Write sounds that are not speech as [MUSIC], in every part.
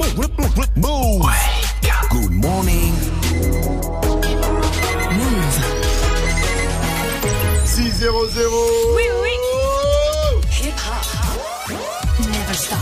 Move. Good morning. Move. 6-0-0. Oui, oui. Hip hop. Never stop.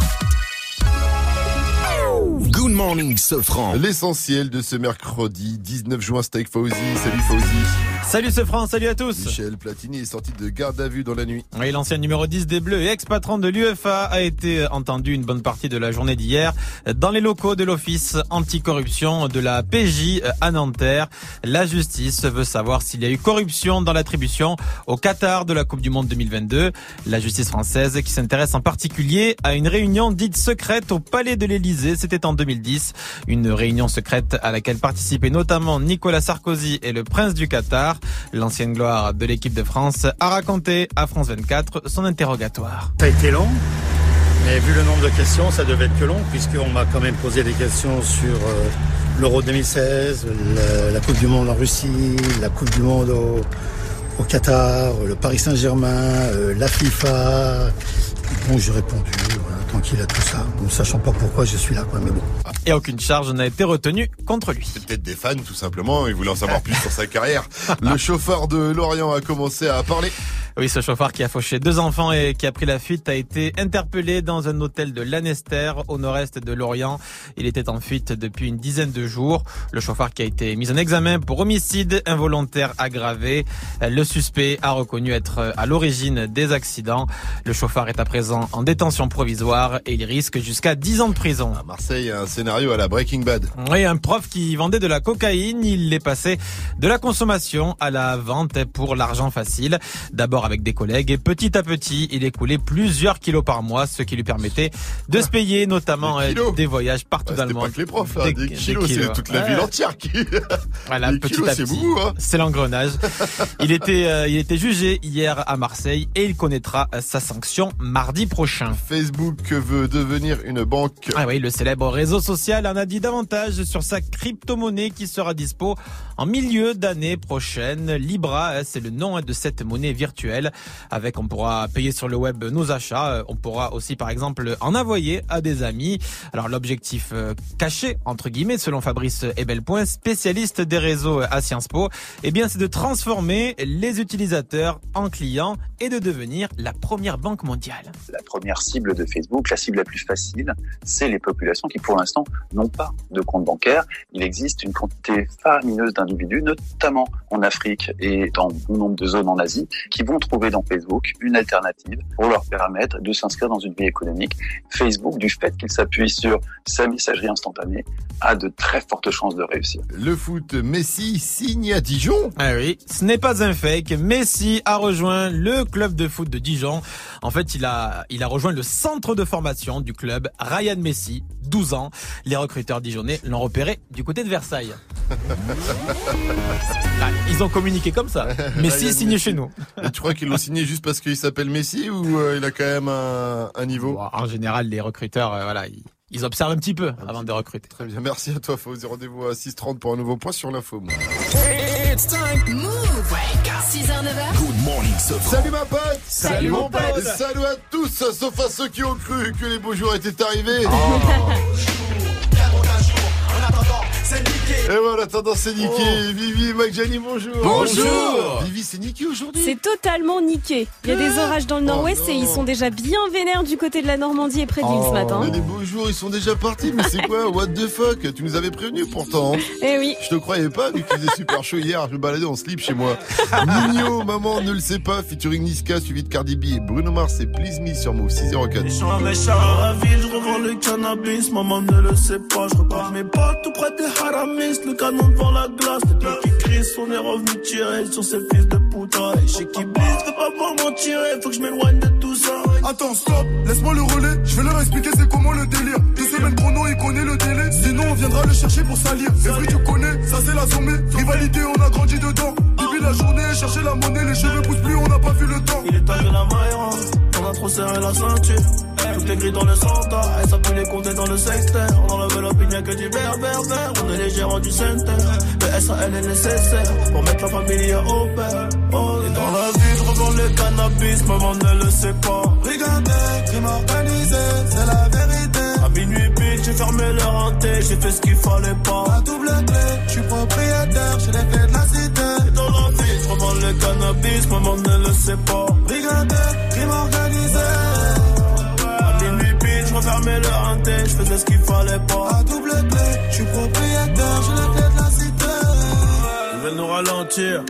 Good morning, Sofran. L'essentiel de ce mercredi 19 juin, Steak Fauzi. Salut Fauzi. Salut ce France, salut à tous. Michel Platini est sorti de garde à vue dans la nuit. Oui, l'ancien numéro 10 des Bleus et ex-patron de l'UEFA a été entendu une bonne partie de la journée d'hier dans les locaux de l'Office anticorruption de la PJ à Nanterre. La justice veut savoir s'il y a eu corruption dans l'attribution au Qatar de la Coupe du Monde 2022. La justice française qui s'intéresse en particulier à une réunion dite secrète au Palais de l'Élysée. C'était en 2010. Une réunion secrète à laquelle participaient notamment Nicolas Sarkozy et le prince du Qatar. L'ancienne gloire de l'équipe de France a raconté à France 24 son interrogatoire. Ça a été long, mais vu le nombre de questions, ça devait être que long, puisqu'on m'a quand même posé des questions sur euh, l'Euro 2016, la, Coupe du Monde en Russie, la Coupe du Monde au, au Qatar, le Paris Saint-Germain, euh, la FIFA. Bon, j'ai répondu, voilà, tranquille à tout ça, ne sachant pas pourquoi je suis là, quoi, mais bon. Et aucune charge n'a été retenue contre lui. C'est peut-être des fans, tout simplement. Ils voulaient en savoir plus sur sa carrière. [LAUGHS] Le chauffeur de Lorient a commencé à parler. Oui, ce chauffeur qui a fauché deux enfants et qui a pris la fuite a été interpellé dans un hôtel de Lanester au nord-est de Lorient. Il était en fuite depuis une dizaine de jours. Le chauffeur qui a été mis en examen pour homicide involontaire aggravé. Le suspect a reconnu être à l'origine des accidents. Le chauffeur est à présent en détention provisoire et il risque jusqu'à 10 ans de prison. À Marseille, un scénario à la Breaking Bad. Oui, un prof qui vendait de la cocaïne, il est passé de la consommation à la vente pour l'argent facile. D'abord avec des collègues et petit à petit, il écoulait plusieurs kilos par mois, ce qui lui permettait de se payer notamment Des euh, des voyages partout dans le pas monde. que les profs, hein. Des- kilos, c'est toute la Ouais. ville entière qui. [LAUGHS] Voilà, Des petit kilos, à c'est petit. hein. C'est l'engrenage. [LAUGHS] il était, euh, il était jugé hier à Marseille et il connaîtra sa sanction mardi prochain. Facebook veut devenir une banque. Ah oui, le célèbre réseau social en a dit davantage sur sa crypto-monnaie qui sera dispo en milieu d'année prochaine. Libra, hein, c'est le nom hein, de cette monnaie virtuelle. Avec, on pourra payer sur le web nos achats. Euh, On pourra aussi, par exemple, en envoyer à des amis. Alors, l'objectif euh, caché, entre guillemets, selon Fabrice Ebelpoint, spécialiste des réseaux à Sciences Po, eh bien, c'est de transformer les utilisateurs en clients et de devenir la première banque mondiale. La première cible de Facebook, la cible la plus facile, c'est les populations qui, pour l'instant, n'ont pas de compte bancaire. Il existe une quantité faramineuse d'individus, notamment en Afrique et dans bon nombre de zones en Asie, qui vont trouver dans Facebook une alternative pour leur permettre de s'inscrire dans une vie économique. Facebook, du fait qu'il s'appuie sur sa messagerie instantanée, a de très fortes chances de réussir. Le foot, Messi signe à Dijon. Ah oui, ce n'est pas un fake. Messi a rejoint le club de foot de Dijon. En fait, il a, il a rejoint le centre de formation du club Ryan Messi, 12 ans. Les recruteurs dijonnais l'ont repéré du côté de Versailles. [LAUGHS] Ah, ils ont communiqué comme ça. [LAUGHS] Messi signe Messi. chez nous. Et tu crois qu'ils l'ont signé juste parce qu'il s'appelle Messi ou euh, il a quand même un, un niveau? Bon, en général, les recruteurs, euh, voilà, ils, ils observent un petit peu avant de recruter. Très bien, merci à toi Fauzi. Rendez-vous à 6h30 pour un nouveau point sur l'info. It's time. Move. 6h, 9h. Good morning. Salut ma pote Salut, mon pote. Et Salut à tous, sauf à ceux qui ont cru que les beaux jours étaient arrivés [LAUGHS] Et voilà, tendance c'est niqué. Vivi, Mike Gianni, bonjour Bonjour. Vivi, c'est niqué aujourd'hui C'est totalement niqué. Il y a des orages dans le nord-ouest Oh et ils sont déjà bien vénères du côté de la Normandie et près de ce matin. Mais les beaux jours, ils sont déjà partis, mais c'est [LAUGHS] quoi? What the fuck? Tu nous avais prévenu pourtant. Eh oui. Je te croyais pas, vu qu'il faisait super chaud hier, je me baladais en slip chez moi. [LAUGHS] Nino, maman ne le sait pas, featuring Niska, suivi de Cardi B et Bruno Mars et Please Me sur Move 604. Méchant, méchant, la ville, je revends le cannabis, maman ne le sait pas, je repars mes potes tout près des haramis, le canon devant la glace, les deux qui crient, on est revenu tirer sur ces fils de putain, et chez qui blisse, fais pas voir m'en tirer, faut que je m'éloigne de tout ça. Attends, stop, laisse-moi le relais, je vais leur expliquer c'est comment le délire. Deux semaines chrono, il connaît le délai. Sinon, on viendra le chercher pour salir. C'est vrai, tu connais, ça c'est la sommée. Rivalité, on a grandi dedans la journée, chercher la monnaie, les cheveux poussent plus, on n'a pas vu le temps. Il est tard la maille, on a trop serré la ceinture. Tout est gris dans le centre, elle ça pue les compter dans le secteur. On enlève l'opinion que du vert, vert. On est les gérants du centre, le SAL est nécessaire pour mettre la famille au père. Oh, et dans la vie, je revends le cannabis, maman ne le sait pas. Regardez, crime c'est la vérité. À minuit pile, j'ai fermé le renté, j'ai fait ce qu'il fallait pas. La double clé, je suis propriétaire, j'ai les clés de la cité le cannabis, ce moment ne le sait pas. Brigandé, crime organisé. À minuit pile, je refermais le hanté, je faisais ce qu'il fallait pas. À double clé, je suis propriétaire, j'ai la clé de la cité. Ils veulent nous ralentir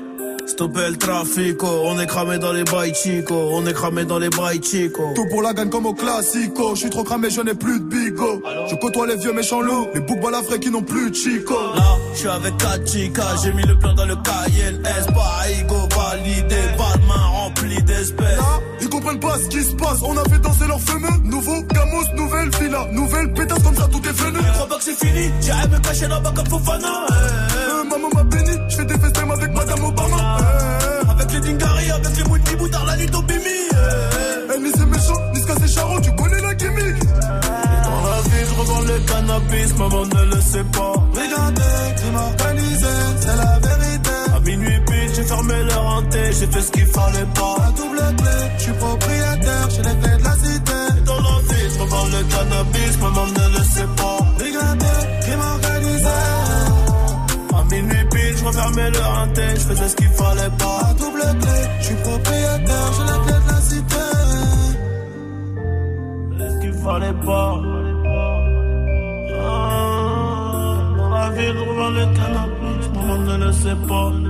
Stopper le trafico, on est cramé dans les bails chico, on est cramé dans les bails chico. Tout pour la gagne comme au classico, je suis trop cramé, je n'ai plus de bigo. Je côtoie les vieux méchants loups, les boucs balafrés qui n'ont plus de chico. Là, je suis avec 4 j'ai mis le plan dans le cahier, Espaïgo validé, pas de main remplie d'espèces. Là, ils comprennent pas ce qui se passe, on a fait danser leur fameux, nouveau gamos, nouvelle villa, nouvelle pétasse comme ça tout est venu. Je crois pas que c'est fini, j'arrive me cacher là-bas comme Fofana. Euh, bis, maman ne le sait pas. Regardez, crime organisé, c'est la vérité. À minuit pile, j'ai fermé le renté, j'ai fait ce qu'il fallait pas. À double clé, je suis propriétaire, j'ai les clés de la cité. Et dans l'office, maman le cannabis, maman ne le sait pas. Regardez, crime organisé. À minuit pile, je refermais le renté, je faisais ce qu'il fallait pas. À double clé, je suis propriétaire, j'ai les clés de la cité. Fallait pas. vers le canapé, je m'en ne le sais pas.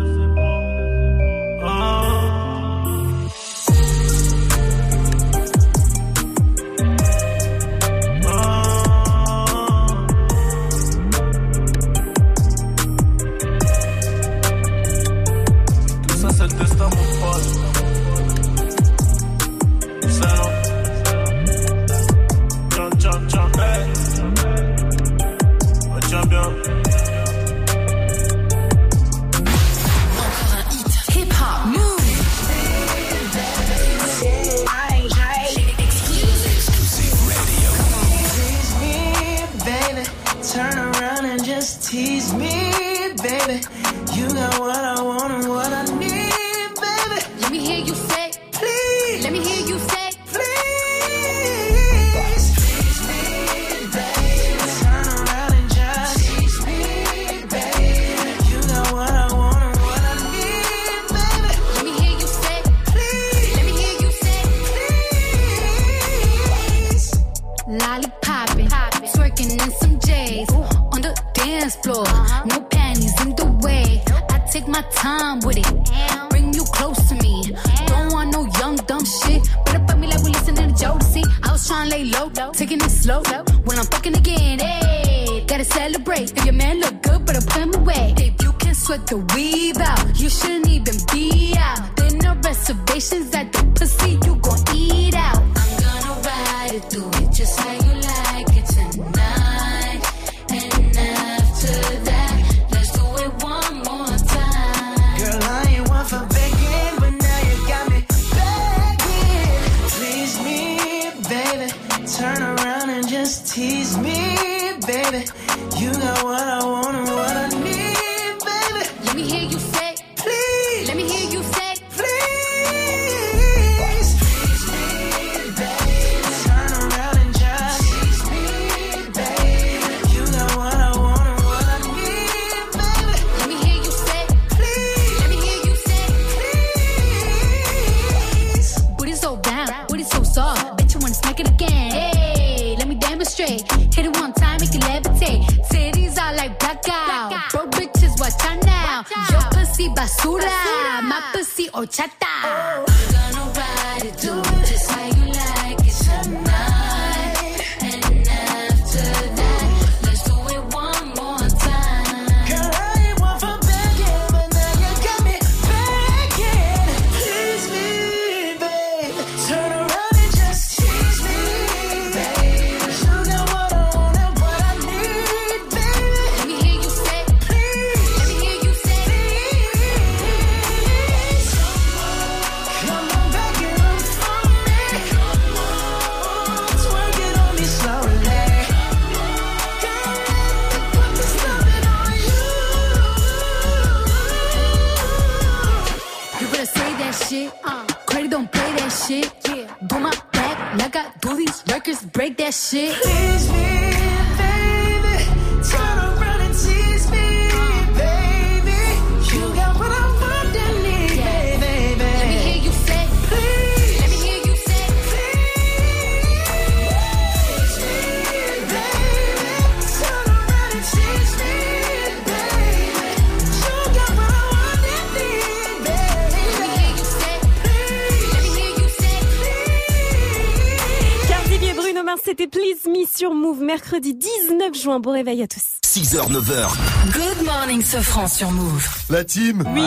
19 juin. Bon réveil à tous. 6h, 9h. Good morning, Sofran sur Move. La team Oui.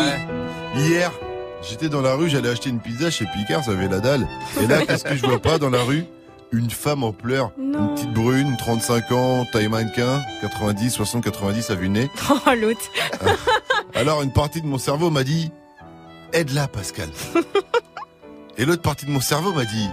Hier, j'étais dans la rue, j'allais acheter une pizza chez Picard, ça avait la dalle. Et là, [LAUGHS] qu'est-ce que je vois pas dans la rue? Une femme en pleurs. Non. Une petite brune, 35 ans, taille mannequin, 90, 60, 90 à vue nez. [LAUGHS] Oh, l'autre. Alors, une partie de mon cerveau m'a dit Aide-la, Pascal. [LAUGHS] Et l'autre partie de mon cerveau m'a dit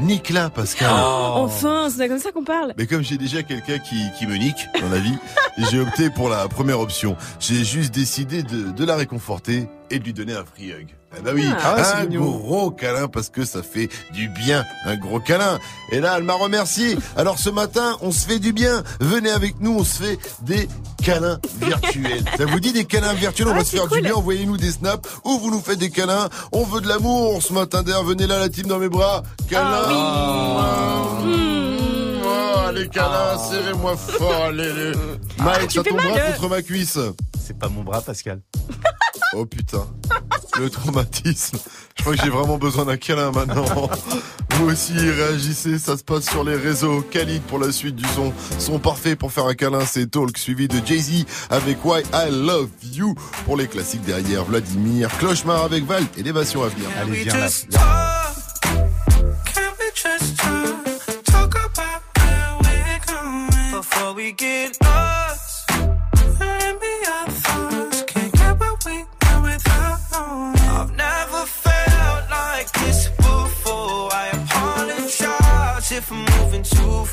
Nique-la, Pascal. Enfin, c'est comme ça qu'on parle. Mais comme j'ai déjà quelqu'un qui, qui me nique dans la vie, [LAUGHS] j'ai opté pour la première option. J'ai juste décidé de, de la réconforter et de lui donner un free hug. Ah bah oui, Ah un mignon. gros câlin parce que ça fait du bien, un gros câlin. Et là, elle m'a remercié. Alors ce matin, on se fait du bien. Venez avec nous, on se fait des câlins virtuels. Ça vous dit des câlins virtuels On Ah, va se faire du bien. Envoyez-nous des snaps ou vous nous faites des câlins. On veut de l'amour ce matin d'air. Venez là, la team dans mes bras. Câlin. Ah Mmh. Oh, les câlins, serrez-moi fort, allez, les... Mike, tu fais ton mal, bras euh. contre ma cuisse. C'est pas mon bras, Pascal. Oh putain, le traumatisme. Je crois que j'ai vraiment besoin d'un câlin maintenant. [LAUGHS] Vous aussi réagissez, ça se passe sur les réseaux. Khalid pour la suite du son. Son parfait pour faire un câlin, c'est Talk, suivi de Jay-Z avec Why I Love You. Pour les classiques derrière, Vladimir, Clochemar avec Val, élévation à venir. Allez, viens là. Can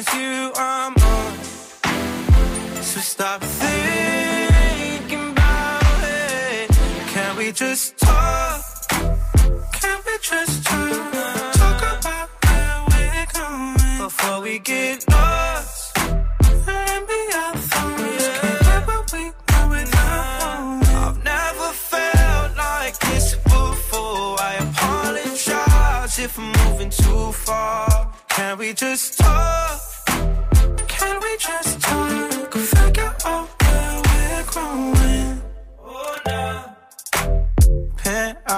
it's you I'm on. So stop thinking about it. Can we just talk? Can we just talk? Talk about where we're going before we get lost. Maybe our thoughts can't we. I've never felt like this before. I apologize if I'm moving too far. Can we just talk?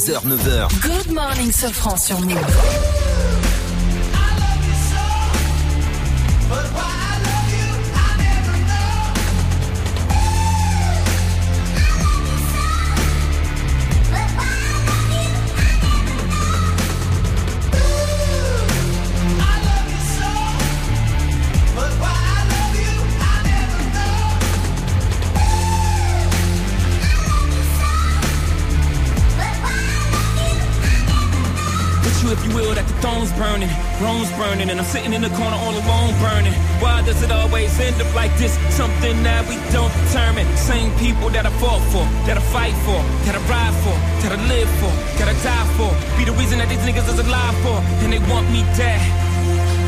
6h, 9h. Good morning, Sofran sur Move. You, if you will, that the throne's burning, Rome's burning, and I'm sitting in the corner all alone burning. Why does it always end up like this? Something that we don't determine. Same people that I fought for, that I fight for, that I ride for, that I live for, that I die for. Be the reason that these niggas is alive for, and they want me dead.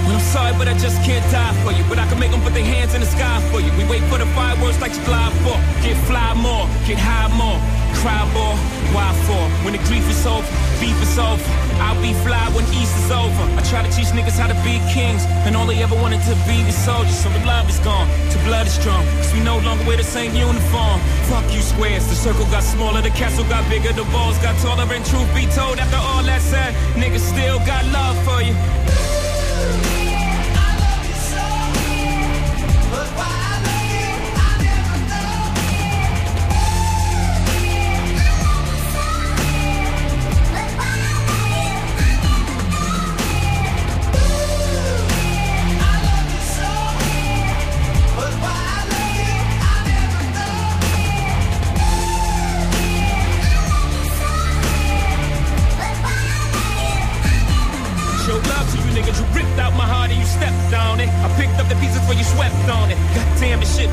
Well, I'm sorry, but I just can't die for you. But I can make them put their hands in the sky for you. We wait for the fireworks like July 4th. Get fly more, get high more. Cry more, why for? When the grief is over, beef is over. I'll be fly when East is over. I try to teach niggas how to be kings, and all they ever wanted to be was soldiers. So the love is gone, the blood is strong, cause we no longer wear the same uniform. Fuck you squares, the circle got smaller, the castle got bigger, the walls got taller, and truth be told, after all that said, niggas still got love for you.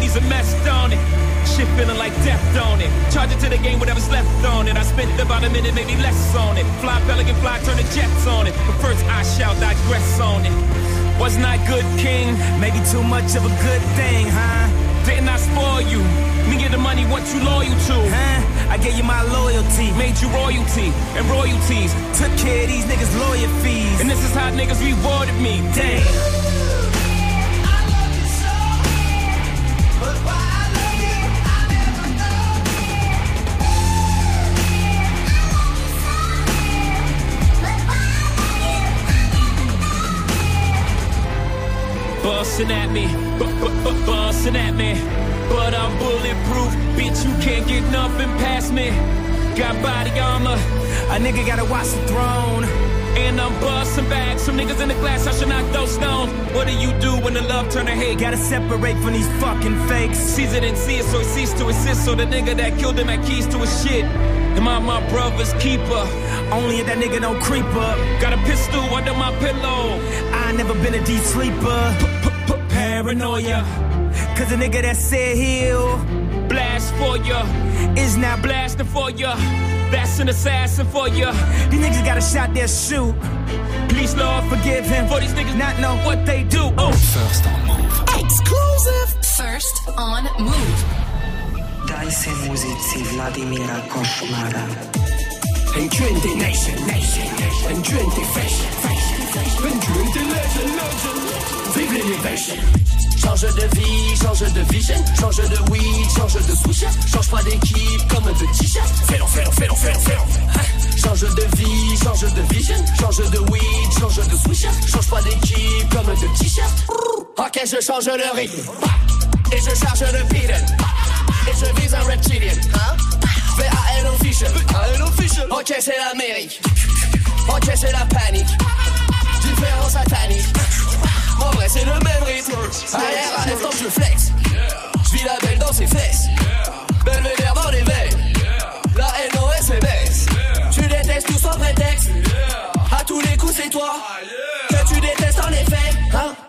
Needs a mess on it. Shit feeling like death on it. Charge it to the game, whatever's left on it. I spent about a minute, maybe less on it. Fly pelican fly, turn the jets on it. But first I shall digress on it. Wasn't I good king? Maybe too much of a good thing, huh? Didn't I spoil you? Me get the money, what you loyal to? Huh? I gave you my loyalty, made you royalty and royalties. Took care of these niggas' lawyer fees. And this is how niggas rewarded me. Damn. Busting at me, bu- bu- bu- busting at me. But I'm bulletproof, bitch. You can't get nothing past me. Got body armor, a nigga gotta watch the throne. And I'm busting back. Some niggas in the glass, I should knock those stones. What do you do when the love turn to hate? Gotta separate from these fucking fakes. Caesar it and see it, so he ceased to exist. So the nigga that killed him had keys to his shit. Am I my brother's keeper? Only if that nigga don't creep up. Got a pistol under my pillow. I never been a deep sleeper. Paranoia. Cause a nigga that said he'll blast for ya is now blasting for ya. That's an assassin for ya. These niggas got a shot their shoot. Please, Lord, forgive him for these niggas not know what they do. Oh. First on Move. Exclusive. First on Move. Daj se muzici Vladimira Košmara. En Twenty Nation, Nation, en Twenty Fashion, Fashion, Change de vie, change de vision, change de weed, change de switch, change pas d'équipe comme de t-shirt. Fais-le, fais-le, fais-le, fais-le, fais-le. Change de vie, change de vision, change de weed, change de switch, change pas d'équipe comme de t-shirt. Ok, je change le rythme. Et je charge le pidon. Et je vise un reptilien. Hein? V-A-L official. official. Ok, c'est l'Amérique. Ok, c'est la panique. Différence satanique. En vrai, c'est le même rythme. Arrière à l'instant, je flex. Je vis la belle dans ses fesses. Belvédère dans les veines. La NOS est baisse. Tu détestes tout sans prétexte. À tous les coups, c'est toi. Que tu détestes en effet. Hein?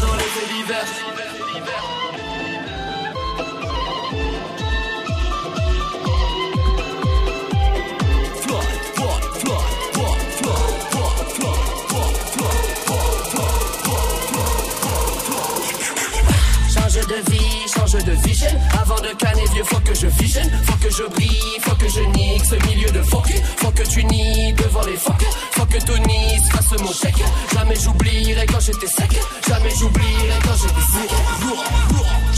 dans les de vie, change de vision. Avant de canner vieux, faut que je vision. Faut que je brille, faut que je nique ce milieu de fuck. Faut que tu nies devant les fuck. Faut que Tony se fasse mon chèque. Jamais j'oublierai quand j'étais sec. Jamais j'oublierai quand j'étais sec.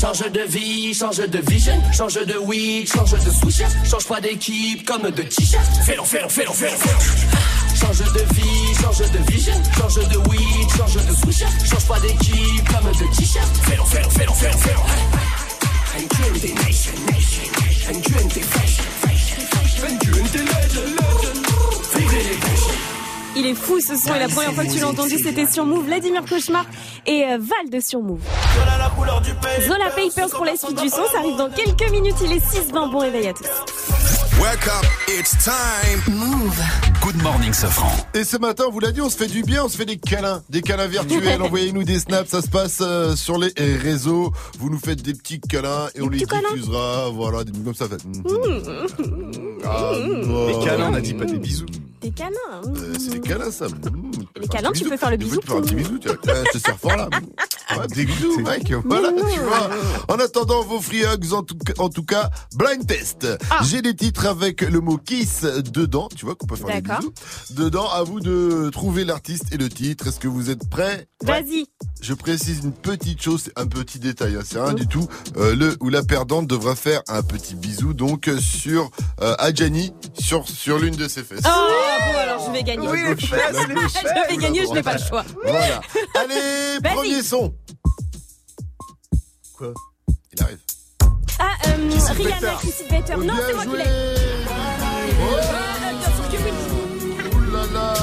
Change de vie, change de vision. Change de weed, change de switch. Change pas d'équipe comme de t-shirt. Fais-le, fais-le, fais-le, fais-le, fais-le. Change de vie, change de vision. Change de weed, change de switch. Change pas d'équipe comme de t-shirt. Fais-le, fais-le, fais-le, fais-le, fais-le. Nation, Nation, and Twenty Fashion, Fashion, l'élévation. Il est fou ce son et la première fois que tu l'as entendu c'était sur Move, Vladimir Cauchemar et euh, Val de sur Move. Voilà la couleur du pays. Zola Papers pour la suite du son, ça arrive dans quelques minutes, il est 6-20, bon réveil à tous. Wake up, it's time. Move. Good morning, Safran. Et ce matin, on vous l'a dit, on se fait du bien, on se fait des câlins, des câlins virtuels. [LAUGHS] Envoyez-nous des snaps, ça se passe euh, sur les réseaux. Vous nous faites des petits câlins et on les diffusera. Voilà, des comme ça. fait. Ah, non. Des câlins, on a dit pas des bisous. Des câlins. mmh. Euh, c'est des câlins, ça. Mmh. Les câlins, tu peux faire le bisou. tu peux faire un petit bisou, tu vois. Ah, Je te sers fort là. [LAUGHS] Ah, des bisous, mec. Voilà, tu vois. En attendant vos free hugs, en tout, cas- en tout cas, blind test. Ah. J'ai des titres avec le mot kiss dedans. Tu vois qu'on peut faire des bisous. Dedans, à vous de trouver l'artiste et le titre. Est-ce que vous êtes prêts? Vas-y. Je précise une petite chose, un petit détail, hein, c'est rien du tout. Euh, le ou la perdante devra faire un petit bisou donc euh, sur euh, Adjani sur sur l'une de ses fesses. Oh, bon, alors je vais gagner. La gauche, la gauche. je vais gagner, je n'ai pas le choix. Voilà. Allez, premier son. Quoi Il arrive. Ah, euh, Rihanna. Kissy Better. Non, Bien c'est moi qui l'ai. Oui. Ouh là là,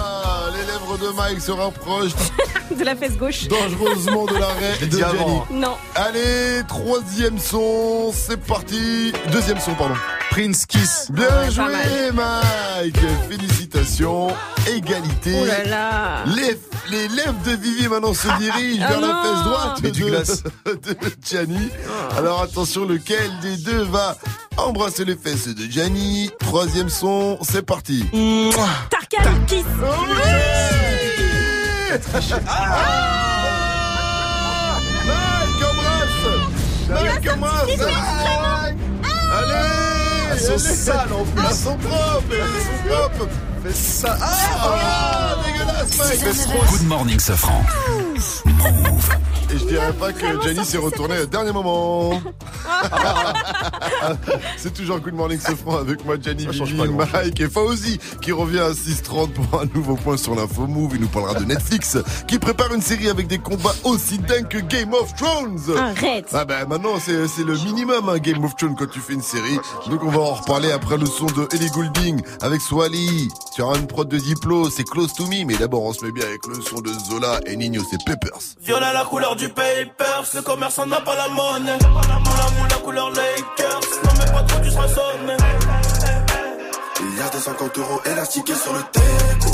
de Mike se rapprochent [LAUGHS] De la fesse gauche. dangereusement de l'arrêt [LAUGHS] de. Jenny. Non. Allez, troisième son, c'est parti. Deuxième son, pardon. Prince Kiss. Bien Ouais, joué, Mike. Félicitations. Égalité. Oh là là. Les, les lèvres de Vivi maintenant se dirigent Ah vers la non. fesse droite Mais du de, glace. [LAUGHS] de Gianni. Alors attention, lequel des deux va embrasser les fesses de Gianni? Troisième son, c'est parti. Tarkan, Kiss. Mike, embrasse Mike, embrasse Allez Elles sont sales, en plus. Elles sont propres Elles sont propres Fais ça. Ah, dégueulasse, Mike. Good morning, Safran. Et je dirais pas que Jenny s'est retournée au dernier moment. [LAUGHS] C'est toujours Good Morning Sofran avec moi, Jenny, grand-chose. Mike et Fauzi qui revient à 6h30 pour un nouveau point sur l'info move. Il nous parlera de Netflix qui prépare une série avec des combats aussi dingues que Game of Thrones. Arrête. Ah ben maintenant c'est c'est le minimum hein, Game of Thrones quand tu fais une série. Donc on va en reparler après le son de Ellie Goulding avec Swally sur une prod de Diplo, c'est Close to Me. Mais d'abord on se met bien avec le son de Zola et Nino, c'est Peppers. Violet la couleur du papers, le commerçant n'a pas la monnaie. Moula moula couleur Lakers, non mais pas trop tu seras sonné. Il y a des 50 euros élastiqués sur le teco.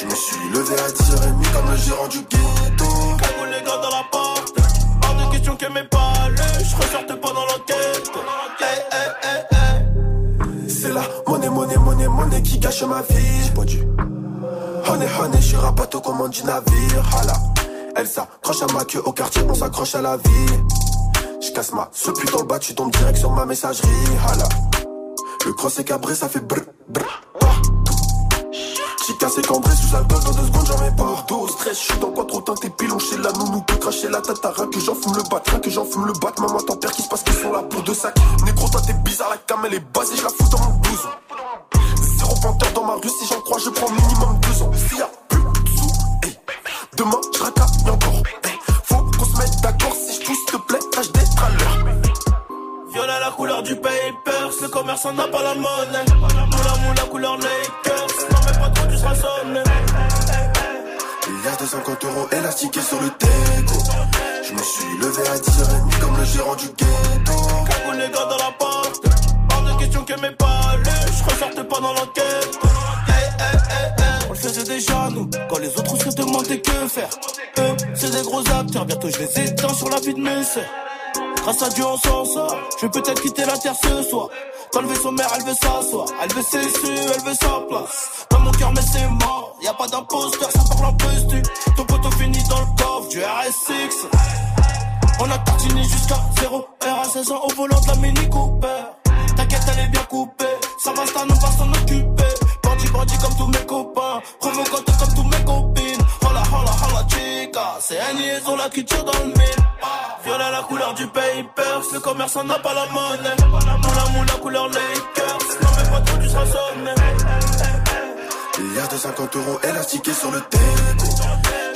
Je me suis levé à 10h30 comme le gérant du ghetto. Cagou les gars dans la porte, hors de question que mes palais, je ressorte pas dans l'enquête. Hey, hey, hey, hey. C'est la monnaie, monnaie, monnaie, monnaie qui gâche ma vie. J'ai pas dû. Honey, honey, je suis rapato comme on du navire. Hala. Elle s'accroche à ma queue au quartier, on s'accroche à la vie. Je casse ma ce dans le bas, tu tombes direct sur ma messagerie. Hala. Le cross est cabré, ça fait brr, brr. J'ai cassé cambré sous alcool dans deux secondes, j'en mets pas. Dos, stress, je suis dans quoi trop teinté, pilon chez la nounou, peut cracher la rien que j'en fume le bat, rien que j'en fume le bat. Maman, ton père qui se passe qu'ils sont là pour deux sacs. Négro, toi t'es bizarre, la cam elle est basée, je la fous dans mon blouson. Zéro panthère dans ma rue, si j'en crois, je prends minimum deux ans. S'il demain je racaille encore. Hey, faut qu'on se mette d'accord, si je s'il te plaît, tâche d'être à l'heure. Violet la couleur du papers, le commerçant n'a pas la monnaie. Moula moula couleur Lakers, non mais pas trop seras sonné. Il y a 250 euros élastiqués sur le teco. Je me suis levé à 10h30 comme le gérant du ghetto. Cagou les gars dans la porte, hors de question que mes palais, je ressorte pas dans l'enquête. Quand les autres se demandaient que faire. Eux, c'est des gros acteurs, bientôt je les éteins sur la vie de mes sœurs. Grâce à Dieu on s'en sort, je vais peut-être quitter la terre ce soir. Dans le vaisseau mère, elle veut s'asseoir, elle veut ses su, elle veut sa place. Dans mon cœur, mais c'est mort, y a pas d'imposteur, ça parle en postu. Ton poteau finit dans le coffre du RS6. On a tartiné jusqu'à 0 R à 16 ans au volant de la Mini Cooper. T'inquiète, elle est bien coupée, ça va, ça ne va s'en occuper. Bandit, bandit comme tous mes copains, provocante comme tous mes copines. Hola, hola, hola, chica, c'est un liaison là qui tire dans le mille. Violet la couleur du papers, le commerçant n'a pas la monnaie. Moula moula couleur Lakers, non mais pas trop sonné. Il y a 250 euros élastiqués sur le teco.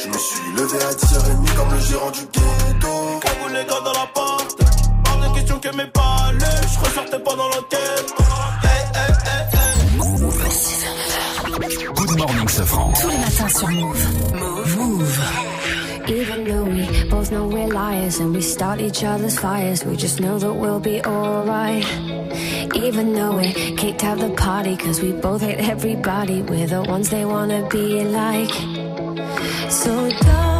Je me suis levé à 10h30 comme le gérant du ghetto. Cagou les gars dans la porte, de que mes palais, je ressortais pas dans l'enquête. Hey, hey, hey, hey. Good morning, Safran. Tous les matins sur Move. Move. Even though we both know we're liars and we start each other's fires. We just know that we'll be alright. Even though we kicked out the party, cause we both hate everybody. We're the ones they wanna be like. So don't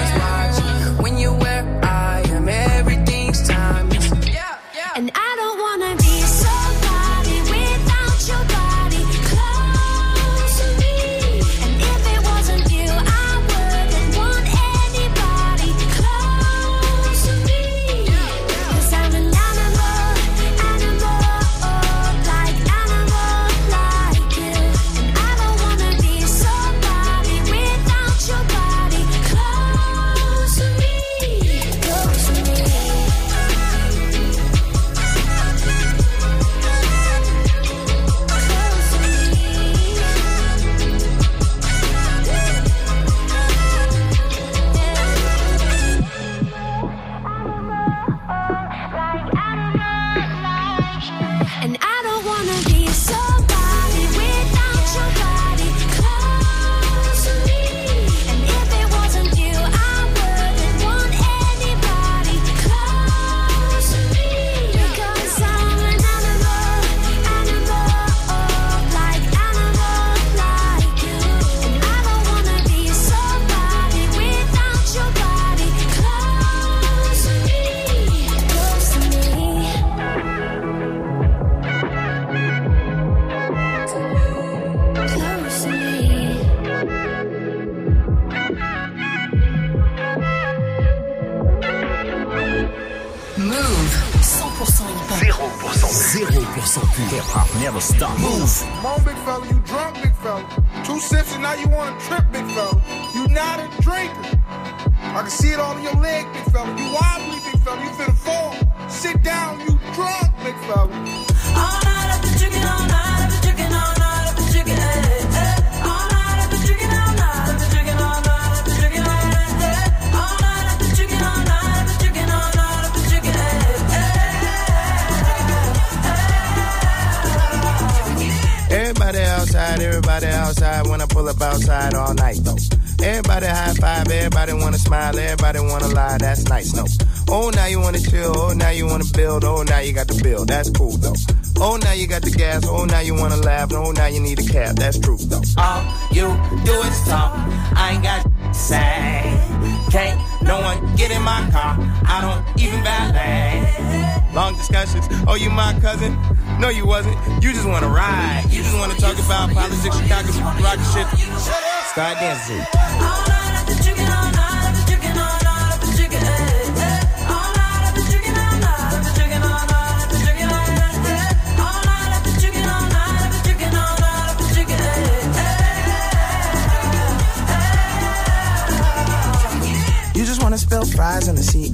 0% 0% hip hop. Never stop. Move. Come on, big fella, you drunk, big fella. Two sips and now you want to trip, big fella. You not a drinker. I can see it all in your leg, big fella. You wobbly, big fella. You finna fall. Sit down, you drunk, big fella. Up outside all night though. Everybody high five, everybody wanna smile, everybody wanna lie, that's nice, no. Oh, now you wanna chill, oh, now you wanna build, oh, now you got the bill, that's cool though. Oh, now you got the gas, oh, now you wanna laugh, oh, now you need a cab, that's true though. All you do is talk. I ain't got to say. Can't no one get in my car. I don't even valet. Long discussions, oh, you my cousin? No, you wasn't. You just wanna ride. You just wanna talk about politics, Chicago, rocket shit. Start dancing. You just wanna spill fries on the seat,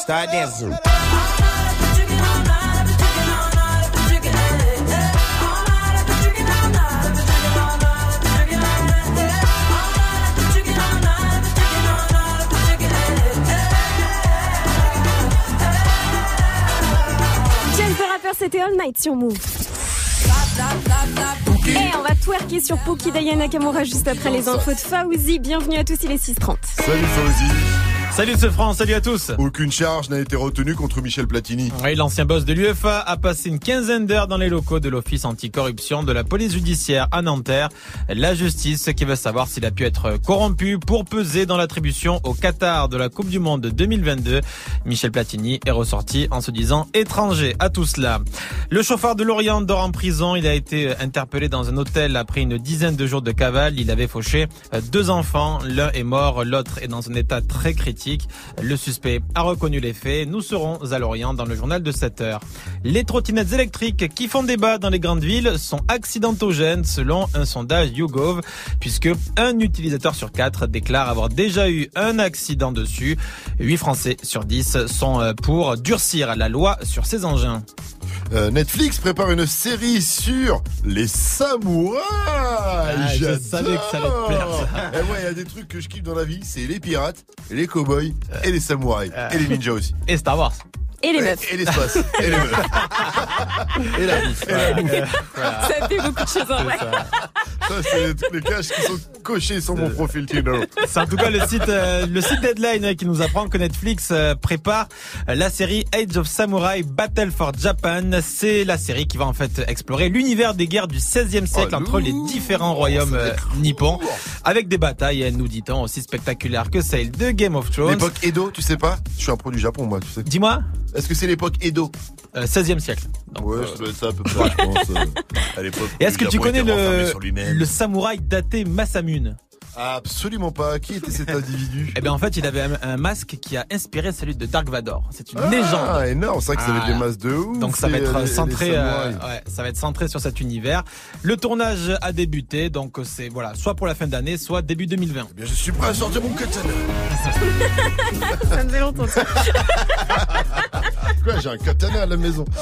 Start dancing. c'était All Night sur Move. Et on va twerker sur Poki Diana Nakamura juste après les infos de Fauzi. Bienvenue à tous, il est 630 Salut Salut ce France, salut à tous. Aucune charge n'a été retenue contre Michel Platini. Oui, l'ancien boss de l'UEFA a passé une quinzaine d'heures dans les locaux de l'Office anticorruption de la police judiciaire à Nanterre. La justice qui veut savoir s'il a pu être corrompu pour peser dans l'attribution au Qatar de la Coupe du Monde 2022. Michel Platini est ressorti en se disant étranger à tout cela. Le chauffeur de Lorient dort en prison. Il a été interpellé dans un hôtel après une dizaine de jours de cavale. Il avait fauché deux enfants. L'un est mort, l'autre est dans un état très critique. Le suspect a reconnu les faits. Nous serons à Lorient dans le journal de 7 heures. Les trottinettes électriques qui font débat dans les grandes villes sont accidentogènes selon un sondage YouGov puisque un utilisateur sur quatre déclare avoir déjà eu un accident dessus. 8 Français sur 10 sont euh, pour durcir la loi sur ces engins. Euh, Netflix prépare une série sur les samouraïs. Ah, je savais que ça allait te plaire, ça. [LAUGHS] Eh ouais, il y a des trucs que je kiffe dans la vie, c'est les pirates, les cowboys et les samouraïs et les ninjas aussi. Et Star Wars. Et les meufs. Et l'espace. et les [LAUGHS] meufs. et la bouffe. Et la bouffe. Ça fait beaucoup de choses en vrai. Ça, c'est toutes les caches qui sont cochées sur mon profil Tinder. C'est en tout cas le site, euh, le site Deadline euh, qui nous apprend que Netflix euh, prépare euh, la série Age of Samurai Battle for Japan. C'est la série qui va en fait explorer l'univers des guerres du 16e siècle Oh, entre les différents royaumes euh, nippons, avec des batailles, nous dit-on, aussi spectaculaires que celle de Game of Thrones. L'époque Edo, tu sais pas? Je suis un pro du Japon, moi, tu sais. Dis-moi. Est-ce que c'est l'époque Edo Euh, 16e siècle. Donc, Ouais, euh, ça doit être ça à peu près, je pense. euh, à l'époque. Et est-ce que tu connais le, sur lui-même. le samouraï daté Masamune? Absolument pas. Qui était cet individu Eh bien en fait il avait un, un masque qui a inspiré celui de Dark Vador. C'est une Ah, légende. énorme, c'est vrai que ça va être des Ah. masses de ouf. Donc ça va être les- centré, les euh, ouais, ça va être centré sur cet univers. Le tournage a débuté, donc c'est voilà, soit pour la fin d'année, soit début 2020. Eh bien, je suis prêt à sortir mon katana. [LAUGHS] Ça me fait longtemps. ça. [LAUGHS] Quoi, j'ai un katana à la maison. [LAUGHS]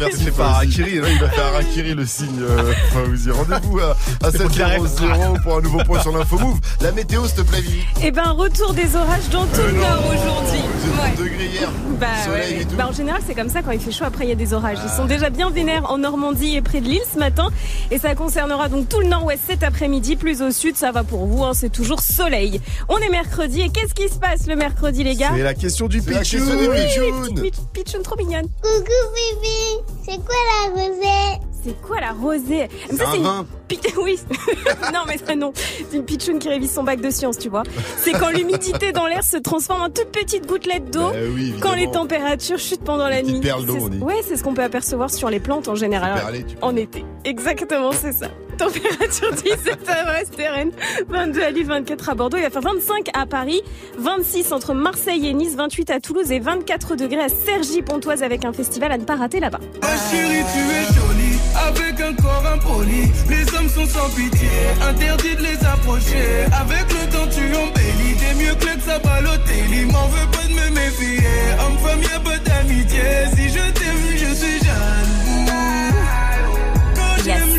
Merci fait pas Harakiri, là, il a fait Harakiri le signe. Euh, Fauzi. Rendez-vous à, à C'est pour qu'il 7h00 pour un nouveau point sur l'info move. La météo, s'il te plaît, Vivi. Eh ben, retour des orages dans tout le nord aujourd'hui. Ouais. degrés hier. Bah, Soleil ouais. et tout. Bah, en général, c'est comme ça quand il fait chaud. Après, il y a des orages. Ils sont déjà bien vénères en Normandie et près de Lille ce matin. Et ça concernera donc tout le nord-ouest cet après-midi. Plus au sud, ça va pour vous. hein, c'est toujours soleil. On est mercredi. Et qu'est-ce qui se passe le mercredi, les gars? C'est la question du C'est la pitch. question du Oui, pitchoun. trop mignonnes. Coucou Bibi, c'est quoi la rosée? C'est quoi la rosée? Un c'est une vin. [LAUGHS] Oui. [LAUGHS] non, mais ça, non. C'est une pitchoune qui révise son bac de sciences, tu vois. C'est quand l'humidité dans l'air se transforme en toutes petites gouttelettes d'eau. Bah oui, Quand les températures chutent pendant la nuit. perles d'eau, C'est- on dit. Ouais, c'est ce qu'on peut apercevoir sur les plantes en général. En été. Exactement, c'est ça. Température 17 à Brest, Rennes, 22 à Lille, 24 à Bordeaux. Il va faire 25 à Paris, 26 entre Marseille et Nice, 28 à Toulouse et 24 degrés à Cergy-Pontoise avec un festival à ne pas rater là-bas. Ma chérie, tu es jolie, avec un corps impoli. Les hommes sont sans pitié, interdit de les approcher. Avec le temps, tu embellis, t'es mieux que ça Balotelli. M'en veux pas de me méfier, homme-femme, y'a pas d'amitié. Si je t'aime, je suis jaloux.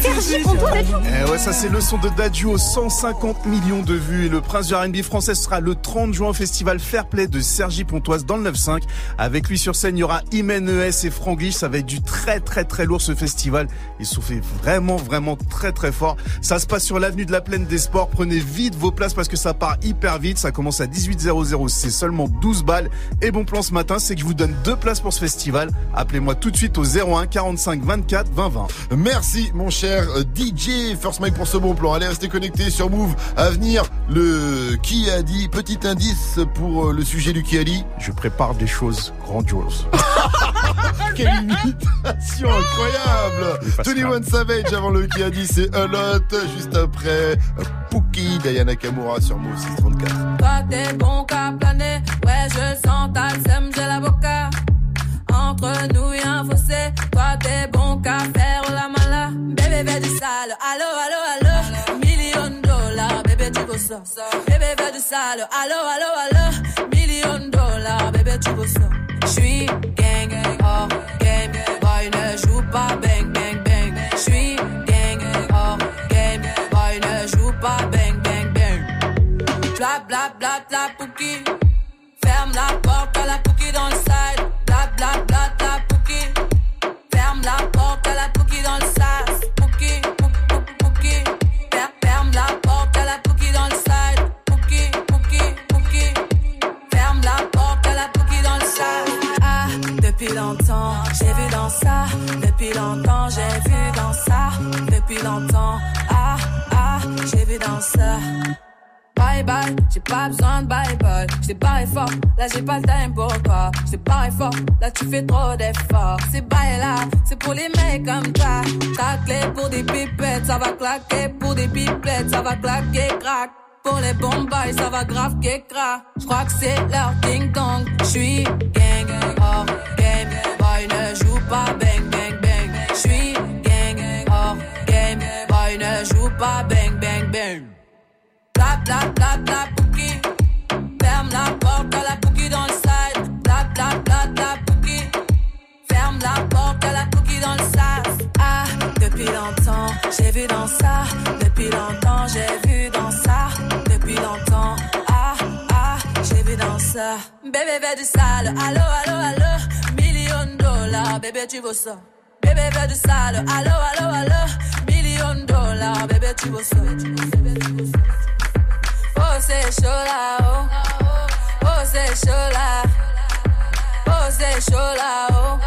Sergi. Eh ouais, ça c'est le son de Dadju, 150 millions de vues. Et le prince du R&B français sera le 30 juin au festival Fair Play de Sergi Pontoise dans le 9-5. Avec lui sur scène, il y aura Imen ES et Franglish. Ça va être du très très très lourd ce festival. Ils sont fait vraiment vraiment très très fort. Ça se passe sur l'avenue de la Plaine des Sports. Prenez vite vos places parce que ça part hyper vite. Ça commence à 18h00. C'est seulement 12 balles. Et bon plan ce matin, c'est que je vous donne deux places pour ce festival. Appelez-moi tout de suite au 01 45 24 20 20. Merci mon cher euh, DJ First Mike pour ce bon plan. Allez restez connectés sur Move. À venir le qui a dit petit indice pour euh, le sujet du qui a dit. Je prépare des choses grandioses. [LAUGHS] Quelle imitation incroyable. 21 Savage avant le qui a dit c'est a lot juste après euh, Pookie Diana Kamura sur Move 634. Toi t'es bon qu'à planer, ouais je sens ta sème, j'ai l'avocat. Entre nous y'a un fossé, toi t'es bon qu'à faire sale, allo allo allo. Million dollars, bébé tu veux ça. Bébé fais du sale, allo allo allo. Million dollars, bébé tu veux ça. J'suis gang, hors game, boy ne joue pas bang bang bang. J'suis gang, hors game, boy ne joue pas bang bang bang. Bla bla bla bla pouki. Ferme la porte à la pouki dans le side. Depuis longtemps. J'ai vu dans ça, depuis longtemps. J'ai vu dans ça, depuis longtemps. Ah, ah, j'ai vu dans ça. Bye bye, j'ai pas besoin de bye bye. J't'ai barré fort, là j'ai pas le time pour toi. J't'ai barré fort, là tu fais trop d'efforts. C'est bye là, c'est pour les mecs comme toi. Ta clé pour des pipettes, ça va claquer. Pour des pipettes, ça va claquer, crack. Pour les bombes, ça va grave crack. J'crois que c'est leur ding dong. J'suis gang, hors game. Boy ne joue pas bang bang bang. J'suis gang, hors game. Boy ne joue pas bang bang bang. Bla bla bla bla bouki. Ferme la porte à la bouki dans le side. Bla bla bla bla bouki. Ferme la porte à la bouki dans le sas. Ah, depuis longtemps, j'ai vu dans ça. Depuis longtemps, j'ai vu dans ça. Depuis longtemps, ah, ah, j'ai vu dans ça. Bébé, veut du sale. Allo, allo, allo. Million de dollars, bébé, tu veux ça. Bébé, veut du sale. Allo, allo, allo. Million de dollars, bébé, tu veux ça. Oh, c'est chaud là, oh. Oh, c'est chaud là. Oh, c'est chaud là, oh.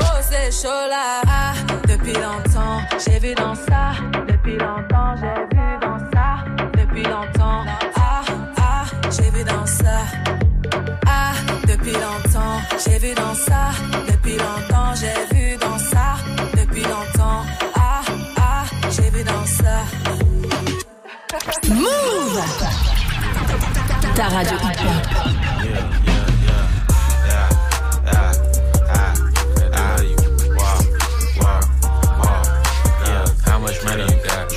Oh, c'est chaud là. Ah, depuis longtemps, j'ai vu dans ça. Depuis longtemps, j'ai vu dans ça. Vu dans ça. Ah, depuis longtemps, j'ai vu dans ça. Depuis longtemps, j'ai vu dans ça. Depuis longtemps, ah, ah, j'ai vu dans ça. Move Ta radio. How much money you got?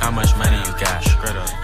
How much money you got?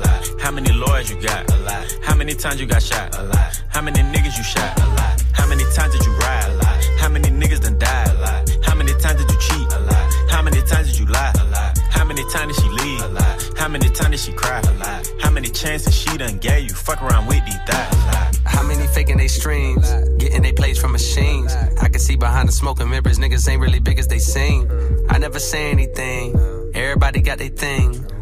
How many lawyers you got? A lot. How many times you got shot? A lot. How many niggas you shot? A lot. How many times did you ride? A lot. How many niggas done died? A lot. How many times did you cheat? A lot. How many times did you lie? A lot. How many times did she leave? A lot. How many times did she cry? A lot. How many chances she done gave you? Fuck around with these thighs. A lot. How many faking they streams? Getting they plays from machines. I can see behind the smoke and mirrors, niggas ain't really big as they seem. I never say anything. Everybody got their thing.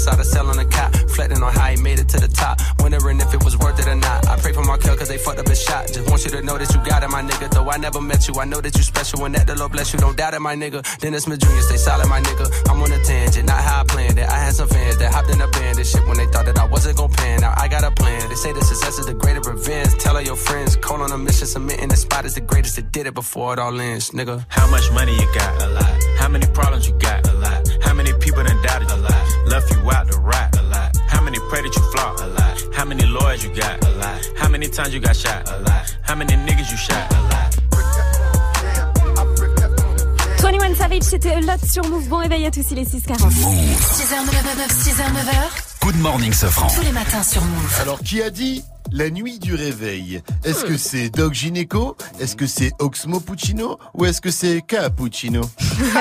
Inside a cell on a cot, reflecting on how he made it to the top. Wondering if it was worth it or not. I pray for Markel cause they fucked up his shot. Just want you to know that you got it, my nigga. Though I never met you, I know that you special and that the Lord bless you. Don't doubt it, my nigga. Dennis Smith Jr., stay solid, my nigga. I'm on a tangent, not how I planned it. I had some fans that hopped in a band and shit when they thought that I wasn't gon' pan. Now I got a plan. They say the success is the greater revenge. Tell all your friends, call on a mission, submitting the spot is the greatest that did it before it all ends, nigga. How much money you got? A lot. How many problems you got? A lot. That you flop? A lot. How many lawyers you got? A lot. How many times you got shot? A lot. How many niggas you shot? A lot. 21 Savage, c'était Lot sur Move. Bon réveil à tous, il est 6h40. 6h, 9h, 6h, 9h. Good morning, Safran. Tous les matins sur Move. Alors, qui a dit la nuit du réveil Est-ce que c'est Doc Gineco? Est-ce que c'est Oxmo Puccino? Ou est-ce que c'est Cappuccino?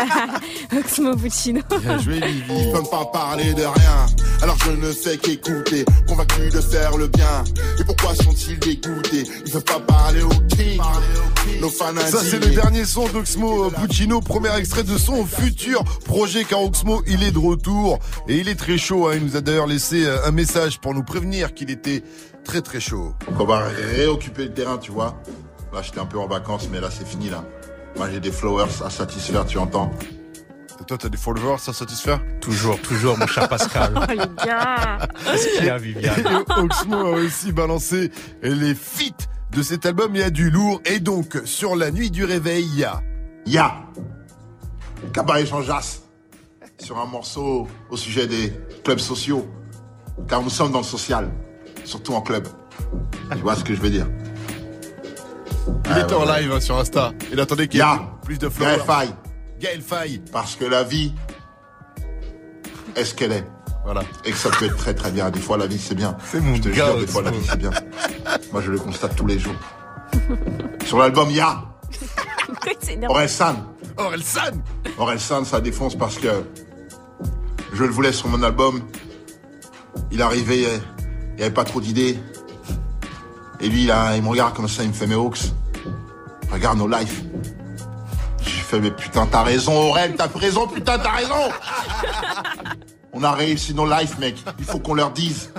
[LAUGHS] Oxmo Puccino. Bien joué, Vivi. Ils peuvent pas parler de rien, alors je ne fais qu'écouter, convaincu de faire le bien. Et pourquoi sont-ils dégoûtés? Ils peuvent pas parler au king, nos fanatiques. Ça, c'est le dernier son d'Oxmo Puccino, premier extrait de son futur projet, car Oxmo, il est de retour. Et il est très chaud, hein. il nous a d'ailleurs laissé euh, un message pour nous prévenir qu'il était très très chaud. On va réoccuper le terrain, tu vois. Là, j'étais un peu en vacances, mais là, c'est fini, là. Moi, j'ai des flowers à satisfaire, tu entends Et toi, t'as des followers à satisfaire? Toujours, toujours, mon cher Pascal. [LAUGHS] Oh les gars. Qu'est-ce qu'il y a, Viviane? Et Oxmo a aussi balancé les feats de cet album. Il y a du lourd. Et donc, sur la nuit du réveil, il y a... Ya Cabaret Jean Jass sur un morceau au sujet des clubs sociaux. Car nous sommes dans le social, surtout en club. Tu vois ce que je veux dire Il Ouais, était en ouais, ouais. live hein, sur Insta. Il attendait qu'il y ait plus de followers. Gaël Faye. Gaël Faye. Parce que la vie est ce qu'elle est. Voilà. Et que ça peut être très très bien. Des fois la vie c'est bien. C'est mon Je te gars, jure, des fois la vie c'est bien. Moi je le constate tous les jours. Sur l'album Ya, [LAUGHS] Aurel San. Aurel San Aurel San, ça défonce parce que je le voulais sur mon album. Il arrivait, il avait pas trop d'idées. Et lui, là, il me regarde comme ça, il me fait mes hawks. Regarde nos lives. J'ai fait, mais putain, t'as raison, Aurel, t'as raison, putain, t'as raison On a réussi nos lives, mec. Il faut qu'on leur dise.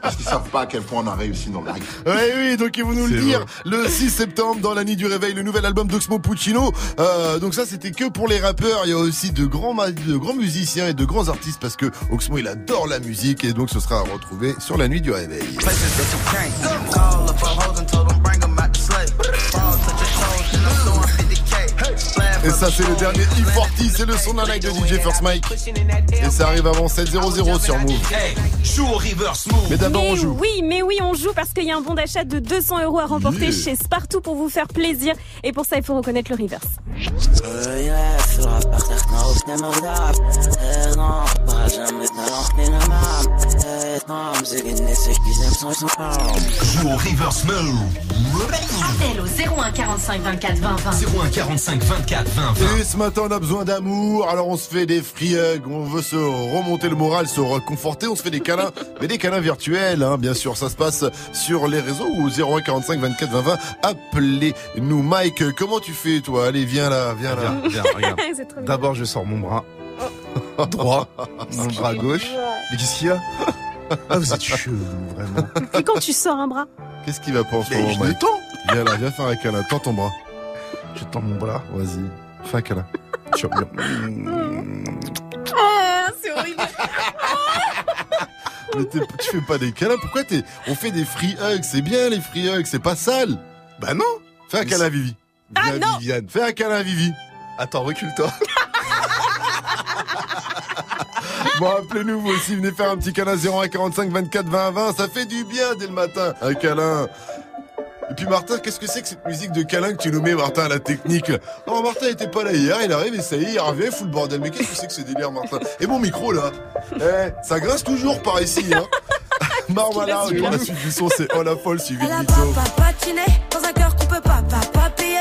Parce qu'ils savent pas à quel point on a réussi nos lives. Oui, oui, donc ils vont nous le dire vrai. le 6 septembre dans la nuit du réveil, le nouvel album d'Oxmo Puccino. Euh, donc ça, c'était que pour les rappeurs. Il y a aussi de grands, de grands musiciens et de grands artistes parce que Oxmo, il adore la musique et donc ce sera à retrouver sur la nuit du réveil. Et ça, c'est le dernier E40, c'est le son d'un live de DJ First Mike. Et ça arrive avant 7.00 sur Move. Joue au reverse move. Mais d'abord, on Mais joue. oui, mais oui, on joue parce qu'il y a un bon d'achat de 200 euros à remporter Yeah. chez Spartoo pour vous faire plaisir. Et pour ça, il faut reconnaître le reverse. Joue au reverse move. Appel au 01 45 24 20 20. 01 45 24 20 20. Et ce matin, on a besoin d'amour, alors on se fait des free hugs, on veut se remonter le moral, se reconforter, on se fait des câlins, [LAUGHS] mais des câlins virtuels, hein, bien sûr, ça se passe sur les réseaux ou au 01 45 24 20 20. Appelez-nous. Mike, comment tu fais, toi? Allez, viens là, viens là. Viens, viens, regarde. [LAUGHS] D'abord, je sors mon bras [LAUGHS] droit, mon bras gauche. Mais qu'est-ce qu'il y a [LAUGHS] Ah, vous êtes chelou, vraiment. [LAUGHS] Et quand tu sors un bras Qu'est-ce qui va pas en ce Mais moment, je le tends. Viens là, viens faire un câlin, tends ton bras. Je tends mon bras. Vas-y, fais un câlin. Tu regardes. Oh, c'est horrible. Mais t'es- tu fais pas des câlins, pourquoi t'es... On fait des free hugs, c'est bien les free hugs, c'est pas sale. Bah non. Fais un câlin à Vivi. Ah Viens, non. Viviane. Fais un câlin à Vivi. Attends, recule-toi. Bon, appelez-nous vous aussi, venez faire un petit câlin 01 45 24 20 20, ça fait du bien dès le matin, un câlin. Et puis Martin, qu'est-ce que c'est que cette musique de câlin que tu nous mets, Martin, à la technique? Oh, Martin était pas là hier, il arrive et ça y est, il revient, fout le bordel. Mais qu'est-ce que c'est que ce délire, Martin? Et mon micro, là? Eh, ça grince toujours par ici, hein. [LAUGHS] Marmala, pour la su suite du son, c'est Oh la folle, suivi de Nico. dans un cœur qu'on peut pas, pas, pas payer.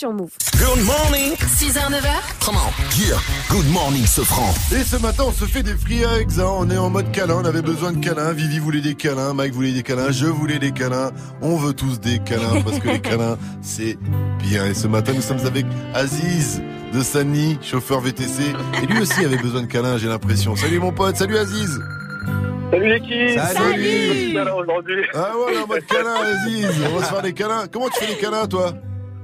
sur Good morning. 6h, 9h Comment Good morning, ce franc. Et ce matin, on se fait des free eggs, hein. on est en mode câlin, on avait besoin de câlins, Vivi voulait des câlins, Mike voulait des câlins, je voulais des câlins, on veut tous des câlins, parce que les câlins, [LAUGHS] c'est bien. Et ce matin, nous sommes avec Aziz de Sani, chauffeur VTC, et lui aussi avait besoin de câlins, j'ai l'impression. Salut mon pote, salut Aziz. Salut l'équipe. Salut, salut. Ah ouais, en mode câlin, Aziz. On va se faire des câlins. Comment tu fais les câlins, toi?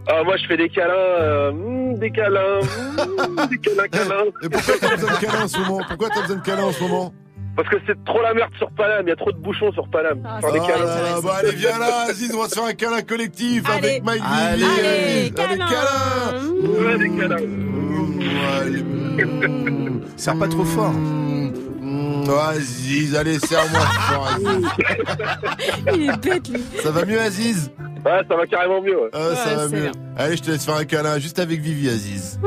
Ah, moi, je fais des câlins, euh, hmm, des câlins, hmm, [LAUGHS] des câlins, câlins. Eh, et pourquoi t'as besoin de câlins en ce moment? Pourquoi t'as besoin de câlins en ce moment? Parce que c'est trop la merde sur Paname, il y a trop de bouchons sur Palam. Ah, des câlins. Ah, bah, allez, viens là, Aziz, on va se faire un câlin collectif avec Mike Allez, allez, câlin. Ouais, des câlins. Allez, mmh, Serre pas trop fort. Mmh, mmh, Aziz, allez, serre-moi. [LAUGHS] Il est bête, lui. Ça va mieux, Aziz? Ouais, ça va carrément mieux. Ouais. Ah, ça Ouais, va c'est mieux. bien. Allez, je te laisse faire un câlin juste avec Vivi, Aziz. Ah,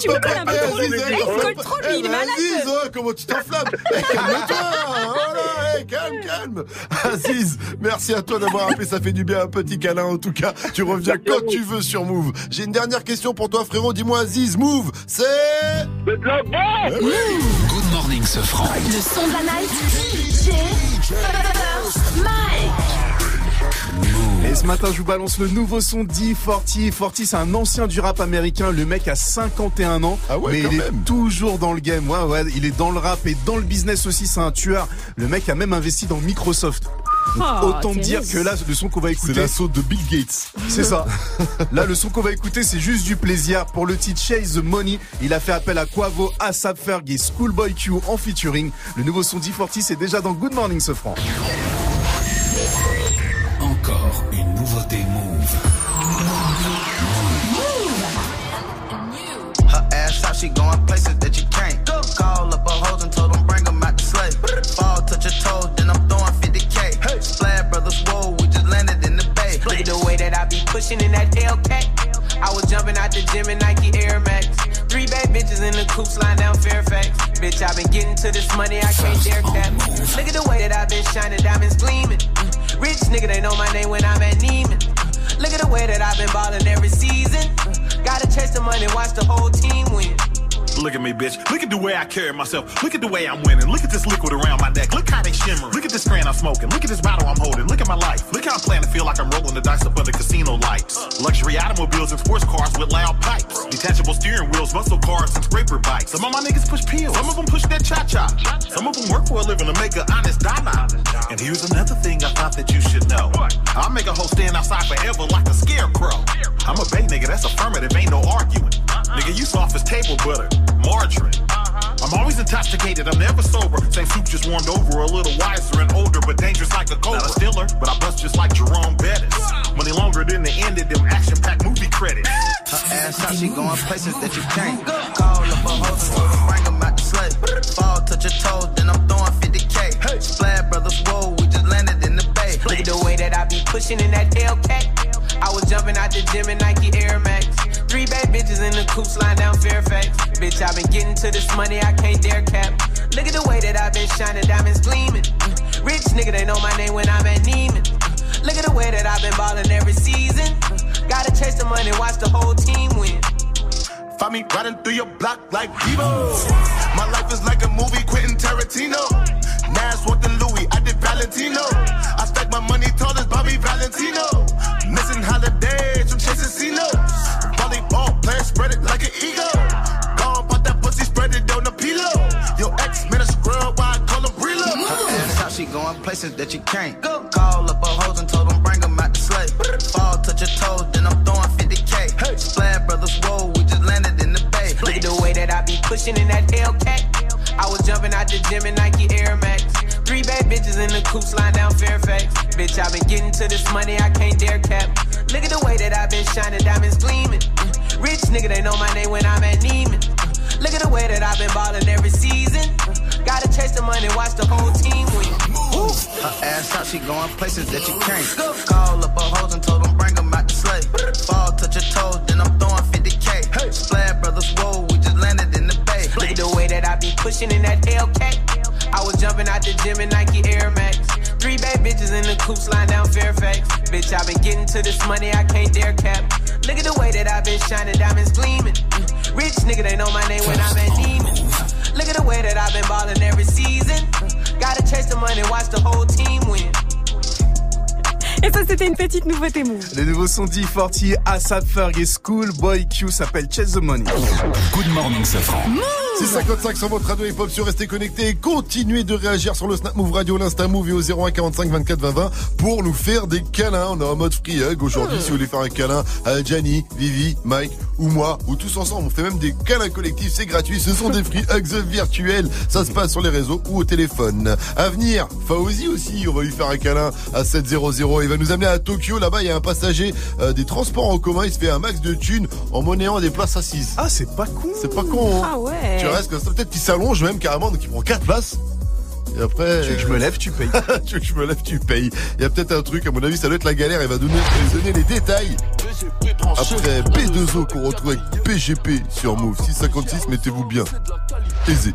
tu me colles un peu trop. Aziz, Il me colle hop. trop, Eh lui. Il est malade. Aziz, oh, comment tu t'enflammes Eh, Calme-toi Oh là, eh, calme, calme Aziz, merci à toi d'avoir appelé, ça fait du bien un petit câlin en tout cas. Tu reviens quand tu veux sur Move. J'ai une dernière question pour toi frérot, dis-moi Aziz, Move, c'est... C'est de la bombe Good morning, ce franc. Le son de la night. DJ Mike. Et ce matin, je vous balance le nouveau son d'E40. E40, c'est un ancien du rap américain. Le mec a 51 ans. Ah ouais, mais quand il même. est toujours dans le game. Ouais, ouais, il est dans le rap et dans le business aussi. C'est un tueur. Le mec a même investi dans Microsoft. Donc, Oh, autant me dire que là, le son qu'on va C'est écouter, l'assaut de Bill Gates. c'est ça. [LAUGHS] Là, le son qu'on va écouter, c'est juste du plaisir. Pour le titre Chase the Money, il a fait appel à Quavo, ASAP Ferg et Schoolboy Q en featuring. Le nouveau son d'E40, c'est déjà dans Good Morning ce franc. Encore une nouveauté Move. Her ass out, she going places that you can't. Go. Call up a hoes and told them bring 'em out to slay. Fall, touch your toes, then I'm throwing 50k. Splash brothers, whoa, we just landed in the bay. Look at the way that I be pushing in that Hellcat. I was jumping out the gym in Nike Air Max. Three bad bitches in the coupe sliding down Fairfax. Bitch, I been getting to this money, I can't dare cap. Look at the way that I been shining, diamonds gleaming. Rich nigga, they know my name when I'm at Neiman. Look at the way that I've been balling every season. Gotta chase the money, watch the whole team win. Look at me, bitch. Look at the way I carry myself. Look at the way I'm winning. Look at this liquid around my neck. Look how they shimmer. Look at this strand I'm smoking. Look at this bottle I'm holding. Look at my life. Look how I'm playing to feel like I'm rolling the dice up under casino lights. Luxury automobiles and sports cars with loud pipes. Detachable steering wheels, muscle cars, and scraper bikes. Some of my niggas push pills. Some of them push that cha-cha. Some of them work for a living to make an honest dollar. And here's another thing I thought that you should know. I'll make a whole stand outside forever like a scarecrow. I'm a bay nigga, that's affirmative, ain't no arguing. Nigga, you soft as table butter, margarine. Uh-huh. I'm always intoxicated, I'm never sober. Same soup just warmed over, a little wiser and older, but dangerous like a cobra. Not a stiller, but I bust just like Jerome Bettis. Money longer than the end of them action-packed movie credits. Her ass out, she going places that you can't. Call up a hoes and told them bring 'em out to slay. Fall, touch your toes, then I'm throwing 50k. Splash brothers, whoa, we just landed in the bay. Look at the way that I be pushing in that Hellcat. I was jumping out the gym in Nike Air Max. Three bad bitches in the coupe sliding down Fairfax. Bitch, I been getting to this money, I can't dare cap. Look at the way that I been shining, diamonds gleaming. Mm. Rich nigga, they know my name when I'm at Neiman. Mm. Look at the way that I've been balling every season. Mm. Gotta chase the money, watch the whole team win. Find me riding through your block like Devo. My life is like a movie, Quentin Tarantino. Nas walked Louis, I did Valentino. I stack my money tall as Bobby Valentino. Missing holidays from chasing C-notes. Volleyball player spread it like an eagle. Gone, pop that pussy, spread it on the pillow. Your ex man a scrub, why I call him Brilo. Her ass out, she going places that you can't. Go. Call up a hoes and told them bring them out the slay. Fall, touch your toes, then I'm throwing 50k. Splash brothers, whoa, we just landed in the bay. Look at the way that I be pushing in that Hellcat. I was jumping out the gym in Nike Air Max. Three bad bitches in the coupe sliding down Fairfax. Bitch, I been getting to this money, I can't dare cap. Look at the way that I've been shining, diamonds gleaming. Mm. Rich nigga, they know my name when I'm at Neiman. Mm. Look at the way that I've been balling every season. Mm. Gotta chase the money, watch the whole team win. Her ass out, she going places that you can't. Call up a hoes and told them bring 'em out to slay. Fall, touch your toes, then I'm throwing 50k. Splash brothers, whoa, we just landed in the bay. Look at the way that I be pushing in that Hellcat. I was jumping out the gym in Nike Air Max. Three bad bitches in the coupe sliding down Fairfax. Bitch, I been getting to this money, I can't dare cap. Look at the way that I been shining, diamonds gleaming. Mm. Rich nigga, they know my name when I'm at Neiman. Look at the way that I've been balling every season. Gotta chase the money, watch the whole team win. Et ça, c'était une petite nouveauté move. Les nouveaux sont d'E40, ASAP Ferg et Schoolboy Q s'appelle Chase the Money. Good morning, Safran. 655 sur votre radio hip-hop sur Restez connectés et continuez de réagir sur le Snap Move Radio, l'Insta Move et au 01 45 24 20 20 pour nous faire des câlins. On est en mode free hug aujourd'hui. Si vous voulez faire un câlin à Gianni, Vivi, Mike ou moi ou tous ensemble, on fait même des câlins collectifs. C'est gratuit. Ce sont des free hugs virtuels. Ça se passe sur les réseaux ou au téléphone. À venir, Fauzi aussi. On va lui faire un câlin à 700. Il va nous amener à Tokyo. Là-bas, il y a un passager euh, des transports en commun. Il se fait un max de thunes en monnayant des places assises. Ah, c'est pas con. C'est pas con. hein. Ah ouais. Tu restes comme ça. Peut-être qu'il s'allonge même carrément, donc il prend 4 places. Et après. Tu veux que je me lève, tu payes. [LAUGHS] tu veux que je me lève, tu payes. Il y a peut-être un truc, à mon avis, ça doit être la galère. Il va donner, donner les détails. Après B2O qu'on retrouve avec PGP sur Move 656, mettez-vous bien. Aisé.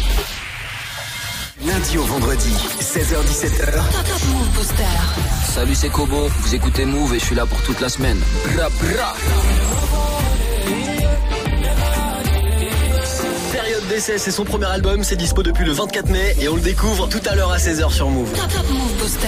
Lundi au vendredi, 16h-17h. Move Booster. Salut, c'est Kobo. Vous écoutez Move et je suis là pour toute la semaine. Bra bra. D'essai, c'est son premier album, c'est dispo depuis le 24 mai et on le découvre tout à l'heure à 16h sur Move. Move Booster.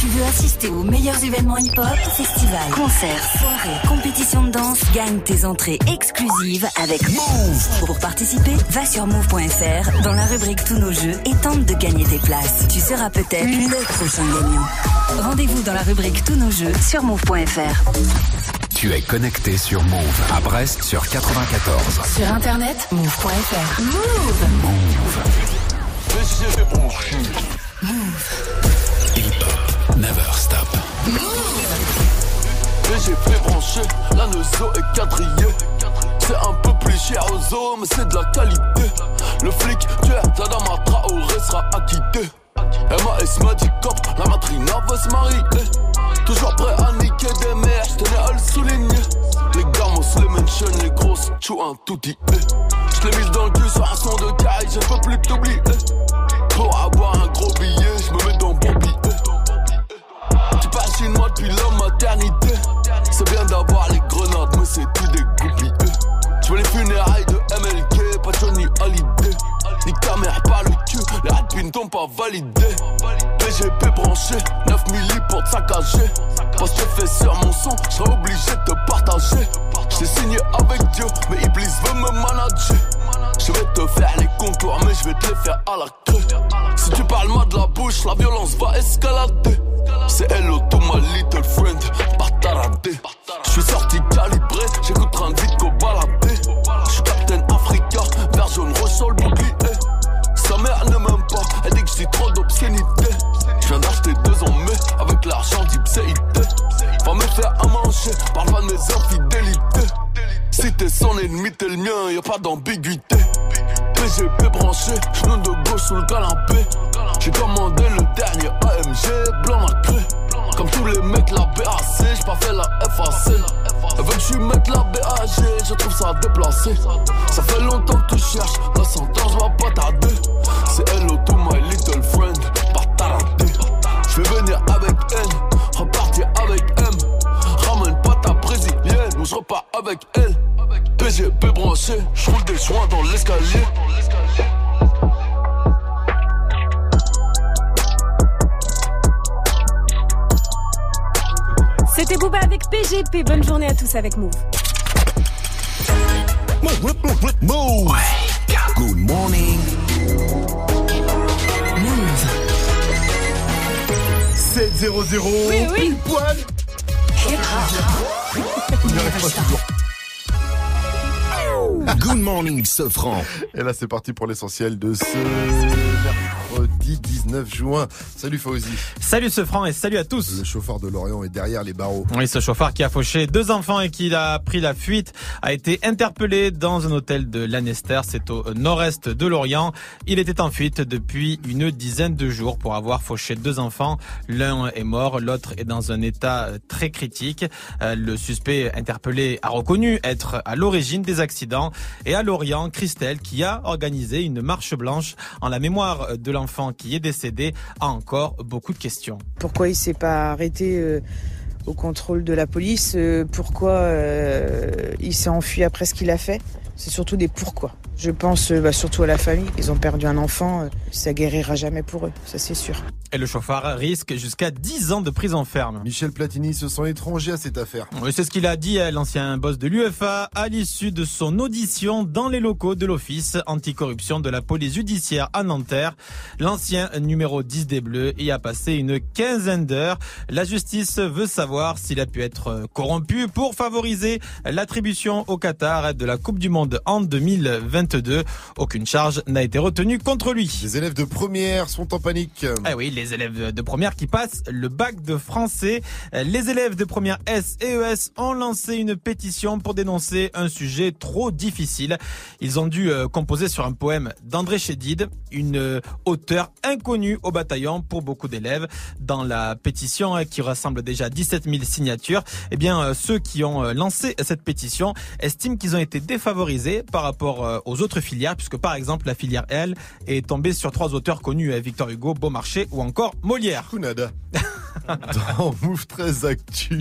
Tu veux assister aux meilleurs événements hip-hop, festivals, concerts, soirées, compétitions de danse, gagne tes entrées exclusives avec Move. Pour participer, va sur move.fr dans la rubrique Tous nos jeux et tente de gagner tes places. Tu seras peut-être le prochain gagnant. Rendez-vous dans la rubrique Tous nos jeux sur move.fr. Tu es connecté sur Move à Brest sur 94. Sur internet, move.fr. Move. Hip Hop Never Stop. PGP branché, la Neuzo est quadrillée. C'est un peu plus cher aux hommes, mais c'est de la qualité. Le flic tueur d'Adama Traoré sera acquitté. MAS m'a dit cop, la matrina veut se marier. Toujours prêt à niquer des mères, j'tenais à le souligner. Les gamos, les mentions, les grosses, chou un tout dit. J'l'ai mise dans le cul sur un son de caille, je peux plus t'oublier. Pour avoir un gros billet, j'me mets dans bon billet. Tu passes chez moi depuis la maternité. C'est bien d'avoir les grenades, mais c'est tout des goupilles. Je veux les funérailles de MLK, pas Johnny Hallyday. Ni ta mère par le les rapines t'ont pas validé. PGP branché, 9 milli pour te saccager. Parce que fait sur mon son, j'serais obligé de te partager. J't'ai signé avec Dieu, mais Iblis veut me manager. Je vais te faire les contours, mais je vais te les faire à la queue. Si tu parles mal de la bouche, la violence va escalader. C'est hello to my little friend, pas taradé. Je suis sorti calibré, j'écoute train vite qu'au baladé. Je suis Captain Africa, vert jaune le bouclier. Mère ne m'aime pas, elle dit que j'ai trop d'obscénité. Je viens d'acheter deux en mai avec l'argent d'Ipséité. Va me faire à manger, parle pas de mes infidélités. Si t'es son ennemi, t'es le mien, y a pas d'ambiguïté. PGP branché, genou de gauche sous le canapé. J'ai commandé le dernier AMG, blanc nacré. Comme tous les mecs, la BAC, j'ai pas fait la FAC. Elle veut que je mette la BAG, je trouve ça déplacé. Ça fait longtemps que tu cherches, la sentence va pas tarder. C'est hello to my little friend, pas taradé. Je vais venir avec N, repartir avec M. Ramène pas ta brésilienne, ou je repars avec elle. PGP branché, je roule des joints dans l'escalier. C'était Booba avec PGP. Bonne journée à tous avec Move. Move. Good morning. 7-0-0. Oui, oui. Pile poil. On n'y arrive pas toujours. Good morning, Sofran. Et là, c'est parti pour l'essentiel de ce mercredi 19 juin. Salut Fauzi. Salut ce franc et salut à tous. Le chauffeur de Lorient est derrière les barreaux. Oui, ce chauffeur qui a fauché deux enfants et qui a pris la fuite a été interpellé dans un hôtel de Lanester, c'est au nord-est de Lorient. Il était en fuite depuis une dizaine de jours pour avoir fauché deux enfants. L'un est mort, l'autre est dans un état très critique. Euh, Le suspect interpellé a reconnu être à l'origine des accidents. Et à Lorient, Christelle, qui a organisé une marche blanche en la mémoire de l'enfant qui est décédé, a encore beaucoup de questions. Pourquoi il s'est pas arrêté euh, au contrôle de la police euh, Pourquoi euh, il s'est enfui après ce qu'il a fait? C'est surtout des pourquoi. Je pense euh, bah, surtout à la famille. Ils ont perdu un enfant, euh, ça guérira jamais pour eux, ça c'est sûr. Et le chauffard risque jusqu'à 10 ans de prison ferme. Michel Platini se sent étranger à cette affaire. Oui, c'est ce qu'il a dit à l'ancien boss de l'UFA à l'issue de son audition dans les locaux de l'Office anticorruption de la police judiciaire à Nanterre. L'ancien numéro 10 des Bleus y a passé une quinzaine d'heures. La justice veut savoir s'il a pu être corrompu pour favoriser l'attribution au Qatar de la Coupe du Monde en 2022. Aucune charge n'a été retenue contre lui. Les élèves de première sont en panique. Ah oui, les élèves de première qui passent le bac de français. Les élèves de première S et ES ont lancé une pétition pour dénoncer un sujet trop difficile. Ils ont dû euh, composer sur un poème d'André Chédid, une euh, auteure inconnue au bataillon pour beaucoup d'élèves. Dans la pétition euh, qui rassemble déjà 17 000 signatures, eh bien, ceux qui ont lancé cette pétition estiment qu'ils ont été défavorisés par rapport euh, aux autres filières, puisque par exemple la filière L est tombée sur trois auteurs connus, euh, Victor Hugo, Beaumarchais ou encore Molière. Kunada. Dans Move 13 Actu,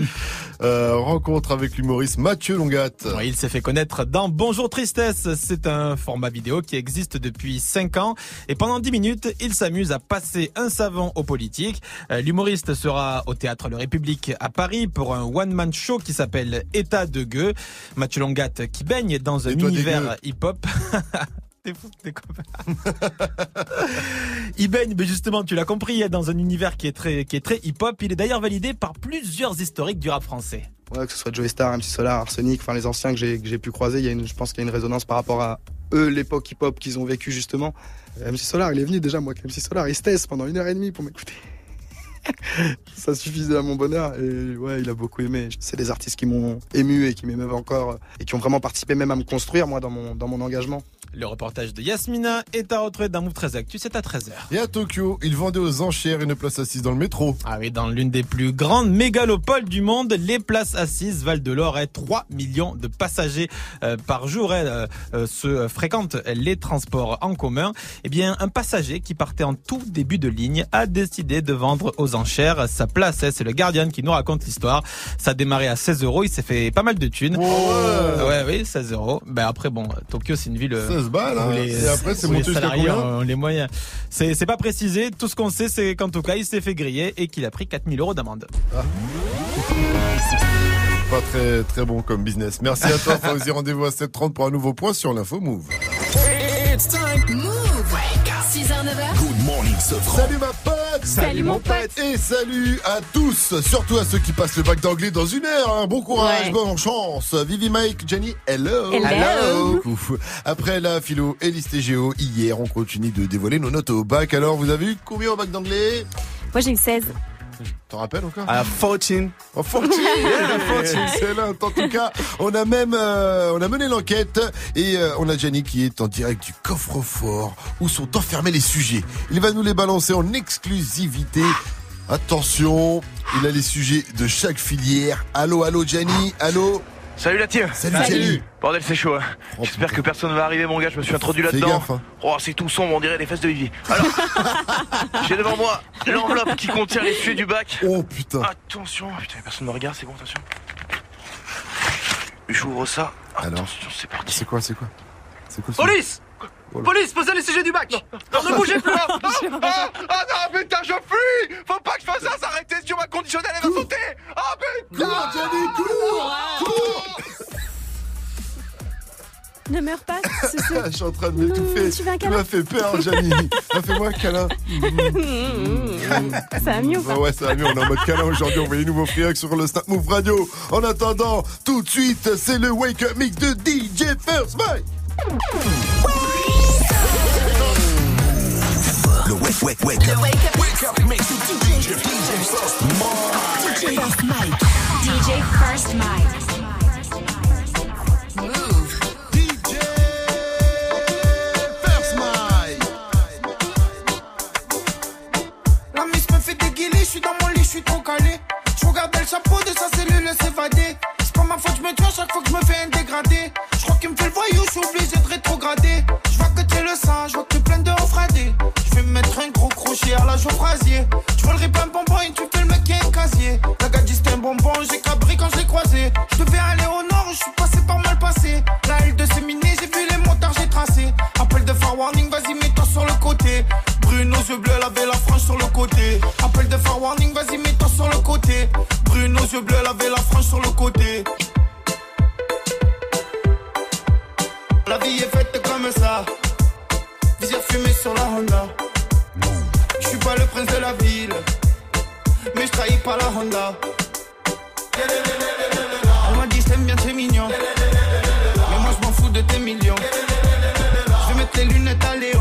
euh, rencontre avec l'humoriste Mathieu Longat. Il s'est fait connaître dans Bonjour Tristesse. C'est un format vidéo qui existe depuis 5 ans. Et pendant 10 minutes, il s'amuse à passer un savon aux politiques. Euh, L'humoriste sera au Théâtre Le République à Paris pour un one-man show qui s'appelle État de gueux. Mathieu Longat qui baigne dans un Univers hip-hop. [LAUGHS] T'es fou, t'es copain. [LAUGHS] il baigne, mais justement, tu l'as compris, dans un univers qui est très, qui est très hip-hop. Il est d'ailleurs validé par plusieurs historiques du rap français. Ouais, que ce soit Joey Star, MC Solar, Arsenic, enfin les anciens que j'ai que j'ai pu croiser, il y a une, je pense qu'il y a une résonance par rapport à eux, l'époque hip-hop qu'ils ont vécu justement. Euh, MC Solar, il est venu déjà, moi, que MC Solar, il se teste pendant une heure et demie pour m'écouter. [LAUGHS] Ça suffisait à mon bonheur et ouais, il a beaucoup aimé. C'est des artistes qui m'ont ému et qui m'émeuvent encore et qui ont vraiment participé même à me construire, moi, dans mon, dans mon engagement. Le reportage de Yasmina est à retrouver dans Move 13 Actu, c'est à 13h. Et à Tokyo, ils vendaient aux enchères une place assise dans le métro. Ah oui, dans l'une des plus grandes mégalopoles du monde, les places assises Val de l'Or est 3 millions de passagers euh, par jour euh, euh, se fréquentent les transports en commun. Eh bien, un passager qui partait en tout début de ligne a décidé de vendre aux enchères sa place. hein. C'est le Guardian qui nous raconte l'histoire. Ça a démarré à 16 euros, il s'est fait pas mal de thunes. ouais, oui, 16 euros. Ben après, bon, Tokyo, c'est une ville. euh, 16 balles, hein. où les, Et après, c'est monté jusqu'à salariés combien ont les moyens. C'est c'est pas précisé. Tout ce qu'on sait, c'est qu'en tout cas, il s'est fait griller et qu'il a pris 4000 euros d'amende. Pas très très bon comme business. Merci à toi, [LAUGHS] Fauzi. Rendez-vous à 7h30 pour un nouveau point sur l'info Move. It's time. Move. 6h, 9h. Salut ma pote Salut, mon pote. Et salut à tous Surtout à ceux qui passent le bac d'anglais dans une heure hein. Bon courage, Ouais. bonne chance Vivi, Mike, Jenny, hello Hello. Coucou. Après la philo et l'histéo, hier on continue de dévoiler nos notes au bac. Alors vous avez eu combien au bac d'anglais? Moi j'ai eu 16. T'en rappelles encore À 14. Oh, 14 Yeah. Excellent En tout cas, on a même euh, on a mené l'enquête et euh, on a Gianni qui est en direct du coffre-fort où sont enfermés les sujets. Il va nous les balancer en exclusivité. Attention, il a les sujets de chaque filière. Allô, allô Gianni, allô Salut la team Salut, Salut. Bordel c'est chaud hein. J'espère que personne va arriver mon gars, je me suis introduit là-dedans. hein. Oh c'est tout sombre, on dirait les fesses de Vivi. Alors, [LAUGHS] j'ai devant moi l'enveloppe qui contient les sujets du bac. Oh putain Attention, putain personne ne me regarde, c'est bon, attention. J'ouvre ça. Alors c'est parti. C'est quoi, c'est quoi? C'est quoi Police Police, posez les sujets du bac Non, ne bougez plus hein. [LAUGHS] ah, ah, ah, non putain je fuis Faut pas que je fasse ça, arrête sur ma conditionnelle, elle va sauter Ah putain Cours cours Cours Ne meurs pas, [LAUGHS] Je suis en train de m'étouffer. tu veux un Tu m'as fait peur. Ah, Fais-moi un câlin. [LAUGHS] Ça va mieux ou pas Bah ouais, ça va mieux, on est en mode câlin aujourd'hui, on voit les nouveaux friacs sur le Snap Move Radio. En attendant, tout de suite, c'est le Wake Up Mix de DJ First Mike. Le wake, wake, wake up. Wake up mix with DJ, DJ First Mike. DJ First Mike. DJ First Mike. Je suis trop calé. Je regardais le chapeau de sa cellule s'évader. C'est pas ma faute, je me tue à chaque fois que je me fais un dégradé. Je crois qu'il me fait le voyou, je suis obligé de rétrograder. Je vois que t'es le sang, je vois que t'es plein de refradés. Je vais me mettre un gros crochet à la joie frasier. Vois le rip un bonbon et tu fais le mec qui est casier. La c'était un bonbon, j'ai yeux bleus, laver la frange sur le côté. Appel de faire warning, vas-y, mets-toi sur le côté. Bruno, aux yeux bleus, laver la frange sur le côté. La vie est faite comme ça. Visière fumée sur la Honda. Je suis pas le prince de la ville, mais je trahis pas la Honda. On m'a dit, t'aimes bien, t'es mignon. Mais moi, je m'en fous de tes millions. Je vais mettre les lunettes à Léo.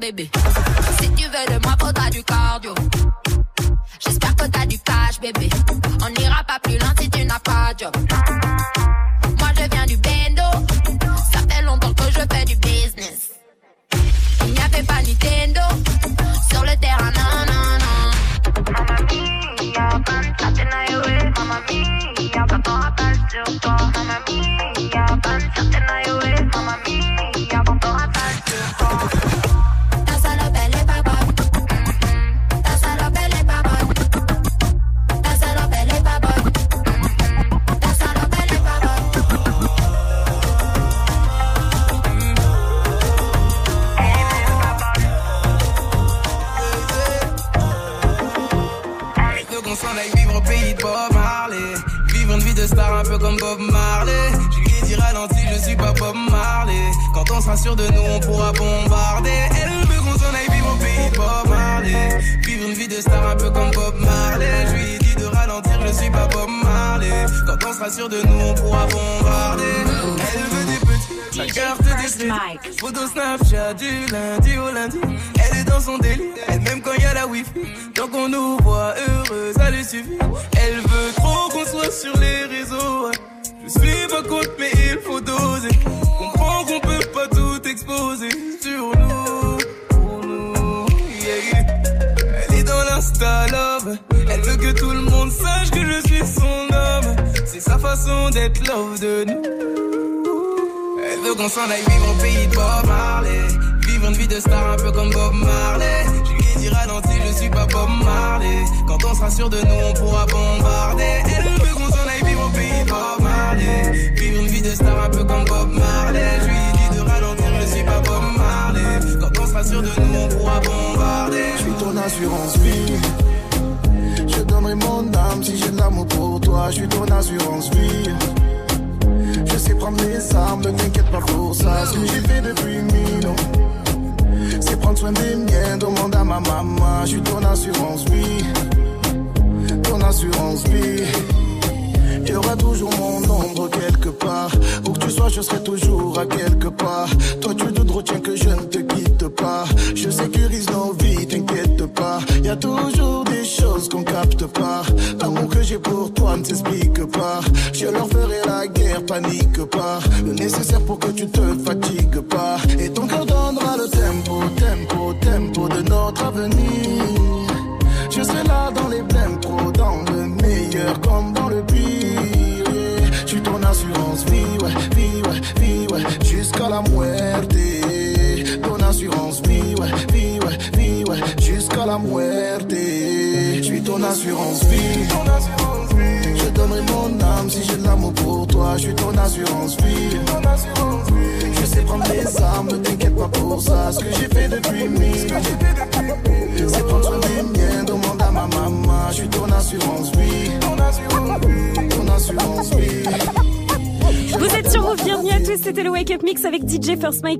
bébé.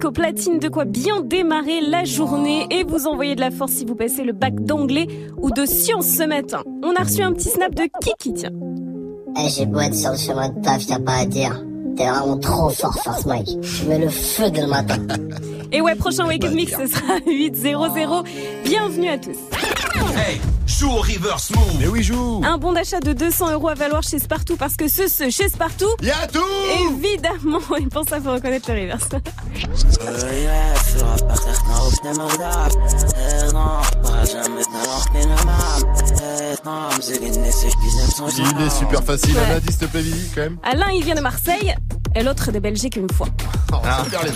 DJ First Mike au platine, de quoi bien démarrer la journée et vous envoyer de la force si vous passez le bac d'anglais ou de sciences ce matin. On a reçu un petit snap de Kiki, tiens. Eh, j'ai beau être sur le chemin de taf, y'a pas à dire. T'es vraiment trop fort, Force Mike. Tu mets le feu dès le matin. [LAUGHS] Et ouais, prochain Wake Up Mix, ce sera [LAUGHS] 8-0-0. Bienvenue à tous. Hey, joue au reverse move. Mais oui, joue. Un bon d'achat de 200 euros à valoir chez Spartoo parce que ce, ce, chez Spartoo. Y'a tout Évidemment, et pour ça, faut reconnaître le reverse. Il est super facile. Ouais. Indice, s'il te plaît, quand même. Alain, il vient de Marseille et l'autre de Belgique une fois. Oh, super les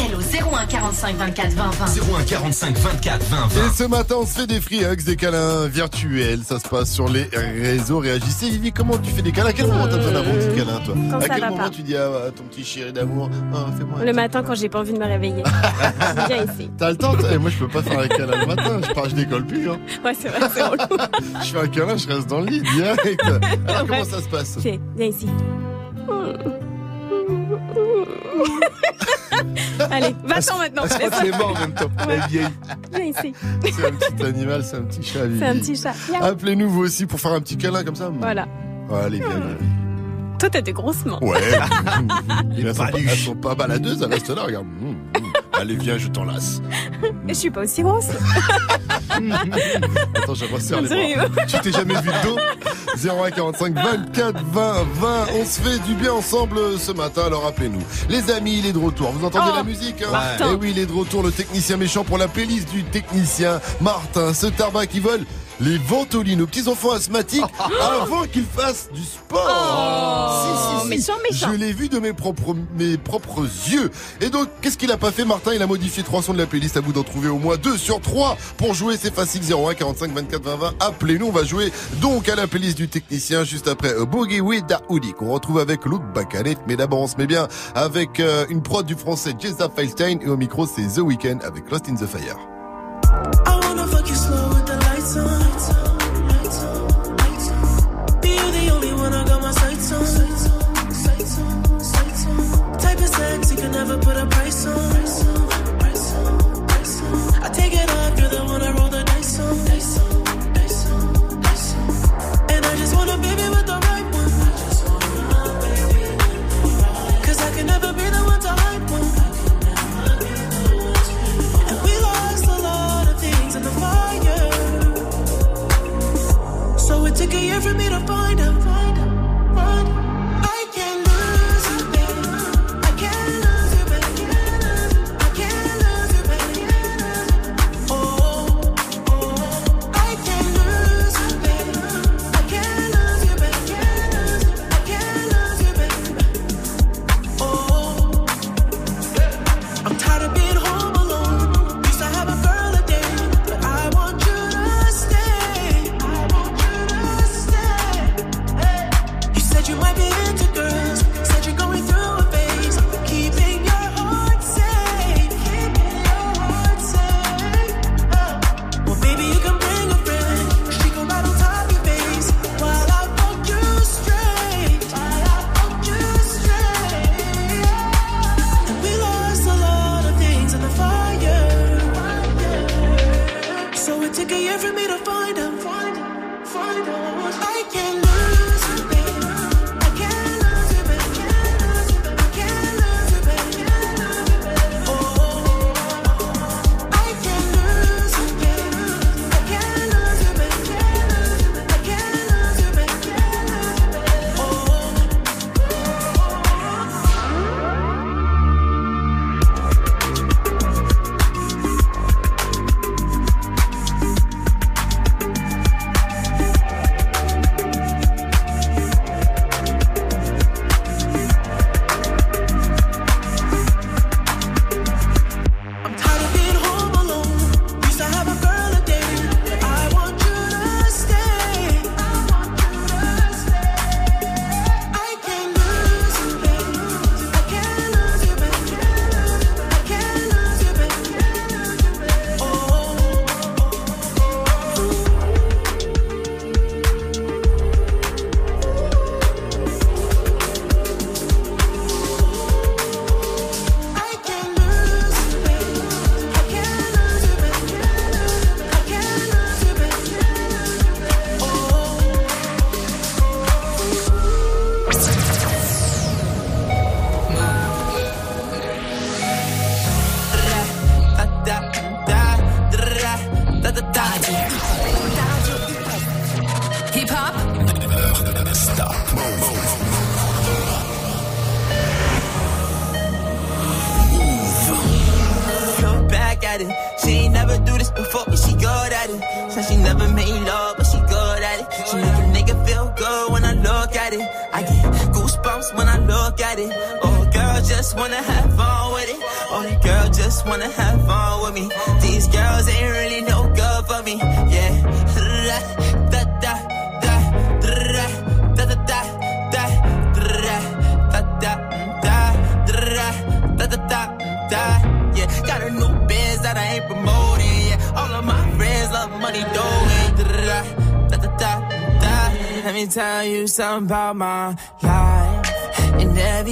Appel au 01 45 24 20 20. 01 45 24 20 20. Et ce matin, on se fait des free hugs, des câlins virtuels. Ça se passe sur les réseaux. Réagissez, Vivi, comment tu fais des câlins? À quel moment t'as besoin d'un bon petit câlin, toi? Quand À quel moment pas. tu dis à ton petit chéri d'amour Ah, Fais-moi un Le matin quand j'ai pas envie de me réveiller. [LAUGHS] Viens ici. T'as le temps toi? Eh, Moi, je peux pas faire un câlin le matin. Je pars, je décolle plus. Hein. Ouais, c'est vrai, c'est relou. [LAUGHS] Je fais un câlin, je reste dans le lit direct. Alors, comment ça se passe? Viens ici. Va-t'en maintenant. Elle se croit qu'elle est morte en même temps. La vieille. Viens ici. C'est un petit animal, c'est un petit chat. C'est un petit chat. Appelez-nous vous aussi pour faire un petit câlin comme ça. Voilà. Allez, viens, viens. Toi, t'as des grosses mains. Ouais. [LAUGHS] elles, sont pas, elles sont pas baladeuses, elles restent là, regarde. Mmh, mmh. Allez, viens, je t'enlace. Et je suis pas aussi grosse. Attends, je resserre les bras. Tu t'es jamais vu de dos? 01 45 24 20 20. On se fait du bien ensemble ce matin, alors appelez-nous. Les amis, il est de retour. Vous entendez Oh, la musique hein Martin. Eh oui, il est de retour, le technicien méchant pour la playlist du technicien Martin. Ce tarbat qui vole les ventolines aux petits enfants asthmatiques [LAUGHS] avant qu'ils fassent du sport. Oh, méchant, méchant. Je l'ai vu de mes propres, mes propres yeux. Et donc, qu'est-ce qu'il a pas fait, Martin? Il a modifié trois sons de la playlist. À vous d'en trouver au moins deux sur trois. Pour jouer, c'est facile. 01 45 24 20 20. Appelez-nous. On va jouer donc à la playlist du technicien juste après euh, Boogie with Daoudi qu'on retrouve avec Luke Bakanet. Mais d'abord, on se met bien avec euh, une prod du français Jeza Feilstein. Et au micro, c'est The Weeknd avec Lost in the Fire.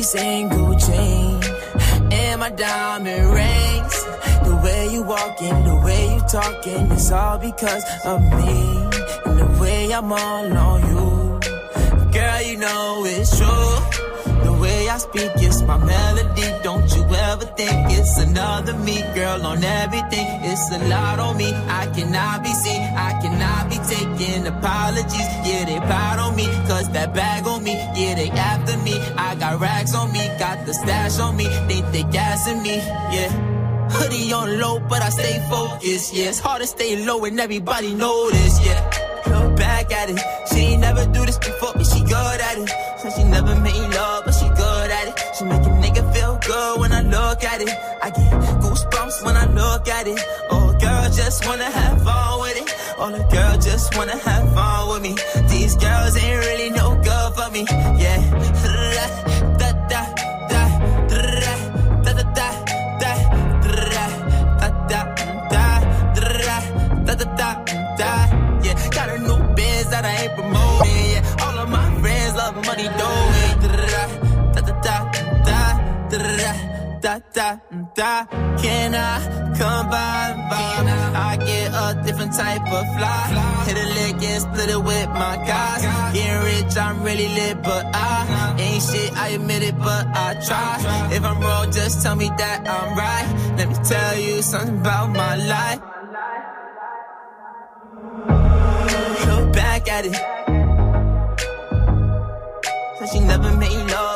Single chain, and my diamond rings. The way you walking, the way you talking, it's all because of me. And the way I'm all on you. Girl, you know it's true. The way I speak, it's my melody. Don't you ever think it's another me, girl, on everything. It's a lot on me. I cannot be seen. I cannot be taking apologies. Yeah, they proud on me. Cause that bag on me. Yeah, they after me. I got rags on me. Got the stash on me. Think they gassing me. Yeah. Hoodie on low, but I stay focused. Yeah, it's hard to stay low and everybody know this. Yeah, look back at it. She ain't never do this before, but she good at it. Said she never made love, but she good at it. She make a nigga feel good when I look at it. I get goosebumps when I look at it. Oh, girl, just wanna have fun with it. Oh, the girl just wanna have fun with me. These girls ain't really no good for me. Yeah. Da, da, da, da, da, da, da, da. Yeah, got a new biz that I ain't promoting. Yeah, all of my friends love money doing. Da da da da da da da da. Can I come by? by? I get a different type of fly. Hit a lick and split it with my guys. Getting rich, I'm really lit, but I ain't shit. I admit it, but I try. If I'm wrong, just tell me that I'm right. Let me tell you something about my life. Look back at it. Said she never made love,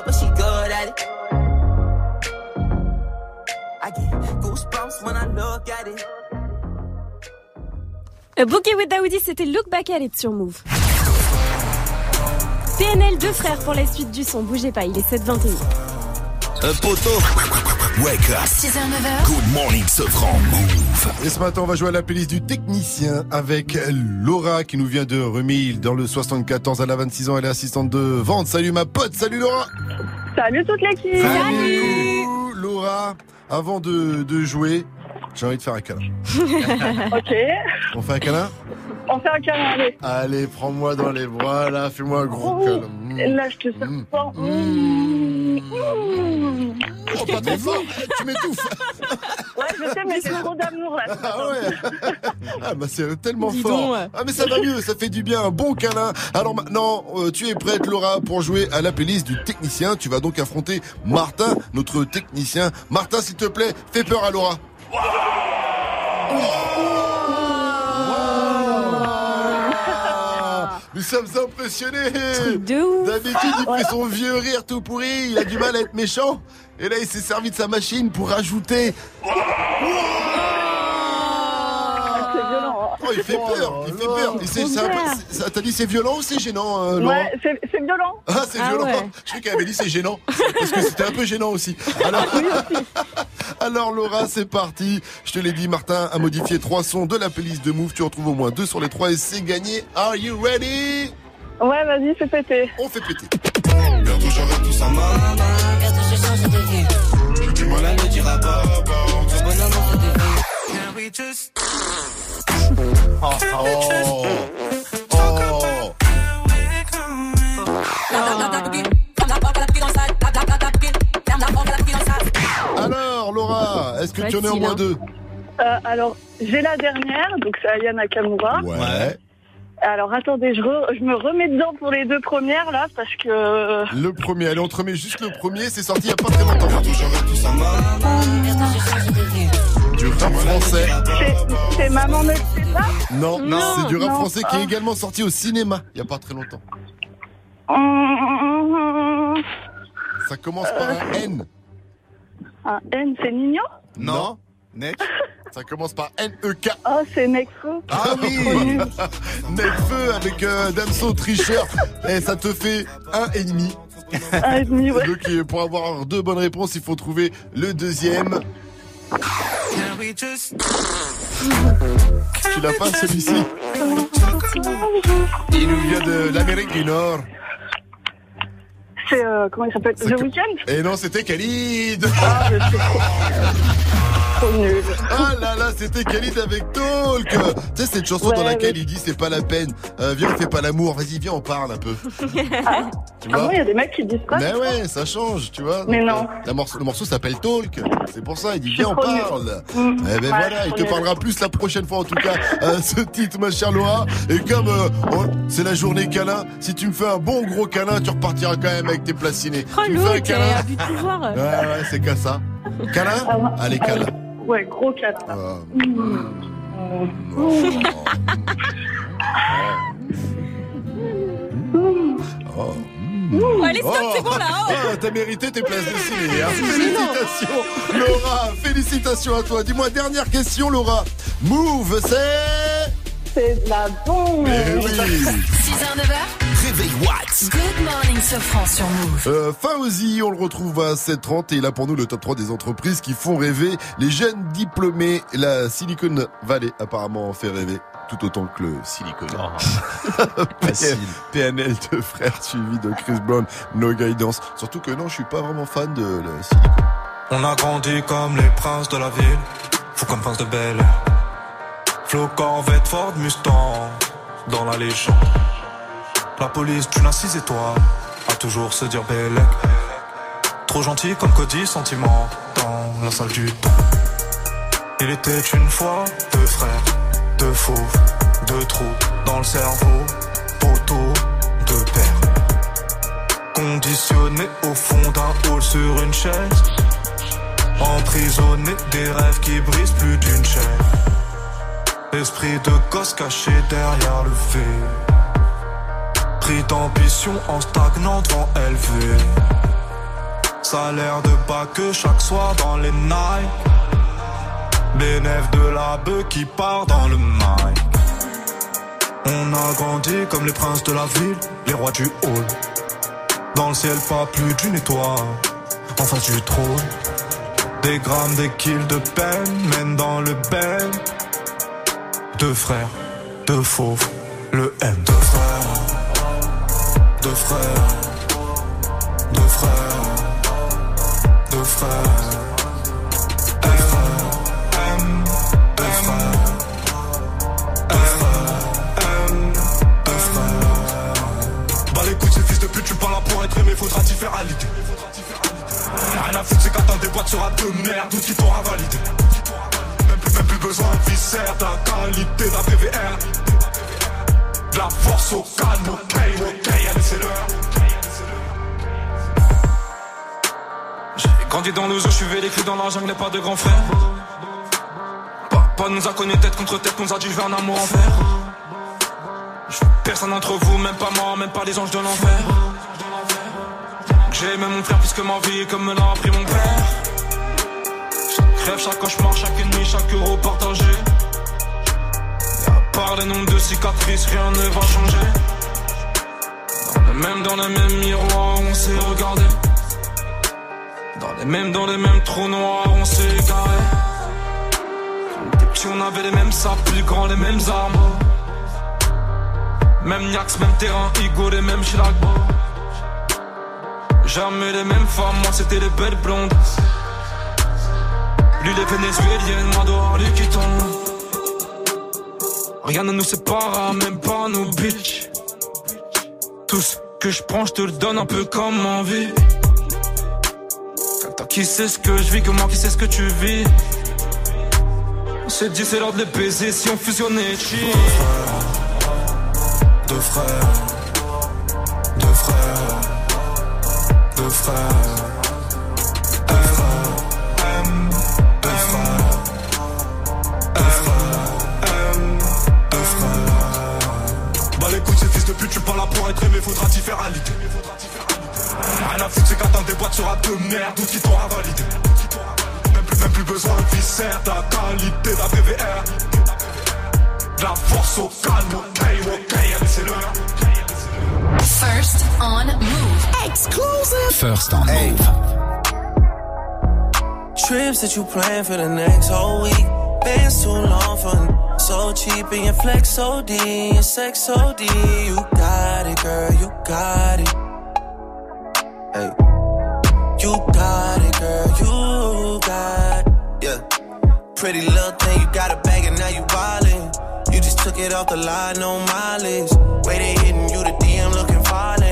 goosebumps when I look at it. A Boogie with Daoudi, c'était Look Back at It sur Move. PNL deux frères pour la suite du son. Bougez pas, il est 7h21. Un poteau. Wake up. 6h, 9h. Good morning, Sofran. Move. Et ce matin, on va jouer à la playlist du technicien avec Laura qui nous vient de Remil dans le 74. Elle a 26 ans, elle est assistante de vente. Salut ma pote, salut Laura. Salut toute l'équipe Salut Laura, avant de, de jouer, j'ai envie de faire un câlin. [LAUGHS] Ok, On fait un câlin? On fait un câlin, allez. Allez, prends-moi dans les bras, là, fais-moi un gros Oh, câlin. Là, je te sers fort. Oh, pas trop fort, tu m'étouffes. [LAUGHS] Ouais, je sais, mais c'est trop d'amour là. Ah ouais. Ah bah c'est tellement Dis fort. donc. Ah mais ça va mieux, ça fait du bien, un bon câlin. Alors maintenant, euh, tu es prête Laura pour jouer à la playlist du technicien. Tu vas donc affronter Martin, notre technicien. Martin s'il te plaît, fais peur à Laura Nous sommes impressionnés. D'habitude il fait son vieux rire tout pourri, il a du mal à être méchant. Et là il s'est servi de sa machine pour rajouter. Oh, il fait peur, il fait peur. Et c'est- c'est c'est- ça- T'as dit c'est violent ou c'est gênant, euh, Laura Ouais, c'est c'est violent. Ah, c'est violent. Je croyais qu'elle avait dit c'est gênant. Parce que c'était un peu gênant aussi. Alors, [LAUGHS] Alors Laura, c'est parti. Je te l'ai dit, Martin a modifié trois sons de la playlist de Move. Tu en trouves au moins deux sur les trois et c'est gagné. Are you ready? Ouais, vas-y, fais péter. On fait péter. Bientôt j'aurai tout ça main. Bientôt j'ai changé de vie. J'ai du mal à le dire à papa. Mon bonhomme en fait de vie. Can we just Oh, oh, oh. Alors Laura, est-ce que tu en es au moins deux Euh, alors, j'ai la dernière, donc c'est Aya Nakamura. Ouais. Alors, attendez, je, re- je me remets dedans pour les deux premières, là, parce que... Le premier, allez, on te remet juste le premier, c'est sorti il y a pas très longtemps. Rap français. C'est- Maman ne le sait pas Non, Non, c'est du rap non. français qui est également sorti au cinéma il y a pas très longtemps. Hum, Ça commence par un N. Un N, c'est Nino Non. Nek Ça commence par N-E-K. Oh, c'est Necfeu. Ah oui [LAUGHS] Necfeu avec euh, Damso tricheur. Et ça te fait un et demi. Un et demi, ouais. Donc euh, pour avoir deux bonnes réponses, il faut trouver le deuxième. Tu l'as pas celui-ci Il nous vient de l'Amérique du Nord. C'est, euh, comment il s'appelle? The Weeknd? Et non, c'était Khalid. Ah, je trop nul. Ah là là, c'était Khalid avec Talk Tu sais, cette chanson Ouais, dans laquelle il dit c'est pas la peine, Euh, viens on fait pas l'amour, vas-y viens on parle un peu. [LAUGHS] Ah, Tu ah vois bon, il y a des mecs qui disent ça Mais ouais, ça change, tu vois. Mais Donc, non. euh, la morceau- le morceau s'appelle Talk. C'est pour ça, il dit viens on parle. Mm. Eh ben Ouais, voilà, il te parlera plus la prochaine fois en tout cas, euh, [LAUGHS] ce titre ma chère Laura. Et comme euh, on- c'est la journée câlin, si tu me fais un bon gros câlin, tu repartiras quand même avec tes placinés. Oh, tu me fais un câlin. [LAUGHS] Ouais ouais, c'est qu'à ça. Câlin Allez câlin. Ouais, gros 4. Ah. Oh. Oh, allez, stop, c'est bon là. oh. Ah, t'as mérité tes places de ciné. hein. Félicitations, Laura. Félicitations à toi. Dis-moi, dernière question, Laura. Move, c'est. C'est de la bombe. Eh oui. 6h, 9h. Réveil What Good morning, Sofran sur Move. Euh, Fauzi, on le retrouve à 7h30 et il a pour nous le top 3 des entreprises qui font rêver les jeunes diplômés. La Silicon Valley apparemment fait rêver tout autant que le Silicon. [LAUGHS] Facile. PNL de frères suivi de Chris Brown, No Guidance. Surtout que non, je suis pas vraiment fan de la Silicon. On a grandi comme les princes de la ville, fou comme prince de Bel Air. Flo Corvette, Ford Mustang, dans la légende. La police d'une assise étoile, à toujours se dire Bellec. Trop gentil comme Cody, sentiment, dans la salle du temps. Il était une fois deux frères, deux fauves, deux trous dans le cerveau, poteau, deux pères. Conditionné au fond d'un hall sur une chaise. Emprisonné des rêves qui brisent plus d'une chaîne. Esprit de gosse caché derrière le fait. Pris d'ambition en stagnant devant élevé. Salaire de bas que chaque soir dans les nights. Bénéf de la bœuf qui part dans le mail. On a grandi comme les princes de la ville, les rois du hall. Dans le ciel, pas plus d'une étoile. En face du trône. Des grammes, des kills de peine mènent dans le bel. Deux frères, deux fauves, le M. Deux frères, deux frères, deux frères, deux frères. M, deux frères, deux frères, M, deux frères. Bah faudra t'y faire à l'idée. Rien à foutre, c'est qu'attends des boîtes sera de merde, tout qui t'aura validé. Besoin viscère, la qualité d'un PVR. De la force au calme, ok, ok, allez, c'est l'heure. J'ai grandi dans le zoo, je suis vécu dans la jungle, pas de grand frère. Papa nous a connus tête contre tête, nous a dit veux un amour en fer. Personne d'entre vous, même pas moi, même pas les anges de l'enfer. J'ai aimé mon frère plus que ma vie, comme me l'a appris mon père. Rêve, chaque cauchemar, chaque nuit, chaque euro partagé. Et à part les nombres de cicatrices, rien ne va changer. Dans le même, dans le même miroir, on s'est regardé. Dans les mêmes, dans les mêmes trous noirs, on s'est égaré. Quand on avait les mêmes sables, plus grands, les mêmes armes. Même Niax, même terrain, Igo, les mêmes Chirac. Jamais les mêmes femmes, moi c'était les belles blondes. Lui les vénézuéliennes, moi dehors lui qui tombe. Rien ne nous sépare, même pas nos bitches. Tout ce que je prends, je te le donne un peu comme envie. Toi qui sais ce que je vis, moi qui sais ce que tu vis. On s'est dit c'est l'heure de les baiser si on fusionnait cheat. Deux frères, deux frères, deux frères, deux pute, tu pas là pour être aimé, faudra t'y faire à l'idée. Rien à foutre, c'est qu'attendre des boîtes sera de merde, tout qui t'aura validé. Même plus, même plus besoin de viscère, la qualité d'un PVR. De la force au calme, ok, ok, allez c'est l'heure. First on Move. Exclusive. First on Move. Trips that you plan for the next whole week. Been too long for so cheap and your flex OD, your sex OD. You got it, girl, you got it. Hey, you got it, girl, you got it. Yeah, pretty little thing, you got a bag and now you wildin'. You just took it off the line, no mileage. Way they hitting you, the DM looking violent.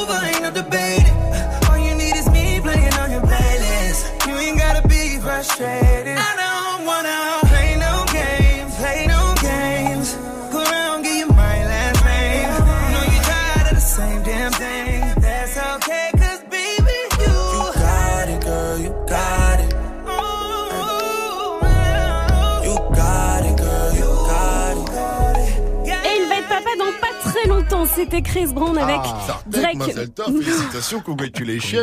Over, ain't no debating. All you need is me playing on your playlist. You ain't gotta be frustrated. C'était Chris Brown avec Ah, Drake. Mazelta, félicitations, congratulations.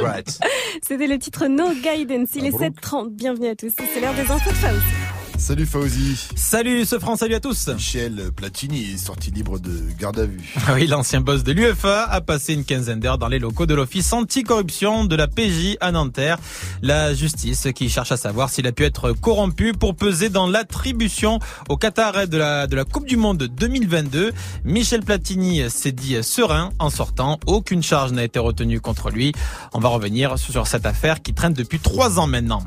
C'était le titre No Guidance. Il est 7h30. Bienvenue à tous. C'est l'heure des infos de Faust. Salut Fauzi. Salut ce France, salut à tous. Michel Platini est sorti libre de garde à vue. Ah oui, l'ancien boss de l'UFA a passé une quinzaine d'heures dans les locaux de l'Office anticorruption de la PJ à Nanterre. La justice qui cherche à savoir s'il a pu être corrompu pour peser dans l'attribution au Qatar de la, de la Coupe du Monde 2022. Michel Platini s'est dit serein en sortant. Aucune charge n'a été retenue contre lui. On va revenir sur cette affaire qui traîne depuis trois ans maintenant.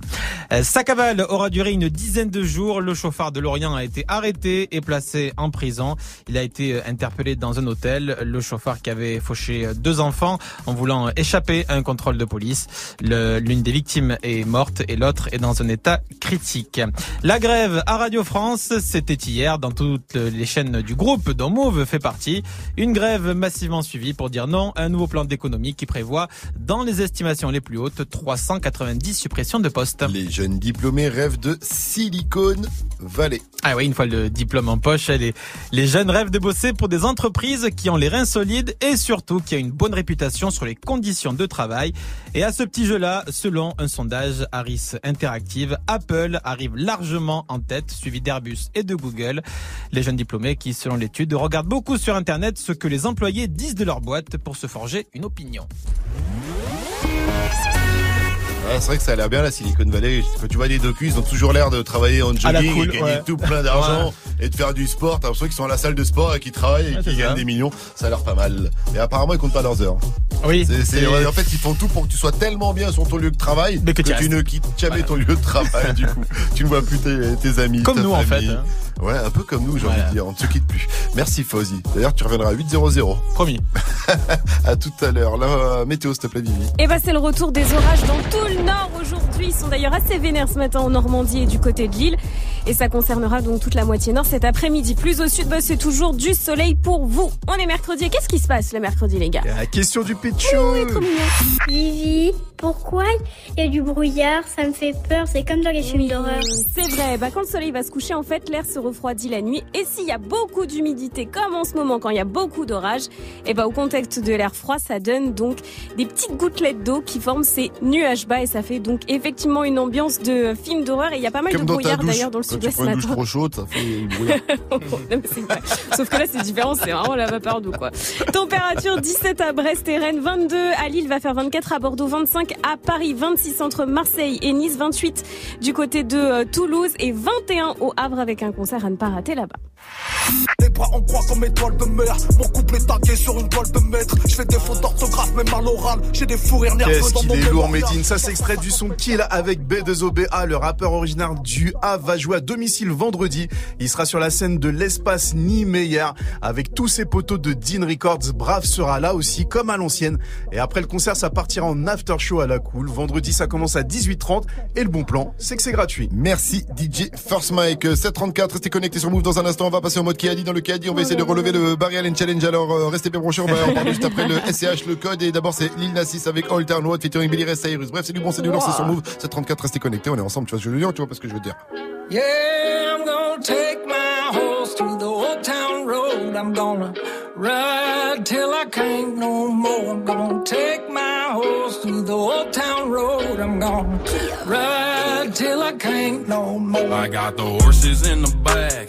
Euh, Sa cavale aura duré une dizaine de jours. Le chauffard de Lorient a été arrêté et placé en prison. Il a été euh, interpellé dans un hôtel. Le chauffard qui avait fauché euh, deux enfants en voulant échapper à un contrôle de police. L'une des victimes est morte et l'autre est dans un état critique. La grève à Radio France, c'était hier dans toutes les chaînes du groupe dont Mauve fait partie. Une grève massivement suivie pour dire non à un nouveau plan d'économie qui prévoit, dans les estimations les plus hautes, 390 suppressions de postes. Les jeunes diplômés rêvent de Silicon Valley. Ah oui, une fois le diplôme en poche, les, les jeunes rêvent de bosser pour des entreprises qui ont les reins solides et surtout qui ont une bonne réputation sur les conditions de travail. Et à ce petit jeu-là, selon un sondage Harris Interactive, Apple arrive largement en tête, suivi d'Airbus et de Google. Les jeunes diplômés qui, selon l'étude, regardent beaucoup sur Internet ce que les employés disent de leur boîte pour se forger une opinion. C'est vrai que ça a l'air bien la Silicon Valley. Quand tu vois les docus, ils ont toujours l'air de travailler en jogging cool, et gagner ouais. tout plein d'argent et de faire du sport. T'as l'impression qu'ils sont à la salle de sport et qu'ils travaillent et Ouais, qu'ils gagnent ça. des millions. Ça a l'air pas mal. Et apparemment, ils comptent pas leurs heures. Oui. En fait, ils font tout pour que tu sois tellement bien sur ton lieu de travail Mais que tu ne quittes jamais ton lieu de travail. du coup, [LAUGHS] tu ne vois plus tes, tes amis. Comme ta nous, en fait, hein. Ouais, un peu comme nous, j'ai envie de dire. On ne se quitte plus. Merci Fauzi. D'ailleurs, tu reviendras à 8-0-0. Promis. [LAUGHS] à tout à l'heure. La météo, s'il te plaît, Vivi. Et bah c'est le retour des orages dans tout le nord aujourd'hui. Ils sont d'ailleurs assez vénères ce matin en Normandie et du côté de Lille. Et ça concernera donc toute la moitié nord cet après-midi. Plus au sud, bah, c'est toujours du soleil pour vous. On est mercredi. Et qu'est-ce qui se passe le mercredi, les gars? La question du pitchou. Vivi, Pourquoi il y a du brouillard Ça me fait peur, c'est comme dans les films d'horreur. C'est vrai, bah quand le soleil va se coucher, en fait, l'air se refroidit la nuit. Et s'il y a beaucoup d'humidité, comme en ce moment, quand il y a beaucoup d'orage, et bah au contexte de l'air froid, ça donne donc des petites gouttelettes d'eau qui forment ces nuages bas. Et ça fait donc effectivement une ambiance de film d'horreur. Et il y a pas mal Comme de brouillard d'ailleurs dans le Quand tu sud-ouest prends une douche matin. trop chaude, ça fait brouillard. [LAUGHS] Non. Sauf que là, c'est différent, c'est vraiment la vapeur d'eau, quoi. Température 17 à Brest et Rennes, 22 à Lille, va faire 24 à Bordeaux, 25 à Paris, 26 entre Marseille et Nice, 28 du côté de euh, Toulouse et 21 au Havre avec un concert à ne pas rater là-bas. Les bras en croix comme étoile de mer. Mon couple est tagué sur une toile de maître. Je fais des fautes d'orthographe, même à l'oral. J'ai des fous rires nerveux Qu'est-ce dans qu'il mon est lourd. Medine. Ça, c'est extrait du son Kill avec B2OBA. Le rappeur originaire du A va jouer à domicile vendredi. Il sera sur la scène de l'espace Niemeyer avec tous ses poteaux de Dean Records. Brave sera là aussi, comme à l'ancienne. Et après le concert, ça partira en after show à la cool. Vendredi, ça commence à 18h30. Et le bon plan, c'est que c'est gratuit. Merci DJ First Mike. 734, restez connectés sur Move dans un instant. On va passer en mode Kiadi dans le Kiadi. On va essayer de relever le Barry Allen Challenge. Alors euh, restez bien branchés. On va en parler juste après le [LAUGHS] SCH, le code. Et d'abord, c'est Lil Nas X avec Old Town Road featuring Billy Ray Cyrus. Bref, c'est du bon, c'est du lourd, c'est sur Move. 734, restez connectés. On est ensemble. Tu vois ce que je veux dire? Tu vois pas ce que je veux dire? Yeah, I'm gonna take my horse to the old town road. I'm gonna ride till I can't no more. I'm gonna take my horse to the old town road. I'm gonna ride till I can't no more. I got the horses in the back,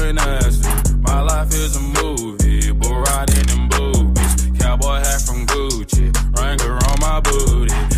Ask her. My life is a movie, but riding in boobies. Cowboy hat from Gucci, Wrangler on my booty.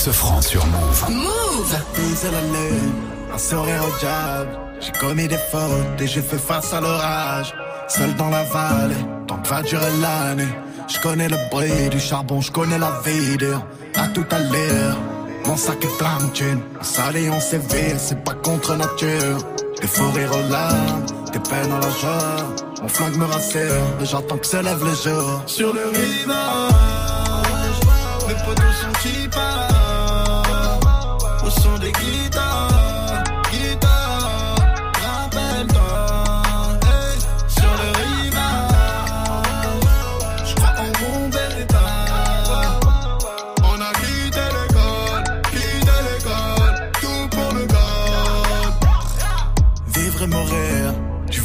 ce franc sur Move. Move. Brise la lune, un sourire au diable. J'ai commis des fautes et j'ai fait face à l'orage. Seul dans la vallée, tant que va durer l'année. Je connais le bruit du charbon, je connais la vie. À tout à l'heure, mon sac est plein de thunes. On s'allie, on sévère, c'est pas contre nature. Des fous rires aux larmes, des peines à la joie. Mon flingue me rassure, et j'attends que se lève le jour. Sur le rivage, mes potos sont qui partent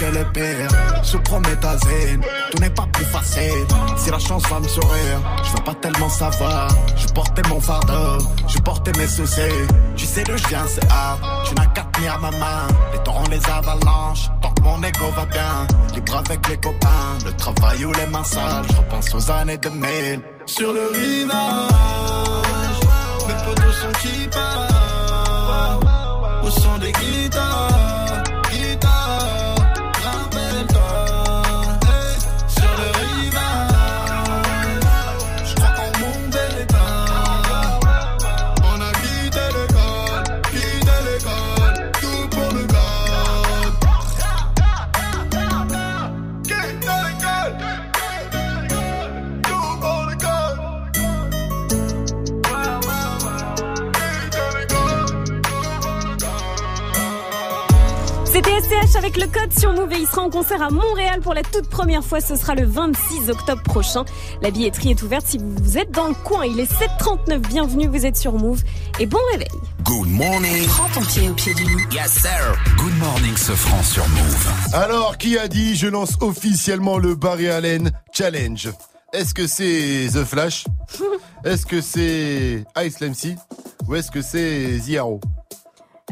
Je promets ta zen, tout n'est pas plus facile. Si la chance va me sourire, je veux pas tellement savoir. Je portais mon fardeau, je portais mes soucis. Tu sais d'où je viens, c'est hard. Tu n'as qu'à tenir ma main. Les torrents, les avalanches, tant que mon ego va bien. Libre avec les copains, le travail ou les mains sales. Je repense aux années 2000. Sur le rivage, mes potos sont qui partent. Au son des guitares, avec le code sur Move et il sera en concert à Montréal pour la toute première fois. Ce sera le 26 octobre prochain. La billetterie est ouverte si vous êtes dans le coin. Il est 7h39. Bienvenue, vous êtes sur Move et bon réveil. Good morning. Prends ton pied au pied du lit. Yes, sir. Good morning, ce franc sur Move. Alors, qui a dit je lance officiellement le Barry Allen Challenge Est-ce que c'est The Flash? [LAUGHS] Est-ce que c'est Ice MC Ou est-ce que c'est Ziaro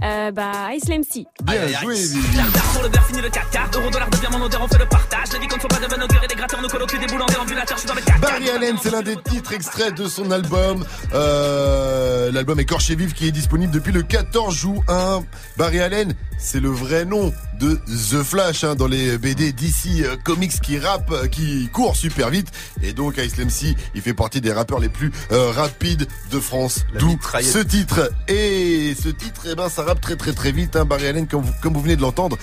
Euh, bah, Islam C. Bien joué, Vivi. Pour le verre fini le 4 Euro dollar devient mon odeur, on fait le partage. Ne pas de bonne augure et des gratteurs nous colloquent des boules en déambulateur. Je suis dans le 4 Barry Allen, c'est l'un des titres extraits de son album. Euh, L'album Écorché Vif qui est disponible depuis le 14 juin. Barry Allen, c'est le vrai nom de The Flash hein, dans les BD DC euh, Comics qui rappe, euh, qui court super vite. Et donc Ice MC, il fait partie des rappeurs les plus euh, rapides de France. D'où ce titre. Et ce titre, eh ben, ça rappe très très très vite. Hein, Barry Allen, comme vous, comme vous venez de l'entendre.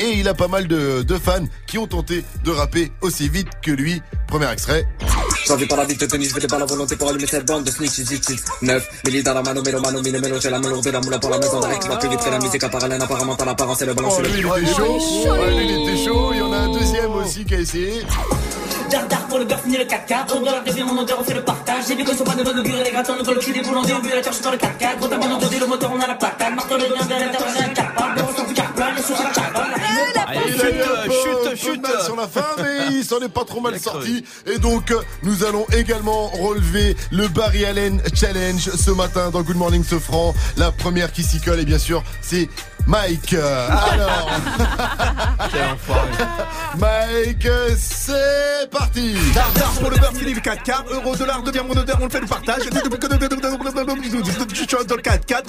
Et il a pas mal de, de fans qui ont tenté de rapper aussi vite que lui. Premier extrait. J'envie par la vie de tenue, je vais pas la volonté pour allumer cette bande de snitches, snitches. 9 milli dans la mano, mélo, mano, mino, mélo, j'ai la melourde et la moula pour la maison. Qui va plus vite que la musique apparemment, apparemment, t'as l'apparence et le ballon Oh, lui, il était chaud. Ouais, lui, il était chaud. Il y en a un deuxième aussi qui a essayé. Dardard pour le beurre fini le 4 Euro dollar devient mon odeur, on fait le partage. Qu'on ne faut pas de bonne augure et des gratteurs nous colloquent des boules en déambulateur. Je suis dans le 4 Gros t'as entendu le moteur, on a la patate. Marteau le lien vers l'intérieur, j'ai un capable. Le ressort du carbone, les sources carbone. Il a eu un peu- un peu de mal sur la fin, mais [LAUGHS] il s'en est pas trop mal sorti. Et donc, nous allons également relever le Barry Allen Challenge ce matin dans Good Morning Sofran. La première qui s'y colle, et bien sûr, c'est Mike. Euh, Alors, Mike, euh, c'est parti. Dardard pour le beurre le 4K, euro dollar devient mon odeur, on le fait le partage. Je suis dans le 4K,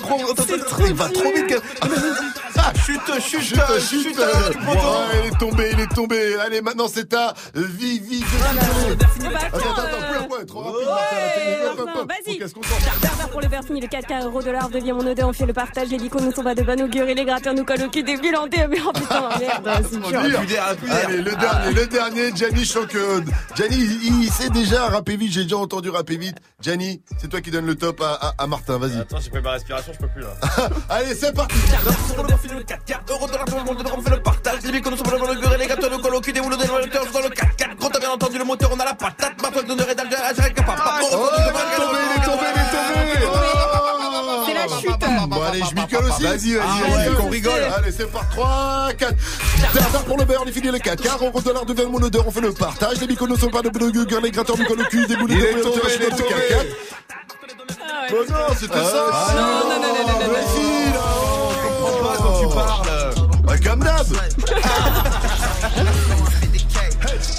il va trop vite. Ah, chute, chute, Chute, chute. il est tombé, il est tombé. Allez, maintenant c'est à Vivi. Attends, attends, attends, ouais, trop rapide. Vas-y. Dardard pour le beurre fini le 4K. Euro dollar devient mon odeur. On fait le partage. Les licons ne sont pas de bonne augure et les gratteurs nous collent au cul des villes en dé- Mais oh putain, merde, c'est dur. Allez, le dernier, le dernier, Gianni il, il sait déjà rapper vite, j'ai déjà entendu rapper vite. Gianni, c'est toi qui donne le top à, à- à Martin, vas-y. Attends, j'ai pris ma respiration, je peux plus là. Allez, c'est parti. Pour le beurre fini le 4 Euro dollar devient mon odeur, on fait le partage. J'ai dit qu'on ne soit pas de bonne augure et les gratteurs nous collent au cul des boules en déambulateur. Je suis dans le 4 Gros t'as bien entendu le moteur, on a la patate. Marteau d'honneur et d'alger, j'ai capable. Oh, il est tombé, il est tombé, il est tombé. La chute. Bon, allez, je m'y colle aussi. Vas-y, vas-y, vas-y, qu'on rigole. Allez, c'est par 3, 4. Dardard pour le beurre, on est fini le 4. Car euro dollar devient mon odeur, on fait le partage. Les micros ne sont pas de bleu, les gratteurs collent au cul, des boules de le. 4. Bon, non, c'était ça. Ah, non, non, non, non, non, non, si, là, Je comprends pas quand tu parles. Bah, comme d'hab.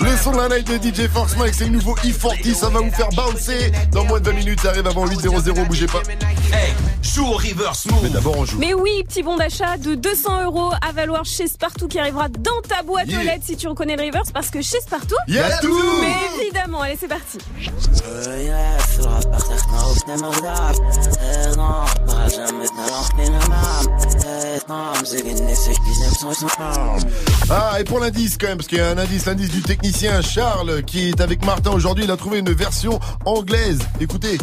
Le son de la night de DJ Force Mike, c'est le nouveau E40, ça va vous faire bouncer. Dans moins de 20 minutes, ça arrive avant 8.00, bougez pas. Hey, joue au reverse move. Mais d'abord, on joue. Mais oui, petit bon d'achat de 200 euros à valoir chez Spartoo qui arrivera dans ta boîte Yeah. aux lettres si tu reconnais le reverse parce que chez Spartoo, Y a tout. Mais évidemment, allez, c'est parti. Ah, et pour l'indice quand même, parce qu'il y a un indice, l'indice du technicien Charles qui est avec Martin aujourd'hui, il a trouvé une version anglaise. Écoutez.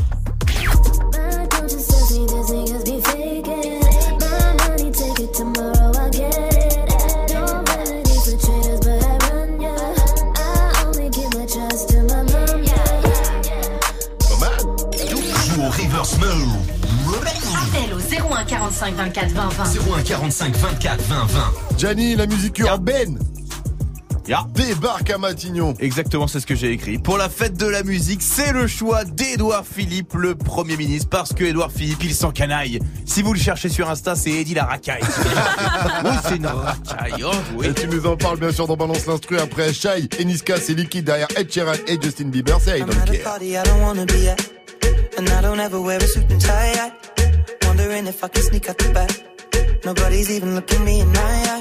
Appel au 01 45 24 20 20. 01 45 24 20 20. Gianni, la musique urbaine. Débarque à Matignon. Exactement, c'est ce que j'ai écrit. Pour la fête de la musique, c'est le choix d'Edouard Philippe, le Premier ministre, parce que Edouard Philippe, il s'encanaille. Si vous le cherchez sur Insta, c'est Eddie la racaille. [LAUGHS] oui, c'est une racaille. Oh, oui. Et tu nous en parles bien sûr dans Balance l'Instru après Shai et Niska, c'est liquide derrière Ed Sheeran et Justin Bieber, c'est I don't care. party I don't wanna be at. And I don't ever wear a suit and tie. I wondering if I can sneak out the back. Nobody's even looking me in my eyes.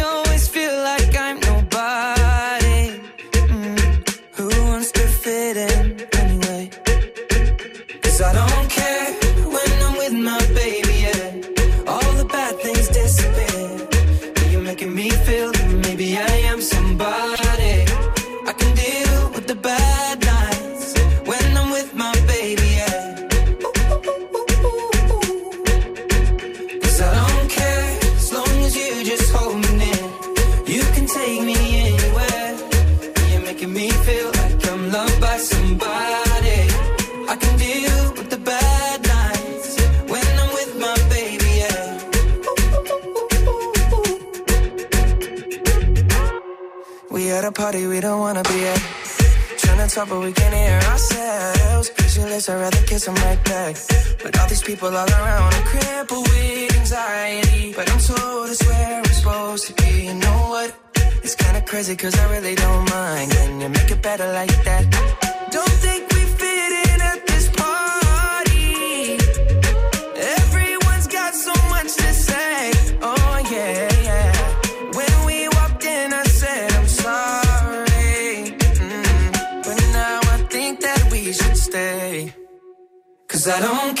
talk but we can't hear ourselves. Pictureless, I'd rather kiss them right back. But all these people all around, I'm crippled with anxiety. But I'm told it's where I'm supposed to be. You know what? It's kinda crazy cause I really don't mind. Can you make it better like that? Cause I don't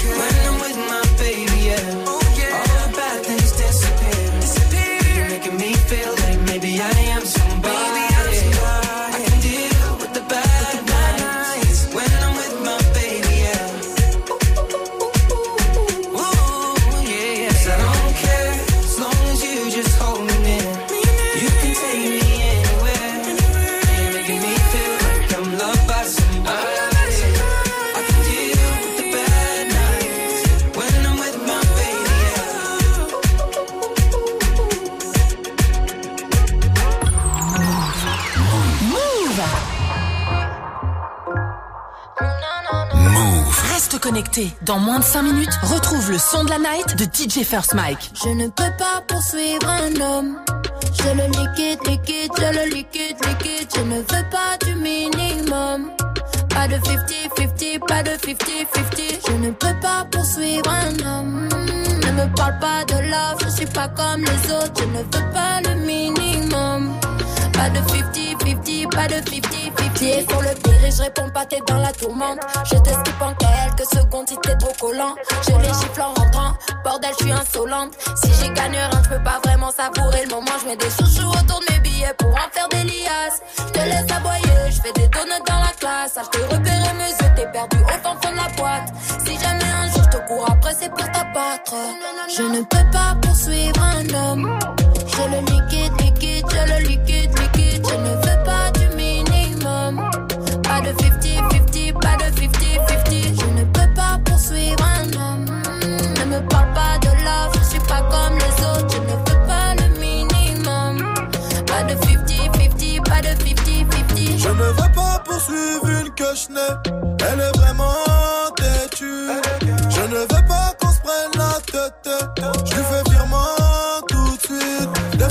Dans moins de 5 minutes, retrouve le son de la night de DJ First Mike. Je ne peux pas poursuivre un homme. Je le liquide, liquide, je le liquide, liquide. Je ne veux pas du minimum. Pas de 50-50, pas de 50-50. Je ne peux pas poursuivre un homme. Ne me parle pas de love, je suis pas comme les autres. Je ne veux pas le minimum. Pas de 50-50, pas de 50-50. Pied sur le pire et je réponds pas, t'es dans la tourmente. Je te skip en quelques secondes si t'es trop collant. Je les gifle en rentrant, bordel, je suis insolente. Si j'ai gagné rien, je peux pas vraiment savourer le moment. Je mets des chouchous autour de mes billets pour en faire des liasses. Je te laisse aboyer, je fais des donuts dans la classe. Ah, je t'ai repéré mes yeux, t'es perdu au fond de la boîte. Si jamais un jour je te cours après, c'est pour t'abattre. Je ne peux pas poursuivre un homme. Je le liquide, liquide, je le liquide, liquide. Je ne veux suis une que. Elle est vraiment têtue. Je ne veux pas qu'on se prenne la tête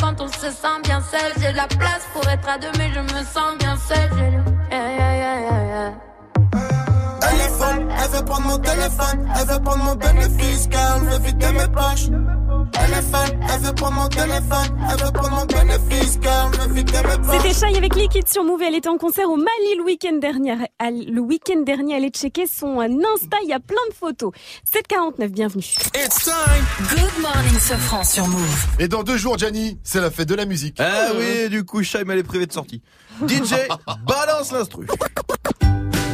quand on se sent bien seul. J'ai la place pour être à deux, mais je me sens bien seul. J'ai le- yeah. Elle elle veut prendre mon téléphone, elle veut prendre mon bénéfice, girl, veut vider mes poches. Elle est folle, elle veut prendre mon téléphone, elle veut prendre mon bénéfice, girl, veut vider mes poches. C'était Shai avec Liquid sur Move. Elle était en concert au Mali le week-end dernier. Elle- Le week-end dernier, allez checker son euh, Insta. Il y a plein de photos. 749, bienvenue. It's time. Good morning, Sofran sur Move. Et dans deux jours, Gianni, c'est la fête de la musique. Ah oui, du coup, Shaim, elle est privée de sortie. [LAUGHS] DJ, balance l'instru.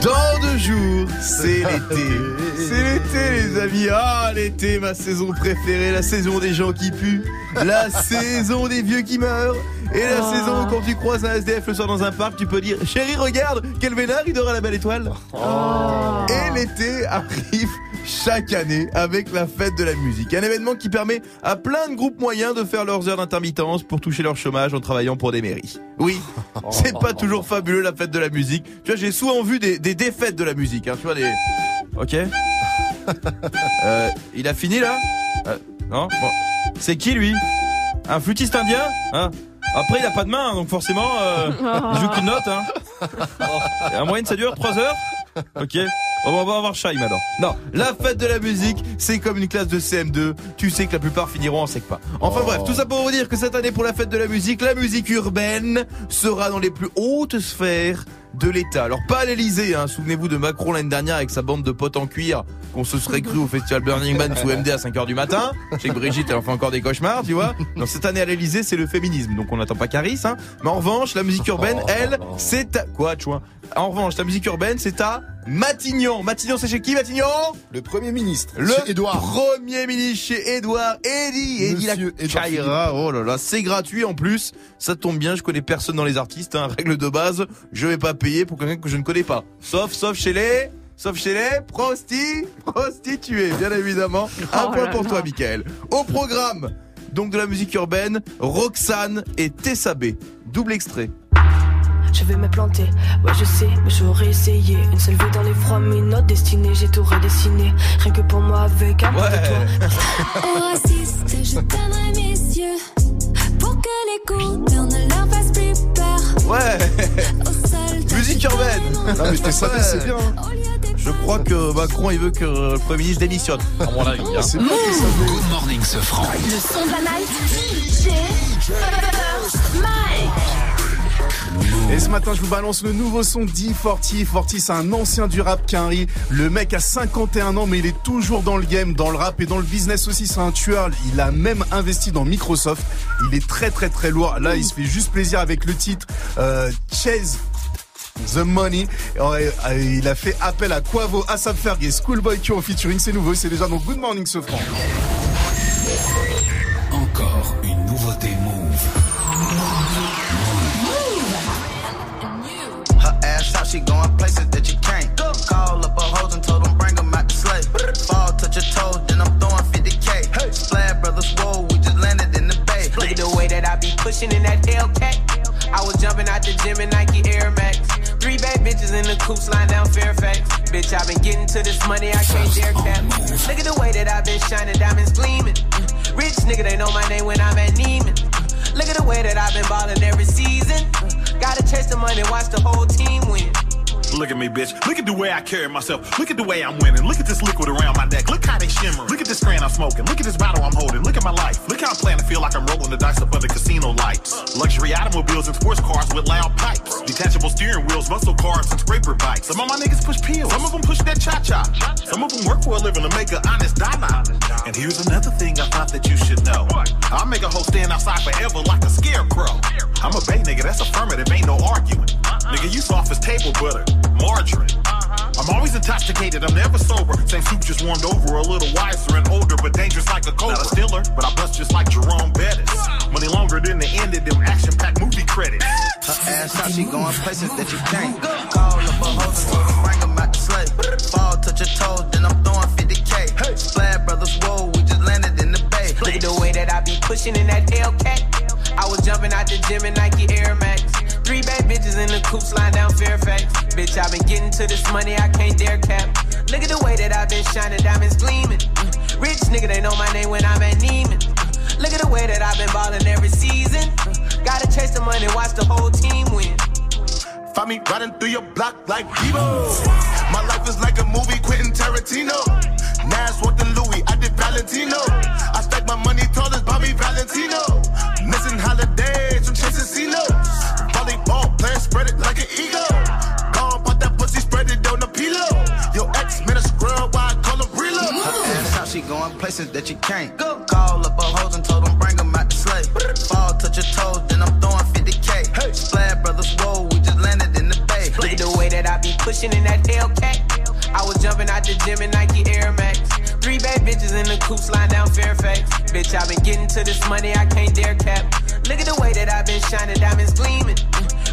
Dans deux jours, c'est [LAUGHS] l'été. C'est l'été, les amis. Ah, l'été, ma saison préférée, la saison des gens qui puent, la [LAUGHS] saison des vieux qui meurent, et la Oh. saison où quand tu croises un SDF le soir dans un parc, tu peux dire Chérie, regarde, quel vénard, il dort à la belle étoile. Et l'été arrive chaque année avec la fête de la musique. Un événement qui permet à plein de groupes moyens de faire leurs heures d'intermittence pour toucher leur chômage en travaillant pour des mairies. Oui, [LAUGHS] c'est pas toujours fabuleux la fête de la musique. Tu vois, j'ai souvent vu des, des défaites de la musique. Hein, tu vois, des... [LAUGHS] Ok. Euh, il a fini là? Euh, Non Bon. C'est qui lui? Un flûtiste indien Hein? Après, il a pas de main, donc forcément, euh, [LAUGHS] il joue qu'une note. Hein. Et en moyenne, ça dure 3 heures? Ok. On va avoir Shaim alors. Non, la fête de la musique, c'est comme une classe de CM2. Tu sais que la plupart finiront en sec pas. Enfin bref, tout ça pour vous dire que cette année pour la fête de la musique, la musique urbaine sera dans les plus hautes sphères de l'État. Alors pas à l'Elysée, hein. souvenez-vous de Macron l'année dernière avec sa bande de potes en cuir qu'on se serait cru au festival Burning Man sous MD à 5h du matin. Je sais que Brigitte elle en fait encore des cauchemars, tu vois. Non, cette année à l'Elysée c'est le féminisme, donc on n'attend pas Caris. Hein. Mais en revanche, la musique urbaine, elle, c'est à... Quoi, chouin En revanche, la musique urbaine, c'est à Matignon. Matignon, c'est chez qui Matignon? Le Premier ministre. Le chez Édouard. Premier ministre chez Edouard. Eddy, Eddy la. Oh là là, c'est gratuit en plus. Ça tombe bien, je connais personne dans les artistes. Hein. [LAUGHS] Règle de base, je vais pas payer pour quelqu'un que je ne connais pas. Sauf, sauf chez les... Sauf chez les prosti, prostituées, bien évidemment. [LAUGHS] Un Oh point là pour toi, Michael. Au programme, donc de la musique urbaine, Roxane et Tessa B. Double extrait. Je vais me planter, ouais je sais, mais j'aurais essayé Une seule vue dans les froids, mais notre destinée J'ai tout redessiné, rien que pour moi avec un peu de toi [LAUGHS] racistes, je donnerai mes yeux pour que les couleurs ne leur fassent plus peur. Ouais [LAUGHS] Musique urbaine Non, mais Tessa B, c'est bien, hein. Je crois que Macron il veut que le Premier ministre démissionne, à mon avis. hein. Good morning, ce franc. Le son de la night, DJ Mike. Et ce matin, je vous balance le nouveau son d'E40. Forty, c'est un ancien du rap Quinry. Le mec a 51 ans, mais il est toujours dans le game, dans le rap et dans le business aussi. C'est un tueur. Il a même investi dans Microsoft. Il est très, très, très lourd. Là, il se fait juste plaisir avec le titre euh, Chase The Money. Euh, Il a fait appel à Quavo, Asap Ferg et Schoolboy Q en featuring. C'est nouveau. C'est déjà dans Good Morning ce franc. Encore une nouveauté Move. She going places that you can't. Call up a hoes and told them bring 'em out the slave. Fall, touch your toes, then I'm throwing 50k. Splash brothers, whoa, we just landed in the bay. Look at the way that I be pushing in that Hellcat. I was jumping out the gym in Nike Air Max. Three bad bitches in the coops line down Fairfax. Bitch, i been getting to this money, I can't dare cap. Look at the way that I've been shining, diamonds gleaming. Rich nigga, they know my name when I'm at Neiman. Look at the way that I've been balling every season. Gotta chase the money, watch the whole team win. Look at me, bitch. Look at the way I carry myself. Look at the way I'm winning. Look at this liquid around my neck. Look how they shimmer. Look at this strand I'm smoking. Look at this bottle I'm holding. Look at my life. Look how I'm playing to feel like I'm rolling the dice up under casino lights. Luxury automobiles and sports cars with loud pipes. Detachable steering wheels, muscle cars, and scraper bikes. Some of my niggas push pills. Some of them push that cha-cha. Some of them work for a living to make an honest dollar. And here's another thing I thought that you should know. I'll make a hoe stand outside forever like a scarecrow. I'm a bay nigga, that's affirmative, ain't no arguing. Nigga, you soft as table butter, margarine. I'm always intoxicated, I'm never sober. Same suit just warmed over, a little wiser and older, but dangerous like a cobra. Not a stiller, but I bust just like Jerome Bettis. Money longer than the end of them action-packed movie credits. Her ass out, she going places that you can't. Call up a host and told her bring 'em out the slate. Fall, touch your toes, then I'm throwing 50k. Splad brothers, whoa, we just landed in the bay. Look at the way that I be pushing in that Hellcat. I was jumping out the gym in Nike Air Max. Three bad bitches in the coupe sliding down Fairfax. Bitch, i been getting to this money, I can't dare cap. Look at the way that I've been shining, diamonds gleaming. Mm. Rich nigga, they know my name when I'm at Neiman. Mm. Look at the way that I've been balling every season. Mm. Gotta chase the money, watch the whole team win. Find me riding through your block like Debo. My life is like a movie, Quentin Tarantino. Nas the Louis, I did Valentino. I stack my money tall as Bobby Valentino. Missing holidays spread it like an eagle. Gone, pop that pussy, spread it on the pillow. Your ex man a scrub, why I call him reload. That's how she going places that you can't. Go. Call up a hoes and told them bring 'em out the slate. Fall, touch your toes, then I'm throwing 50k. Splad brothers, whoa, we just landed in the bay. Look at the way that I be pushing in that Hellcat. I was jumping out the gym in Nike Air Max. Three bad bitches in the coupe sliding down Fairfax. Bitch, i been getting to this money, I can't dare cap. Look at the way that i been shining, diamonds gleaming.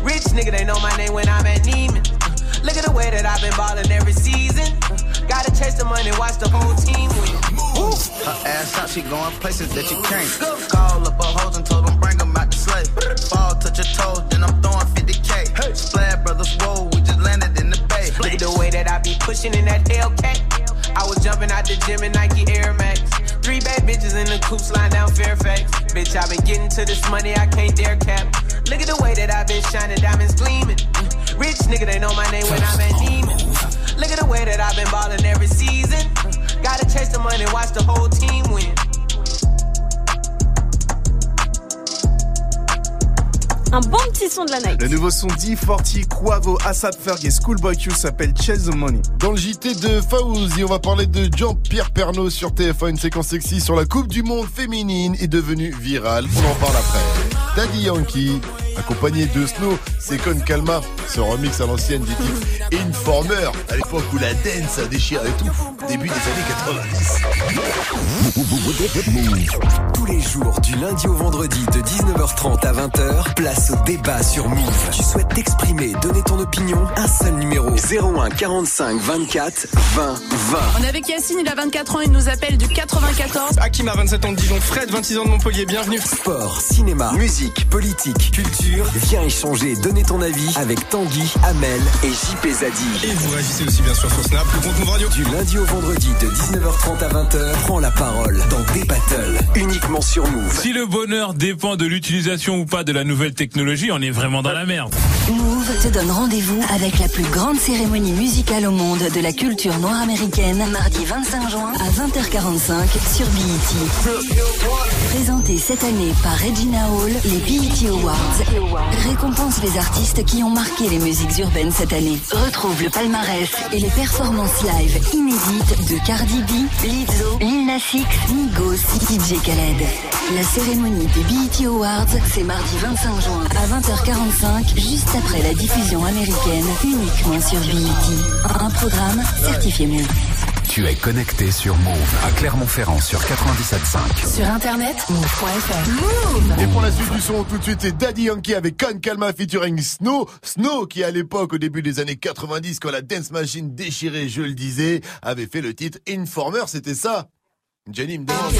Rich nigga, they know my name when I'm at Neiman. Look at the way that I've been balling every season. Gotta chase the money, watch the whole team win. Her ass out, she going places that you can't. Call up a hoes and told them bring 'em out the slate. Fall, touch your toes, then I'm throwing 50k. Splad brothers, whoa, we just landed in the bay. Look at the way that I be pushing in that Hellcat. I was jumping out the gym in Nike Air Max. Three bad bitches in the coupe sliding down Fairfax. Bitch, i been getting to this money, I can't dare cap. Look at the way that i been shining, diamonds gleaming. Mm. Rich nigga, they know my name when I'm at Neiman. Look at the way that I've been balling every season. Gotta chase the money, watch the whole team win. Un bon petit son de la night. Le nouveau son D40, Quavo, Assad Ferg et Schoolboy Q s'appelle Chase the Money. Dans le JT de Fauzi, on va parler de Jean-Pierre Pernaud sur TF1, une séquence sexy sur la Coupe du Monde féminine est devenue virale. On en parle après. Daddy Yankee, accompagné de Snow, c'est Con Calma, ce remix à l'ancienne du titre Informer, à l'époque où la dance a déchiré tout, début des années 90. Tous les jours, du lundi au vendredi, de 19h30 à 20h, place au débat sur Move. Tu souhaites t'exprimer, donner ton opinion Un seul numéro 01 45 24 20 20. On est avec Yacine, il a 24 ans, il nous appelle du 94. Hakim a 27 ans de Dijon, Fred, 26 ans de Montpellier, bienvenue. Sport, cinéma, musique, politique, culture. Viens échanger, donner ton avis avec Tanguy, Amel et JP Zadi. Et vous réagissez aussi bien sûr sur Snap, le compte Move Radio. Du lundi au vendredi de 19h30 à 20h, prends la parole dans des battles uniquement sur Move. Si le bonheur dépend de l'utilisation ou pas de la nouvelle technologie, on est vraiment dans la merde. Move te donne rendez-vous avec la plus grande cérémonie musicale au monde de la culture noire américaine, mardi 25 juin à 20h45 sur BET. Présenté cette année par Regina Hall, les BET Awards récompensent les artistes qui ont marqué les musiques urbaines cette année. Retrouve le palmarès et les performances live inédites de Cardi B, Lizzo, Lil Nas X, Migos, DJ Khaled. La cérémonie des BET Awards, c'est mardi 25 juin à 20h45, juste après la diffusion américaine, uniquement sur BET. Un programme certifié Move. Tu es connecté sur Move à Clermont-Ferrand sur 97.5. Sur internet, move.fr. Move Et pour la suite du son, tout de suite, c'est Daddy Yankee avec Con Calma featuring Snow. Snow qui, à l'époque, au début des années 90, quand la dance machine déchirée, je le disais, avait fait le titre Informer, c'était ça. Jenny me demande.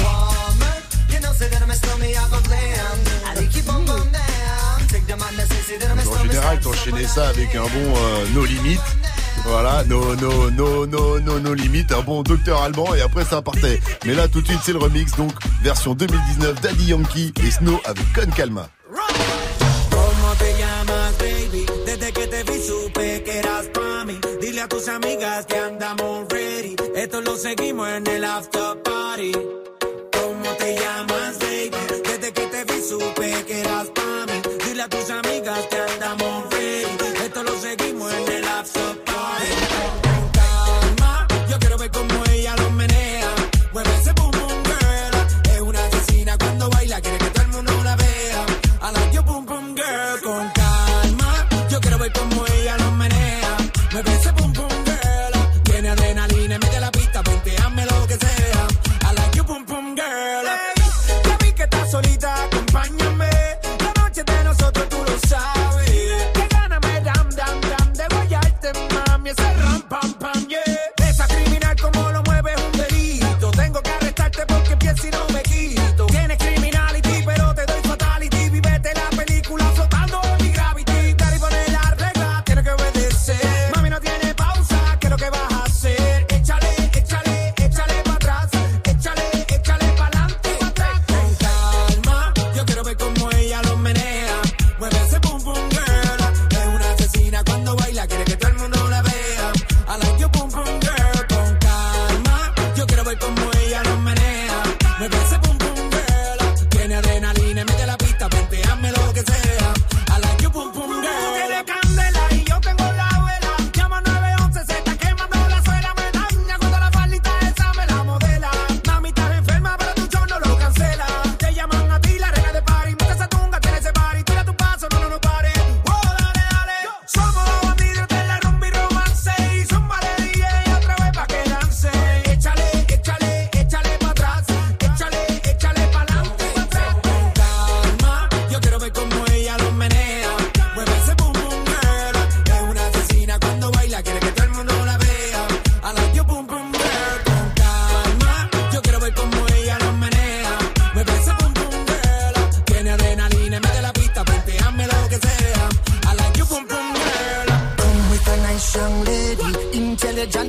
En général, t'enchaînais ça avec un bon euh, No Limit. Voilà, no, no, no, no, no, no limit, un bon docteur allemand et après ça partait. Mais là tout de suite c'est le remix, donc version 2019 Daddy Yankee et Snow avec Con Calma. En el after party. ¿Cómo te llamas, baby? Que te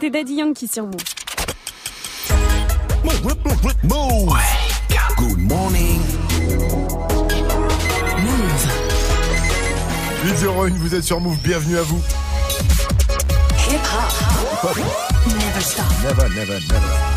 C'était Daddy Yankee sur Move. Move. Good morning. 801, vous êtes sur Move, bienvenue à vous. Never stop. Never, never, never.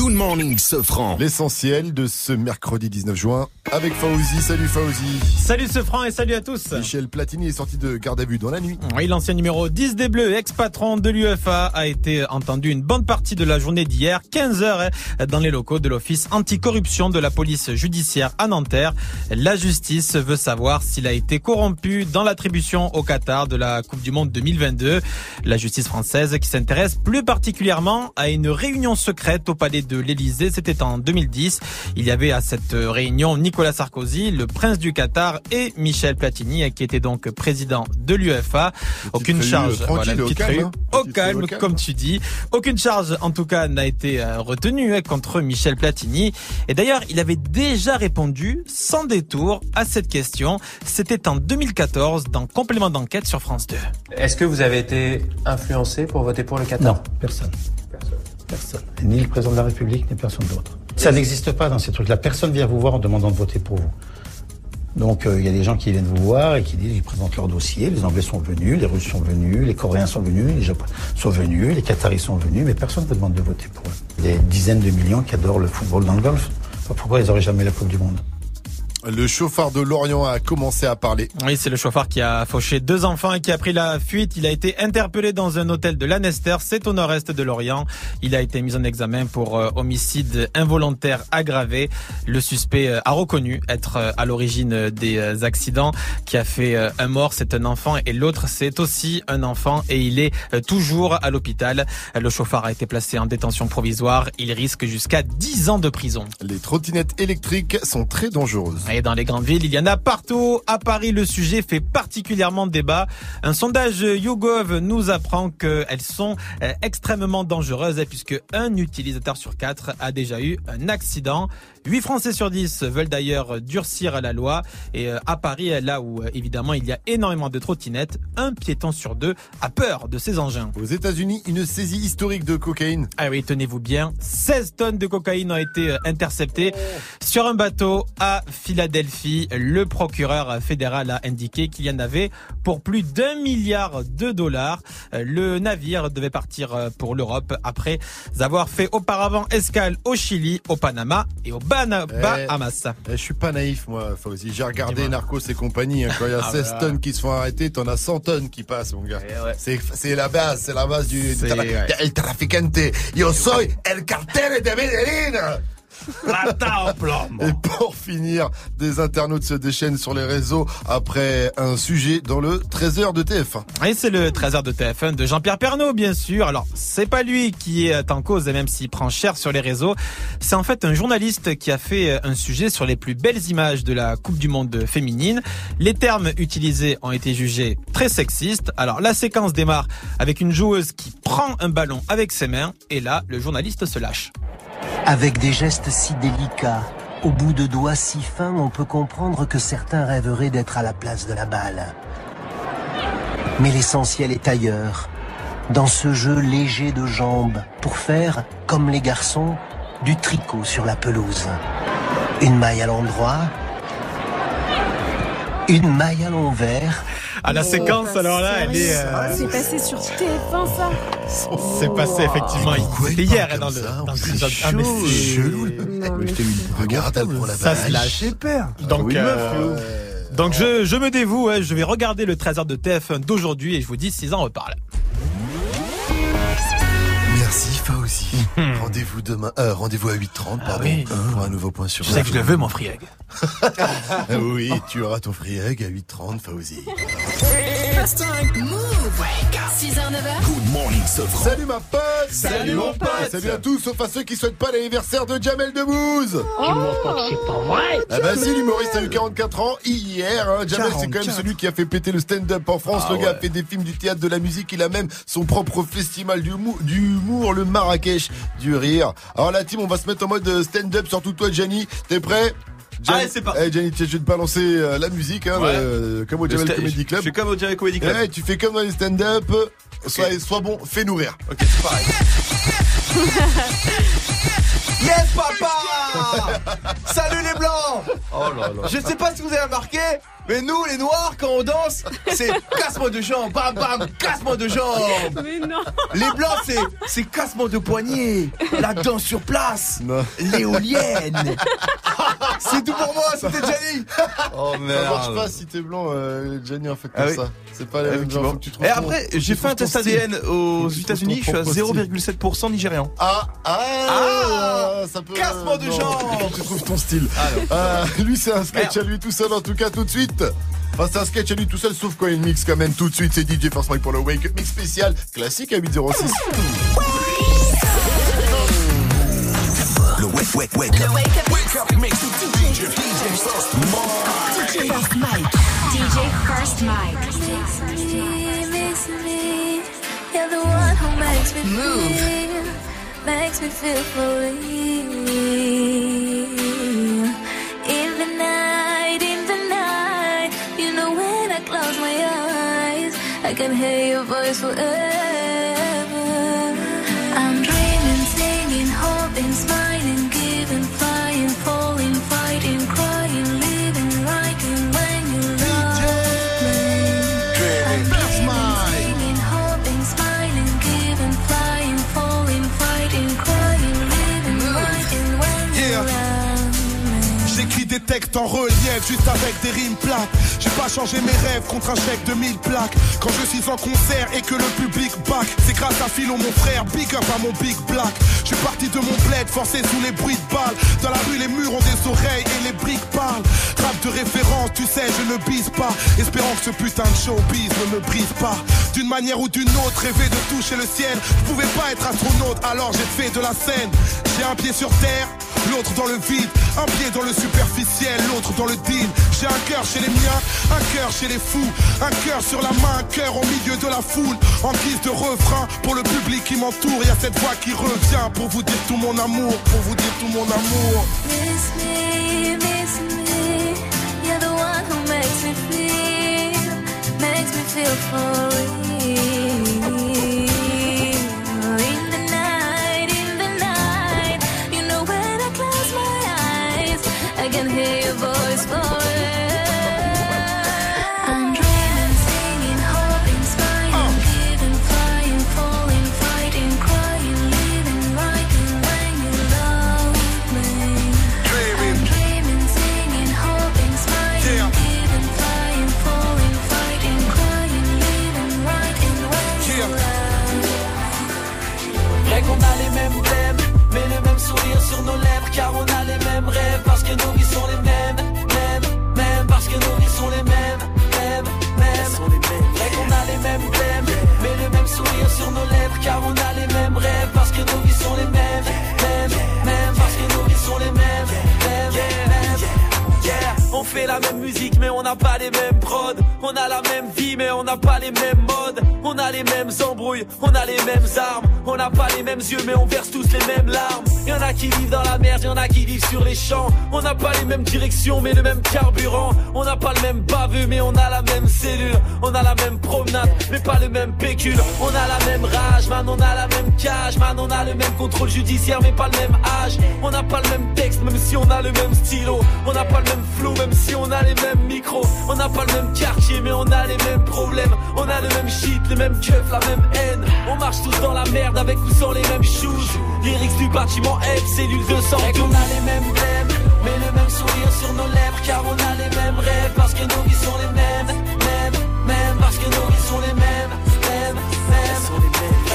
Good morning, Sofran. L'essentiel de ce mercredi 19 juin avec Fauzi. Salut Fauzi. Salut ce franc et salut à tous. Michel Platini est sorti de garde à vue dans la nuit. Oui, l'ancien numéro 10 des Bleus, ex-patron de l'UFA, a été entendu une bonne partie de la journée d'hier, 15 heures, dans les locaux de l'Office anticorruption de la police judiciaire à Nanterre. La justice veut savoir s'il a été corrompu dans l'attribution au Qatar de la Coupe du Monde 2022. La justice française qui s'intéresse plus particulièrement à une réunion secrète au palais de l'Élysée. C'était en 2010. Il y avait à cette réunion Nicolas Sarkozy, le prince du Qatar et Michel Platini, qui était donc président de l'UFA. Aucune charge. au calme, réunion hein. Au calme, comme tu dis. Aucune charge, en tout cas, n'a été euh, retenue hein, contre Michel Platini. Et d'ailleurs, il avait déjà répondu sans détour à cette question. C'était en 2014 dans Complément d'enquête sur France 2. Est-ce que vous avez été influencé pour voter pour le Qatar? Non, personne. Personne. Ni le président de la République, ni personne d'autre. Ça n'existe pas dans ces trucs-là. Personne vient vous voir en demandant de voter pour vous. Donc euh, il y a des gens qui viennent vous voir et qui disent, ils présentent leur dossier. Les Anglais sont venus, les Russes sont venus, les Coréens sont venus, les Japonais sont venus, les Qataris sont venus, mais personne ne vous demande de voter pour eux. Des dizaines de millions qui adorent le football dans le golf. Pourquoi ils n'auraient jamais la Coupe du Monde? Le chauffard de Lorient a commencé à parler. Oui, c'est le chauffard qui a fauché deux enfants et qui a pris la fuite. Il a été interpellé dans un hôtel de Lanester, c'est au nord-est de Lorient. Il a été mis en examen pour euh, homicide involontaire aggravé. Le suspect euh, a reconnu être euh, à l'origine des accidents qui a fait un mort, c'est un enfant et l'autre c'est aussi un enfant et il est toujours à l'hôpital. Le chauffard a été placé en détention provisoire. Il risque jusqu'à 10 ans de prison. Les trottinettes électriques sont très dangereuses. Et dans les grandes villes, il y en a partout. À Paris, le sujet fait particulièrement débat. Un sondage YouGov nous apprend qu'elles sont euh, extrêmement dangereuses puisque un utilisateur sur quatre a déjà eu un accident. 8 Français sur 10 veulent d'ailleurs durcir la loi. Et euh, à Paris, là où euh, évidemment il y a énormément de trottinettes, un piéton sur deux a peur de ces engins. Aux États-Unis, une saisie historique de cocaïne. Ah oui, tenez-vous bien, 16 tonnes de cocaïne ont été interceptées sur un bateau à Philadelphie. Le procureur fédéral a indiqué qu'il y en avait pour plus d'un milliard de dollars. Le navire devait partir pour l'Europe après avoir fait auparavant escale au Chili, au Panama et au Bahamas. Eh, je suis pas naïf, moi, Fauzi. J'ai regardé Narcos et compagnie. Hein. Quand il y a 16 tonnes qui se font arrêter, t'en as 100 tonnes qui passent, mon gars. Eh c'est la base, c'est la base du, du El traficante. Yo soy el cartel de Medellín. Et pour finir, des internautes se déchaînent sur les réseaux après un sujet dans le 13h de TF1. Et c'est le 13h de TF1 de Jean-Pierre Pernaud, bien sûr. Alors, c'est pas lui qui est en cause, même s'il prend cher sur les réseaux. C'est en fait un journaliste qui a fait un sujet sur les plus belles images de la Coupe du Monde féminine. Les termes utilisés ont été jugés très sexistes. Alors, la séquence démarre avec une joueuse qui prend un ballon avec ses mains. Et là, le journaliste se lâche. Avec des gestes si délicats, au bout de doigts si fins, on peut comprendre que certains rêveraient d'être à la place de la balle. Mais l'essentiel est ailleurs, dans ce jeu léger de jambes, pour faire, comme les garçons, du tricot sur la pelouse. Une maille à l'endroit, une maille à l'envers, à la séquence, alors là, elle est. Euh... C'est passé sur TF1, ça. C'est passé effectivement. C'était hier hein, dans le. Dans le ah, mais c'est chelou. Regarde, elle prend la Ça se lâche. Donc. Euh, donc je, je me dévoue, ouais, je vais regarder le 13h de TF1 d'aujourd'hui et je vous dis s'ils en reparlent. Merci Fauzi. rendez-vous demain, euh, rendez-vous à 8h30, pardon, ah pour un nouveau point sur. Je sais que je le veux mon free egg. [LAUGHS] oui, tu auras ton free egg à 8h30, Fauzi. Good morning, Salut ma pote Salut mon pote Salut à tous, sauf à ceux qui souhaitent pas l'anniversaire de Jamel Debbouze Tu m'entends que c'est pas vrai Ah bah si, l'humoriste a eu 44 ans hier. Hein. Jamel, c'est quand même celui qui a fait péter le stand-up en France. Ah le gars a fait des films, du théâtre, de la musique. Il a même son propre festival d'humour, le Marrakech du rire. Alors la team, on va se mettre en mode stand-up, surtout toi, Gianni. T'es prêt? Allez, c'est parti. Hey, Gianni, je vais te balancer euh, la musique, hein, Ouais. euh, comme au Jamel sta- Comedy Club. je fais comme au Jamel Comedy Club. Ouais, tu fais comme dans les stand-up. Sois, sois bon, fais nourrir. Ok, c'est pareil. [LAUGHS] Yes papa Salut les blancs Oh là là. Je sais pas si vous avez remarqué, mais nous les noirs quand on danse, c'est casse-moi de jambes, bam bam, casse-moi de jambes Mais non. Les blancs c'est c'est casse-moi de poignet, la danse sur place, l'éolienne C'est tout pour moi, c'était Jenny Oh merde. Ça marche pas si t'es blanc, euh, Jenny, en fait, Ah comme oui. ça. C'est pas la Ah, même genre, effectivement. faut que tu trouves Et après, j'ai fait un test. ADN aux États-Unis, je suis à propre style. 0,7% nigérian. Ah, ah, ça peut. Casse-moi de jambes. Que Tu trouves ton style. Ah, lui, c'est un sketch à lui tout seul, en tout cas, tout de suite. Enfin, c'est un sketch à lui tout seul, sauf quand il mixe quand même tout de suite. C'est DJ First Mike pour le Wake Up Mix spécial, classique à 806. Le wake, wake, wake up. Wake up mix with DJ, DJ First Mike. DJ First Mike. You're the one who makes me feel, makes me feel for real. Night, in the night, you know when I close my eyes, I can hear your voice forever. Texte en relief, juste avec des rimes plates. J'ai pas changé mes rêves contre un chèque de 1000 plaques. Quand je suis en concert et que le public back, c'est grâce à Philo, mon frère, big up à mon big black. Je suis parti de mon bled, forcé sous les bruits de balles. Dans la rue, les murs ont des oreilles et les briques parlent. Rap de référence, tu sais, je ne bise pas. Espérant que ce putain de showbiz ne me brise pas. D'une manière ou d'une autre, rêver de toucher le ciel. Je pouvais pas être astronaute, alors j'ai fait de la scène. J'ai un pied sur terre, l'autre dans le vide. Un pied dans le superficiel, l'autre dans le deal. J'ai un cœur chez les miens, un cœur chez les fous. Un cœur sur la main, un cœur au milieu de la foule. En guise de refrain, pour le public qui m'entoure, y a cette voix qui revient pour vous dire tout mon amour, pour vous dire tout mon amour. Car on a les mêmes rêves, parce que nos vies sont les mêmes, mêmes, mêmes, parce que nos vies sont les mêmes, mêmes, mêmes. Vrai qu'on a les mêmes thèmes, mais le même sourire sur nos lèvres, car on a fait la même musique mais on n'a pas les mêmes prods. On a la même vie mais on n'a pas les mêmes modes. On a les mêmes embrouilles, on a les mêmes armes. On n'a pas les mêmes yeux mais on verse tous les mêmes larmes. Y'en a qui vivent dans la merde, y'en a qui vivent sur les champs. On n'a pas les mêmes directions mais le même carburant. On n'a pas le même baveux mais on a la même cellule. On a la même promenade mais pas le même pécule. On a la même rage, man on a la même cage. Man on a le même contrôle judiciaire mais pas le même âge. On n'a pas le même texte même si on a le même stylo. On n'a pas le même flow même si on a les mêmes micros On n'a pas le même quartier mais on a les mêmes problèmes. On a le même shit, les mêmes keufs, la même haine. On marche tous dans la merde avec ou sans les mêmes shoes. Lyrics du bâtiment F, cellule 200 Et qu'on a les mêmes thèmes Mais le même sourire sur nos lèvres Car on a les mêmes rêves Parce que nos vies sont les mêmes Mêmes, mêmes Parce que nos vies sont les mêmes Mêmes, mêmes.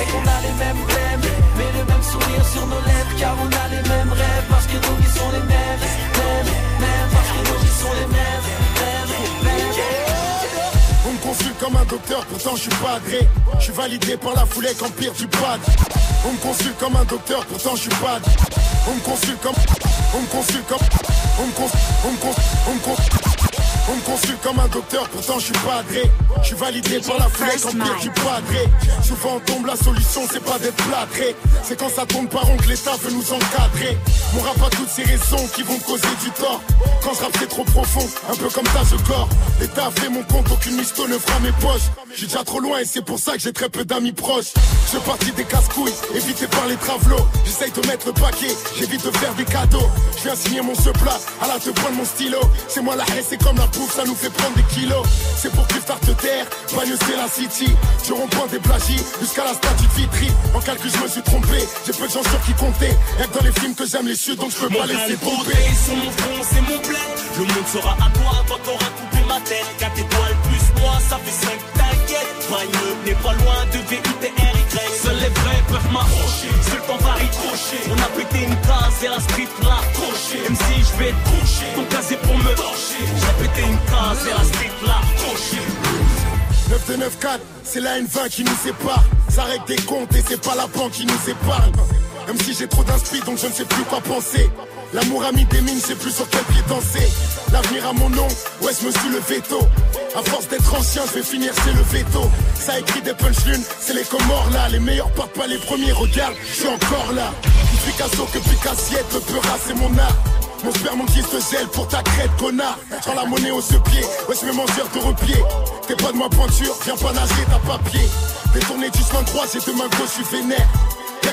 Et qu'on a les mêmes thèmes Mais le même sourire sur nos lèvres Car on a les mêmes rêves Parce que nos vies sont les mêmes Mêmes, mêmes On me consulte comme un docteur, pourtant je suis pas agréé. Je suis validé par la foulée qu'empire du pad. On me consulte comme un docteur, pourtant je suis pas. On me consulte comme. On me consulte comme. On me consulte. On me consulte. On me consulte. On me consulte comme un docteur, pourtant je suis pas agréé. Je suis validé par la foulée qu'empire du padré. Souvent on tombe, la solution c'est pas d'être plâtré. C'est quand ça tombe par rond que l'État veut nous encadrer. Mon rap a toutes ces raisons qui vont causer du tort. Quand je rappe c'est trop profond, un peu comme ça je corps. L'État fait mon compte, aucune misto ne fera mes poches. Je suis déjà trop loin et c'est pour ça que j'ai très peu d'amis proches. Je fais partie des casse-couilles, évité par les travelots. J'essaye de mettre le paquet, j'évite de faire des cadeaux. Je viens signer mon ce plat, à la te prendre mon stylo. C'est moi la haine, c'est comme la ça nous fait prendre des kilos. C'est pour tard te taire, bagne c'est la city. Je rond-point des plagies jusqu'à la statue de Vitry. En calcul, je me suis trompé, j'ai peu de gens sur qui compter. Que dans les films que j'aime les chutes, donc je peux pas laisser tomber. sur mon front, c'est mon bled. Le monde sera à toi quand t'auras coupé ma tête. 4 étoiles plus moi, ça fait 5, t'inquiète. Vagneux n'est pas loin de VITRY. Seuls les vrais peuvent m'arrocher. Seul temps va ricocher. On a pété une case et la street l'a accroché. Même si je vais être ton casé pour me torcher. J'ai pété une case et la street l'a accroché. 9294, c'est la N20 qui nous sépare. Ça règle des comptes et c'est pas la banque qui nous épargne. Même si j'ai trop d'inspi donc je ne sais plus quoi penser. L'amour a mis des mines, sais plus sur quel pied danser. L'avenir à mon nom, ouais, je me suis le veto. À force d'être ancien, je vais finir, c'est le veto. Ça écrit des punchlines, c'est les Comores là. Les meilleurs partent pas les premiers, regarde, je suis encore là. Picasso que Picassiette, le peur c'est mon art. Mon sperme qui se gèle pour ta crête, connard. Prends la monnaie au pied, ouais, je me mangeur de repied. T'es pas de ma pointure, viens pas nager, t'as papier. Détourné du chemin droit, j'ai deux mains gauches, je suis vénère.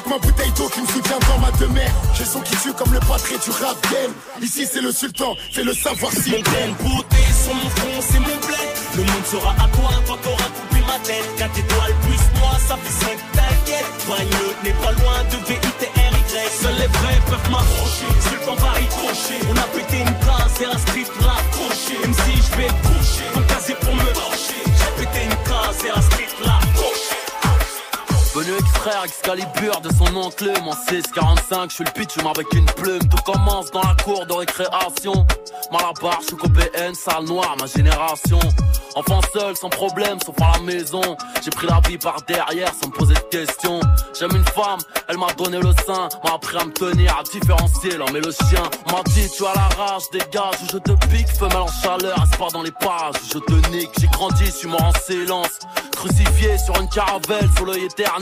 Ma bouteille d'eau qui me soutient dans ma demeure. J'ai son qui tue comme le patré du rap game. Ici c'est le sultan, fais le savoir si Mon belle beauté sur mon front, c'est mon bled. Le monde sera à toi quand t'auras coupé ma tête. 4 étoiles plus moi, ça fait 5, t'inquiète. Vagneux n'est pas loin de VITRY. Seuls les vrais peuvent m'approcher. Temps Paris croché. On a pété une case et la street l'a accroché. Même si je vais coucher, ton casier pour me torcher. J'ai pété une case et l'a accroché. Venu extraire Excalibur de son oncle Mon 645, je suis le pitch avec une plume. Tout commence dans la cour de récréation. Malabar, je suis PN, salle noire, ma génération. Enfant seul, sans problème, sauf à la maison. J'ai pris la vie par derrière sans me poser de questions. J'aime une femme, elle m'a donné le sein M'a appris à me tenir, à différencier l'homme et le chien. M'a dit tu as la rage, dégage je te pique Femelle en chaleur, pas dans les parages Je te nique, j'ai grandi, suis mort en silence Crucifié sur une caravelle, sous l'œil éternel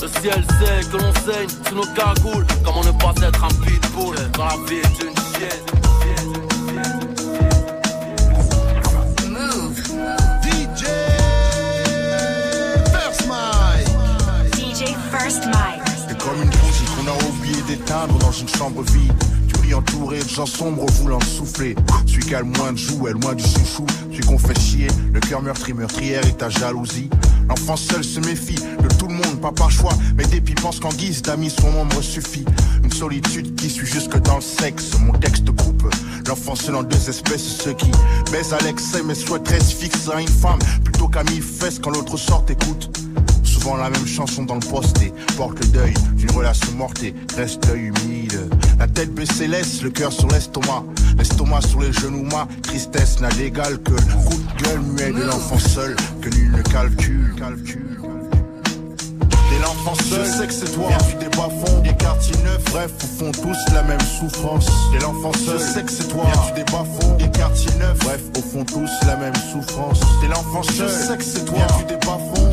Le ciel sait que l'on saigne sous nos cagoules. Comment ne pas être un pitbull quand la vie est une chienne? DJ First Mike. DJ First Mike. C'est comme une bougie qu'on a oublié d'éteindre dans une chambre vide. Entouré de gens sombres voulant souffler. Celui qui a le moins de jouets, le moins du chouchou. Celui qu'on fait chier, le cœur meurtri, meurtrière et ta jalousie. L'enfant seul se méfie de tout le monde, pas par choix. Mais depuis pense qu'en guise d'amis, son ombre suffit. Une solitude qui suit jusque dans le sexe. Mon texte coupe l'enfant seul en deux espèces. Ceux qui baissent à l'excès mais souhaiteraient se à une femme. Plutôt qu'à mi-fesse quand l'autre sort écoute. Souvent la même chanson dans le poste et porte le deuil d'une relation morte et reste humide. La tête baissée laisse le cœur sur l'estomac, l'estomac sur les genoux, ma tristesse n'a d'égal que le coup de gueule muet de l'enfant seul que nul ne calcule. calcule. T'es l'enfant seul, je sais que c'est toi. Viens des bas fonds, des quartiers neufs, bref, au fond tous la même souffrance. T'es l'enfant seul, je sais que c'est toi. Viens des bas fonds, des quartiers neufs, bref, au fond tous la même souffrance. T'es l'enfant seul, je sais que c'est toi. Viens des bas fonds,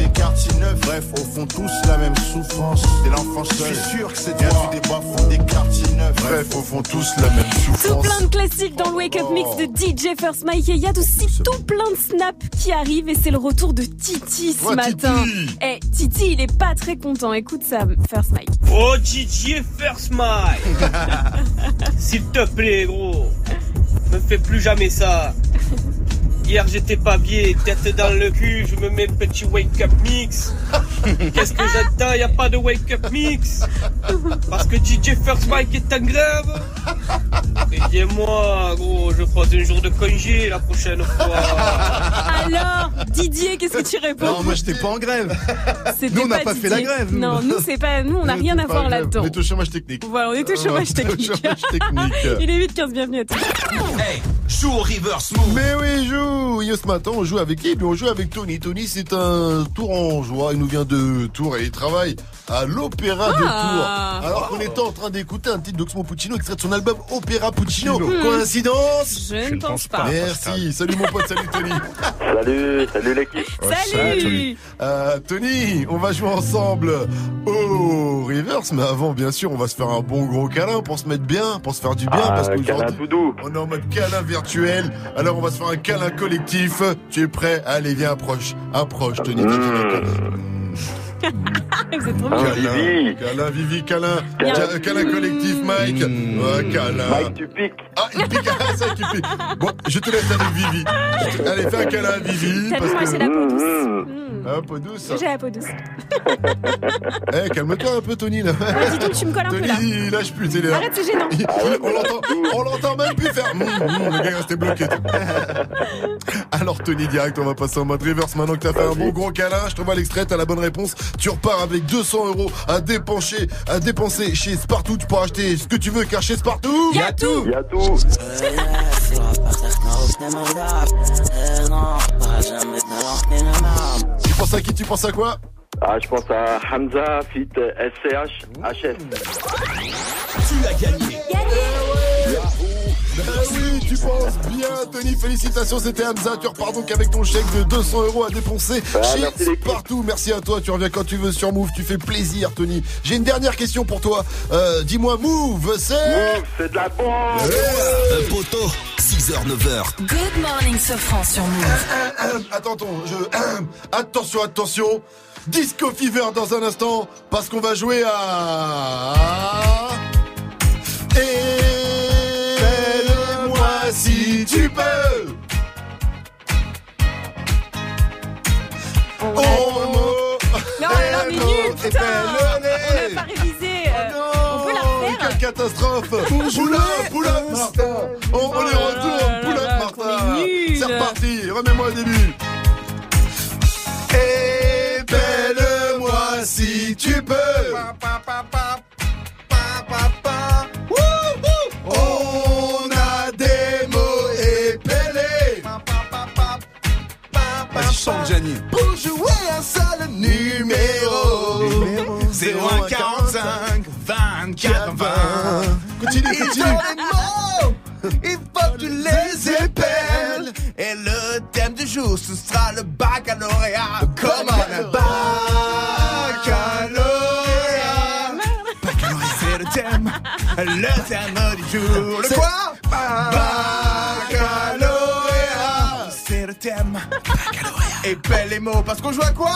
bref, au fond tous la même souffrance. T'es l'enfant seul, je suis sûr que c'est toi. Viens des bas fonds, des quartiers neufs, bref, au fond tous la même Tout souffrance. plein de classiques dans le Wake Up Mix de DJ First Mike et il y a aussi tout plein de snaps qui arrivent et c'est le retour de Titi ce Ouais, matin. Titi. Eh, Titi, il est pas très content. Écoute ça, First Mike. Oh DJ First Mike [LAUGHS] S'il te plaît gros Me fais plus jamais ça Hier j'étais pas bien, tête dans le cul, je me mets le petit wake up mix. [LAUGHS] Qu'est-ce que j'attends? Y a pas de wake up mix Parce que DJ First Mike est en grève. Aidez-moi gros, je prends un jour de congé la prochaine fois. [LAUGHS] Alors, Didier, qu'est-ce que tu réponds? Non, moi j'étais pas en grève. C'était Nous on n'a pas fait la grève. nous. Non, nous c'est pas, nous on n'a rien à voir là-dedans. On est au chômage technique. Voilà, on est au chômage technique. chômage technique. [LAUGHS] Il est 8-15, bienvenue à tous. Hey, joue au reverse move. Mais oui, joue. Et ce matin, on joue avec qui? Eh On joue avec Tony. Tony, c'est un Tourangeois. Il nous vient de Tours et il travaille à l'Opéra de Ah. Tours. Alors qu'on était en train d'écouter un titre d'Oxmo Puccino, extrait de son album Opéra Puccino. Hmm. Coïncidence? Je ne pense pas. Merci. Salut mon pote, salut Tony. [LAUGHS] Salut, salut l'équipe. Salut. Euh, Tony, on va jouer ensemble au reverse, mais avant, bien sûr, on va se faire un bon gros câlin pour se mettre bien, pour se faire du bien, Ah, parce on est en mode câlin virtuel. Alors, on va se faire un câlin collectif. Tu es prêt? Allez, viens, approche, approche, Tony. [LAUGHS] Vous êtes trop Ah, mignons. Vivi. Câlin, Vivi, câlin, Câlin. Collectif, Mike. Ouais, câlin. Mike, tu piques. Ah, il pique, ah, ça qui pique. Bon, je te laisse avec Vivi. Allez, fais un câlin à Vivi. T'as vu, moi j'ai la peau douce. Mmh. Un peu douce. J'ai la peau douce. [LAUGHS] Eh, calme-toi un peu, Tony, là. Ouais, dis donc, tu me colles un peu, Tony, là. il lâche plus, c'est Arrête, c'est gênant. On l'entend, on l'entend même plus faire. Mmh, mmh, le gars est resté bloqué. Alors Tony direct, on va passer en mode reverse maintenant que t'as fait un bon gros câlin. Je te vois l'extrait, t'as la bonne réponse. Tu repars avec 200 euros à dépenser, à dépenser chez Spartoo. Tu pourras acheter ce que tu veux car chez Spartoo, y a tout. Y a tout. Tu penses à qui Tu penses à quoi? Ah, je pense à Hamza, fit SCH, HS. Tu as gagné Ben oui, tu penses bien, Tony. Félicitations, c'était Hamza. Tu repars donc avec ton chèque de 200 euros à dépenser Ah, chez merci, partout. Merci à toi. Tu reviens quand tu veux sur Move. Tu fais plaisir, Tony. J'ai une dernière question pour toi. Euh, Dis-moi, Move, c'est. Move, c'est de la bombe. Un poteau, 6h, 9h. Good morning, Sofran sur Move. Attends, attends, je... attention, attention. Disco Fever dans un instant, parce qu'on va jouer à... si tu peux. Oh, Non, non, on est nuls, putain On n'a pas révisé. euh, on peut la refaire Quelle catastrophe Poula, Poula, Martin On, on les retourne, Poula, Martin. C'est reparti, remets-moi au début Épelle-moi si tu peux On chante, Gianni. Pour jouer un seul numéro 0145 24 20. Continue, Ils continue ont les mots, il faut que tu les épelles. Et le thème du jour, ce sera le baccalauréat. Come on, baccalauréat. Baccalauréat, c'est le thème, le thème du jour. Le quoi? Baccalauréat, le thème. Épelle les mots, parce qu'on joue à quoi?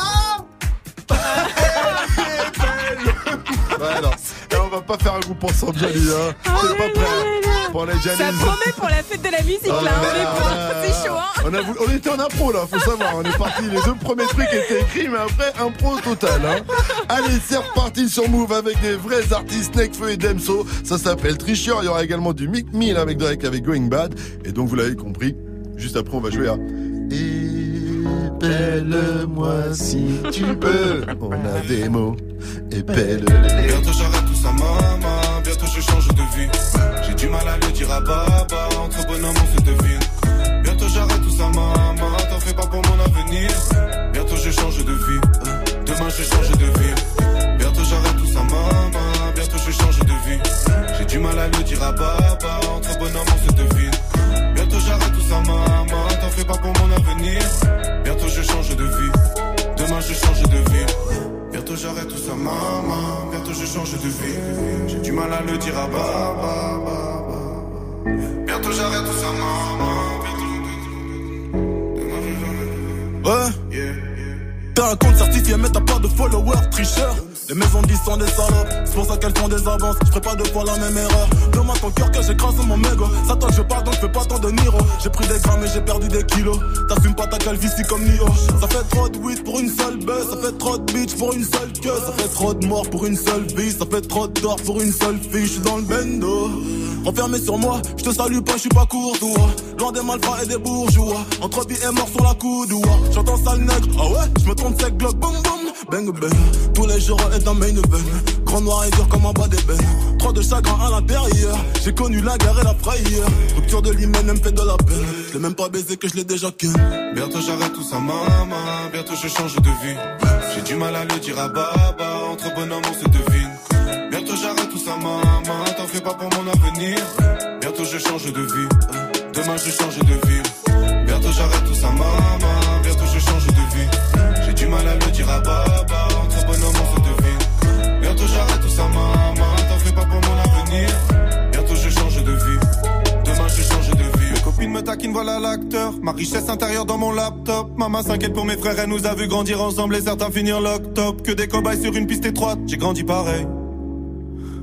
Ouais, non. Et on va pas faire un groupe ensemble, Gianni. Hein. C'est pas prêt pour les. Ça promet pour la fête de la musique, Oh là. c'est chaud, hein. On, a voulu- on était en impro là, faut savoir. On est parti. Les deux premiers trucs étaient écrits, mais après impro total. Hein. Allez, c'est reparti sur Move avec des vrais artistes Nekfeu et Demso. Ça s'appelle Tricheur. Il y aura également du Mick Mill avec Drake avec Going Bad. Et donc vous l'avez compris. Juste après, on va jouer à. Épelle-moi si tu peux. On a des mots. Épelle. Bientôt j'arrête tout ça, maman. Bientôt je change de vie. J'ai du mal à le dire à Baba. Entre bonhommes, on se devine. Bientôt j'arrête tout ça, maman. T'en fais pas pour mon avenir. Bientôt je change de vie. Demain je change de vie. Bientôt j'arrête tout ça, maman. Bientôt je change de vie. J'ai du mal à le dire à Baba. Entre bonhommes, on se devine. Bientôt j'arrête tout ça, maman. T'en fais pas pour mon avenir. Bientôt je change de vie. Demain je change de vie. Bientôt j'arrête tout ça, maman. Bientôt je change de vie. J'ai du mal à le dire à Baba. Bientôt j'arrête tout ça, maman. Ouais. T'as un compte certifié mais t'as pas de followers, tricheur. Les maisons disent sont des salopes, c'est pour ça qu'elles font des avances. Je ferai pas deux fois la même erreur. Donne-moi ton cœur que j'écrase mon mégot. Ça toi je pars donc je fais pas tant de Niro. J'ai pris des grammes et j'ai perdu des kilos. T'assumes pas ta calvitie comme Nio. Ça fait trop de weed pour une seule baisse. Ça fait trop de bitch pour une seule queue. Ça fait trop de morts pour une seule vie. Ça fait trop d'or pour une seule fille. Je suis dans le bendo. Renfermé sur moi, je te salue pas, je suis pas courtois. Loin des malfrats et des bourgeois. Entre vie et mort sur la coudoua. J'entends sale nègre, ah ouais, je me boum. Bang bang, tous les jours est un main event. Grand noir et dur comme un bas d'ébène. Trop de chagrin à l'intérieur. J'ai connu la guerre et la frayeur. Rupture de l'hymen, elle me fait de la peine. Je l'ai même pas baisé que je l'ai déjà ken. Bientôt j'arrête tout ça, maman. Bientôt je change de vie. J'ai du mal à le dire à Baba. Entre bonhommes, on se devine. Bientôt j'arrête tout ça, maman. T'en fais pas pour mon avenir. Bientôt je change de vie. Demain je change de vie. Bientôt j'arrête tout ça, maman. À le dire à Baba. Entre bonhommes, on se devine. Bientôt j'arrête tout ça, maman. T'en fais pas pour mon avenir. Bientôt je change de vie. Demain je change de vie. Mes copines me taquinent, voilà l'acteur. Ma richesse intérieure dans mon laptop. Maman s'inquiète pour mes frères, elle nous a vu grandir ensemble et certains finir lock top. Que des cobayes sur une piste étroite, j'ai grandi pareil.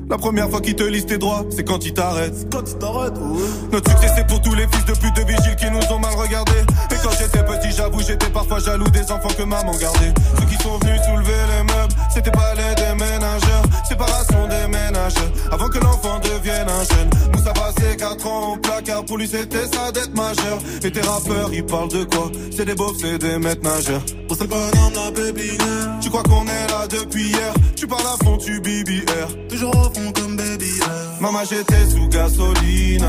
La première fois qu'ils te lisent tes droits, c'est quand ils t'arrêtent. Quand tu t'arrêtes, ouais. Notre succès c'est pour tous les fils de pute de vigiles qui nous ont mal regardés. Et quand j'étais petit, j'avoue, j'étais parfois jaloux des enfants que maman gardait. Ceux qui sont venus soulever les meubles, c'était pas les déménageurs. Séparation des ménages, avant que l'enfant devienne un jeune. Nous ça passait 4 ans au placard, pour lui c'était sa dette majeure. Et tes rappeurs, ils parlent de quoi? C'est des beaufs, c'est des maîtres nageurs. Pour cette bonhomme, la. Tu crois qu'on est là depuis hier? Tu parles à fond, tu BBR. Toujours Maman, j'étais sous gasoline.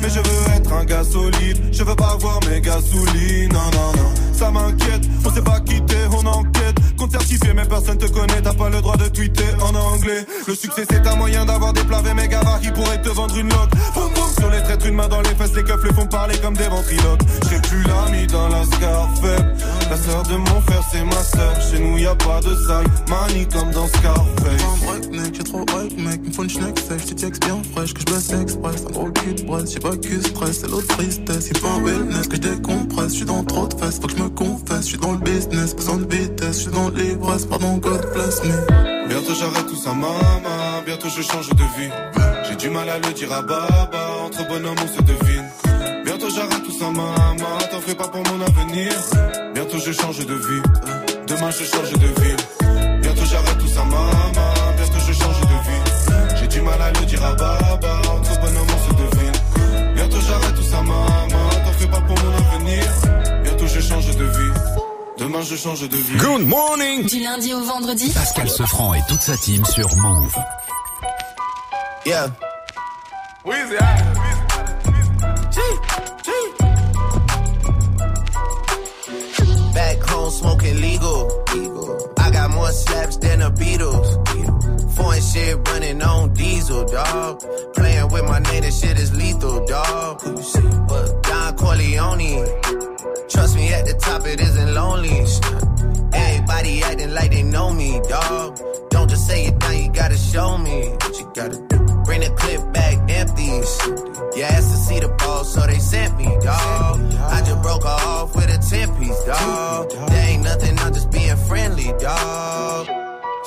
Mais je veux être un gars solide. Je veux pas voir mes gasolines. Non, non, non. Ça m'inquiète. On s'est pas quitté, on enquête. Certifié, mais personne te connaît. T'as pas le droit de tweeter en anglais. Le succès c'est un moyen d'avoir des plavés méga qui pourraient te vendre une loque. Boum boum sur les traîtres, une main dans les fesses, les keufs les font parler comme des ventriloques. J'ai plus l'ami dans la scar faible. La sœur de mon frère c'est ma sœur. Chez nous y a pas de side, money comme dans Scarface. Mec, j'ai trop hype, mec. Me faut une schneck sèche, tu bien fraîche, que je baisse express. Un gros cul de Brest, j'ai pas que stress, c'est l'autre tristesse. Il faut un wellness, que je décompresse. Je suis dans trop de fesses, faut que je me confesse. Je suis dans le business, besoin de vitesse. Je suis dans l'ivresse, pardon, God bless me. Bientôt j'arrête tout ça, maman. Bientôt je change de vie. J'ai du mal à le dire à Baba. Entre bonhommes, on se devine. Bientôt j'arrête tout ça, maman. T'en fais pas pour mon avenir. Bientôt je change de vie. Demain je change de ville. Bientôt j'arrête tout ça, maman. Bientôt je change de vie. J'ai du mal à le dire à Baba. Entre bonhommes, on se devine. Bientôt j'arrête tout ça, maman. T'en fais pas pour mon avenir. Bientôt je change de vie. Demain je change de vie. Good morning Du lundi au vendredi Pascal Sefranc et toute sa team sur Move. Yeah. Weezy, Back home smoking legal. I got more slaps than the Beatles. Foreign shit running on diesel, dog. Playing with my name, this shit is lethal, dog. Don Corleone. Trust me, at the top it isn't lonely. Everybody acting like they know me, dog. Don't just say it now, you gotta show me what you gotta do. Bring the clip back empty. You asked to see the ball, so they sent me, dog. I just broke off with a 10 piece, dog. There ain't nothing, I'm just being friendly, dog.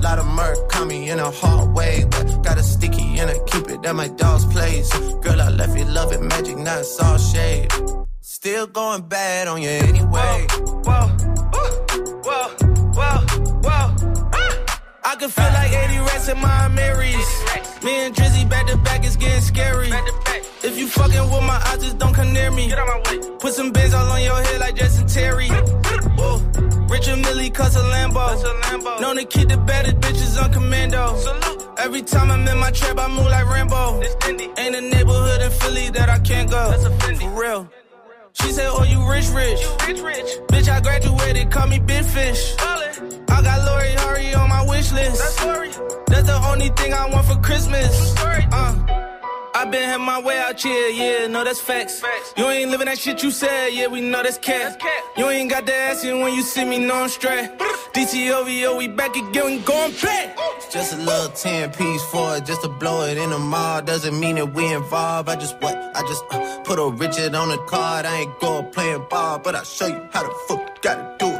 lot of murk coming in a hard way. But got a sticky and I keep it at my dog's place. Girl, I left you loving magic, not all shade. Still going bad on you anyway. Whoa, whoa, whoa, whoa. whoa. Ah. I can feel like 80 rats in my Marys. Me and Drizzy back to back is getting scary. If you fucking with my eyes, just don't come near me. Put some bins all on your head like Jason Terry. Whoa. Richard Millie cuss a Lambo. Known to keep the better bitches on commando. Every time I'm in my trap, I move like Rambo. Ain't a neighborhood in Philly that I can't go. For real. She said, Oh, you rich, rich. Bitch, I graduated, call me Big Fish. I got Lori Hurry on my wish list. That's the only thing I want for Christmas. Uh, I been had my way out here, yeah, no, that's facts. facts. You ain't living that shit you said, yeah, we know that's cat. You ain't got the ass in when you see me, no, I'm straight. DTOVO, we back again, we going back. Just a little 10 piece for it, just to blow it in the mall. Doesn't mean that we involved. I just what? I just uh, put a Richard on the card. I ain't go playing ball, but I'll show you how the fuck you gotta do it.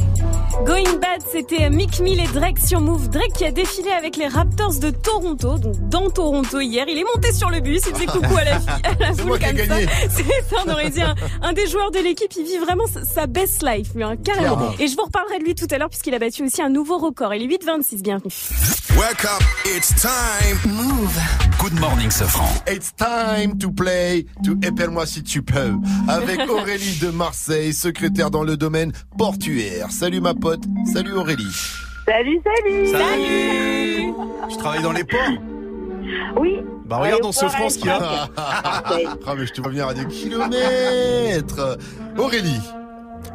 Going Bad, c'était Mick Mill et Drake sur Move. Drake qui a défilé avec les Raptors de Toronto, donc dans Toronto hier. Il est monté sur le bus, il faisait [LAUGHS] coucou à la, fille, à la C'est foule comme ça. [LAUGHS] C'est ça, on aurait dit un, un des joueurs de l'équipe. Il vit vraiment sa- best life, lui, hein, carrément. Clairement. Et je vous reparlerai de lui tout à l'heure puisqu'il a battu aussi un nouveau record. Il est 8-26, bienvenue. Wake up, it's time. Move. Good morning, Sefranc. It's time to play to Épelle-moi si tu peux. Avec [LAUGHS] Aurélie de Marseille, secrétaire dans le domaine portuaire. Salut ma pote. Salut Aurélie. Salut, salut Salut Je travaille dans les ports Oui. Bah regarde dans ce France qu'il y a. Ah mais je te vois venir à des kilomètres. Aurélie,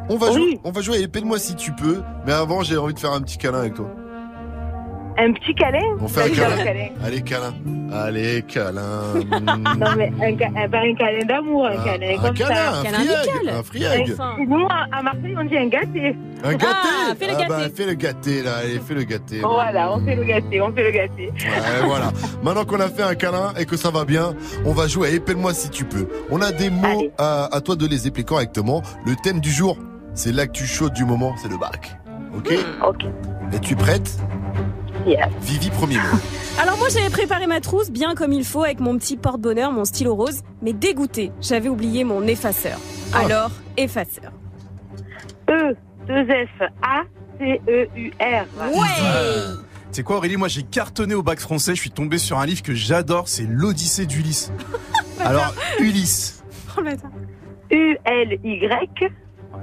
on va jouer, on va jouer à Épelle-moi si tu peux. Mais avant, j'ai envie de faire un petit câlin avec toi. Un petit câlin? On fait un câlin. un câlin. Allez câlin. Allez câlin. [LAUGHS] Non, mais un, ca- un, pas un câlin d'amour, un câlin un comme câlin, ça. un Câlin friag, amical. un friag. Nous, à à Marseille, on dit un gâté. Un gâté? Ah, fais le Ah bah, gâté. fais le gâté là. Allez, fais le gâté. Voilà, on fait le gâté, on fait le gâté. Ouais, voilà. Maintenant qu'on a fait un câlin et que ça va bien, on va jouer à Épelle-moi si tu peux. On a des mots à, à toi de les épeler correctement. Le thème du jour, c'est l'actu chaude du moment, c'est le bac. Ok? Ok. Es-tu prête? Vivi, premier mot. [LAUGHS] Alors moi j'avais préparé ma trousse bien comme il faut avec mon petit porte-bonheur, mon stylo rose, mais dégoûté, j'avais oublié mon effaceur. Ah. Alors, effaceur. E. 2F-A-C-E-U-R. C'est quoi Aurélie? Moi j'ai cartonné au bac français, je suis tombé sur un livre que j'adore, c'est l'Odyssée d'Ulysse. [LAUGHS] Alors Ulysse. Oh, bâtard. U-L-Y.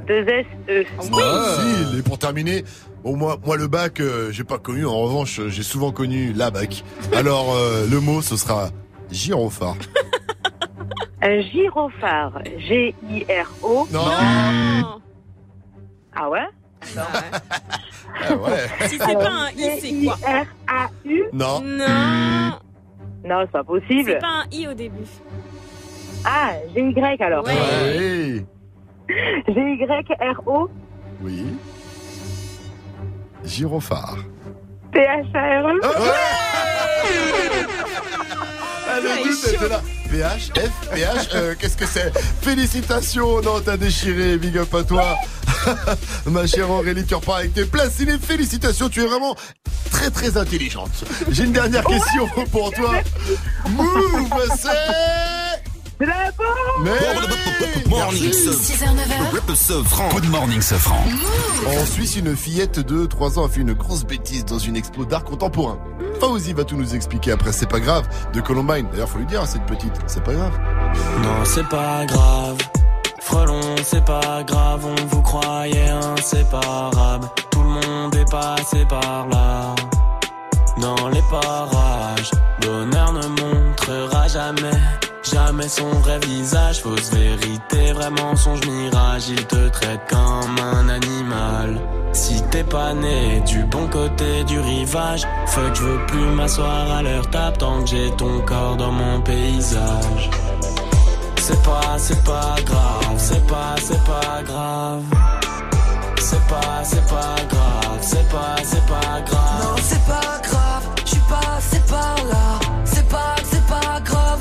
2-S-E. Facile. Et pour terminer, bon, moi, moi le bac, euh, j'ai pas connu. En revanche, j'ai souvent connu la bac. Alors euh, le mot, ce sera gyrophare. Un [LAUGHS] gyrophare. G-I-R-O. Non. Ah ouais? Ah ouais. Si c'est pas un I, c'est quoi? R-A-U. Non. Non. Non, c'est pas possible. C'est pas un I au début. Ah, G-Y alors. Oui. G-Y-R-O. Oui. Gyrophare. P-H-A-R-E. Ah, doute [LAUGHS] était là. PH, F, PH, euh, qu'est-ce que c'est? Félicitations, non, t'as déchiré, big up à toi. [LAUGHS] Ma chère Aurélie, tu repars avec tes places. Les félicitations, tu es vraiment très très intelligente. J'ai une dernière question pour toi. [LAUGHS] Move, c'est... Mais Morning. Good morning Sofran. En Suisse, une fillette de 3 ans a fait une grosse bêtise dans une expo d'art contemporain. Fauzi va tout nous expliquer après, c'est pas grave, de Columbine. D'ailleurs, faut lui dire à cette petite, c'est pas grave. Non, c'est pas grave. Frelon, c'est pas grave, on vous croyait inséparable. Tout le monde est passé par là. Dans les parages, bonheur ne montrera jamais, jamais son vrai visage. Fausse vérité, vraiment songe mirage. Il te traite comme un animal. Si t'es pas né du bon côté du rivage, fuck, je veux plus m'asseoir à leur table tant que j'ai ton corps dans mon paysage. C'est pas, c'est pas grave, c'est pas, c'est pas grave. C'est pas, c'est pas grave, c'est pas, c'est pas grave. Non, c'est pas grave, je suis passé par là. C'est pas, c'est pas grave,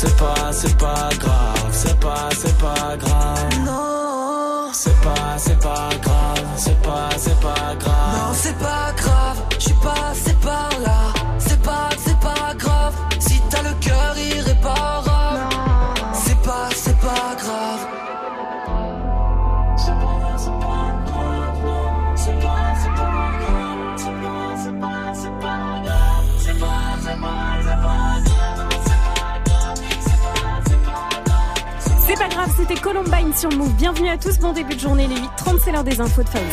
C'est pas, c'est pas grave, c'est pas, c'est pas grave. Non, C'est pas, c'est pas grave, c'est pas, c'est pas grave. non, c'est pas grave, je suis passé par là. C'est pas, c'est pas grave, si t'as le cœur c'était Columbine sur Move. Bienvenue à tous, bon début de journée, les 8h30, c'est l'heure des infos de Faust.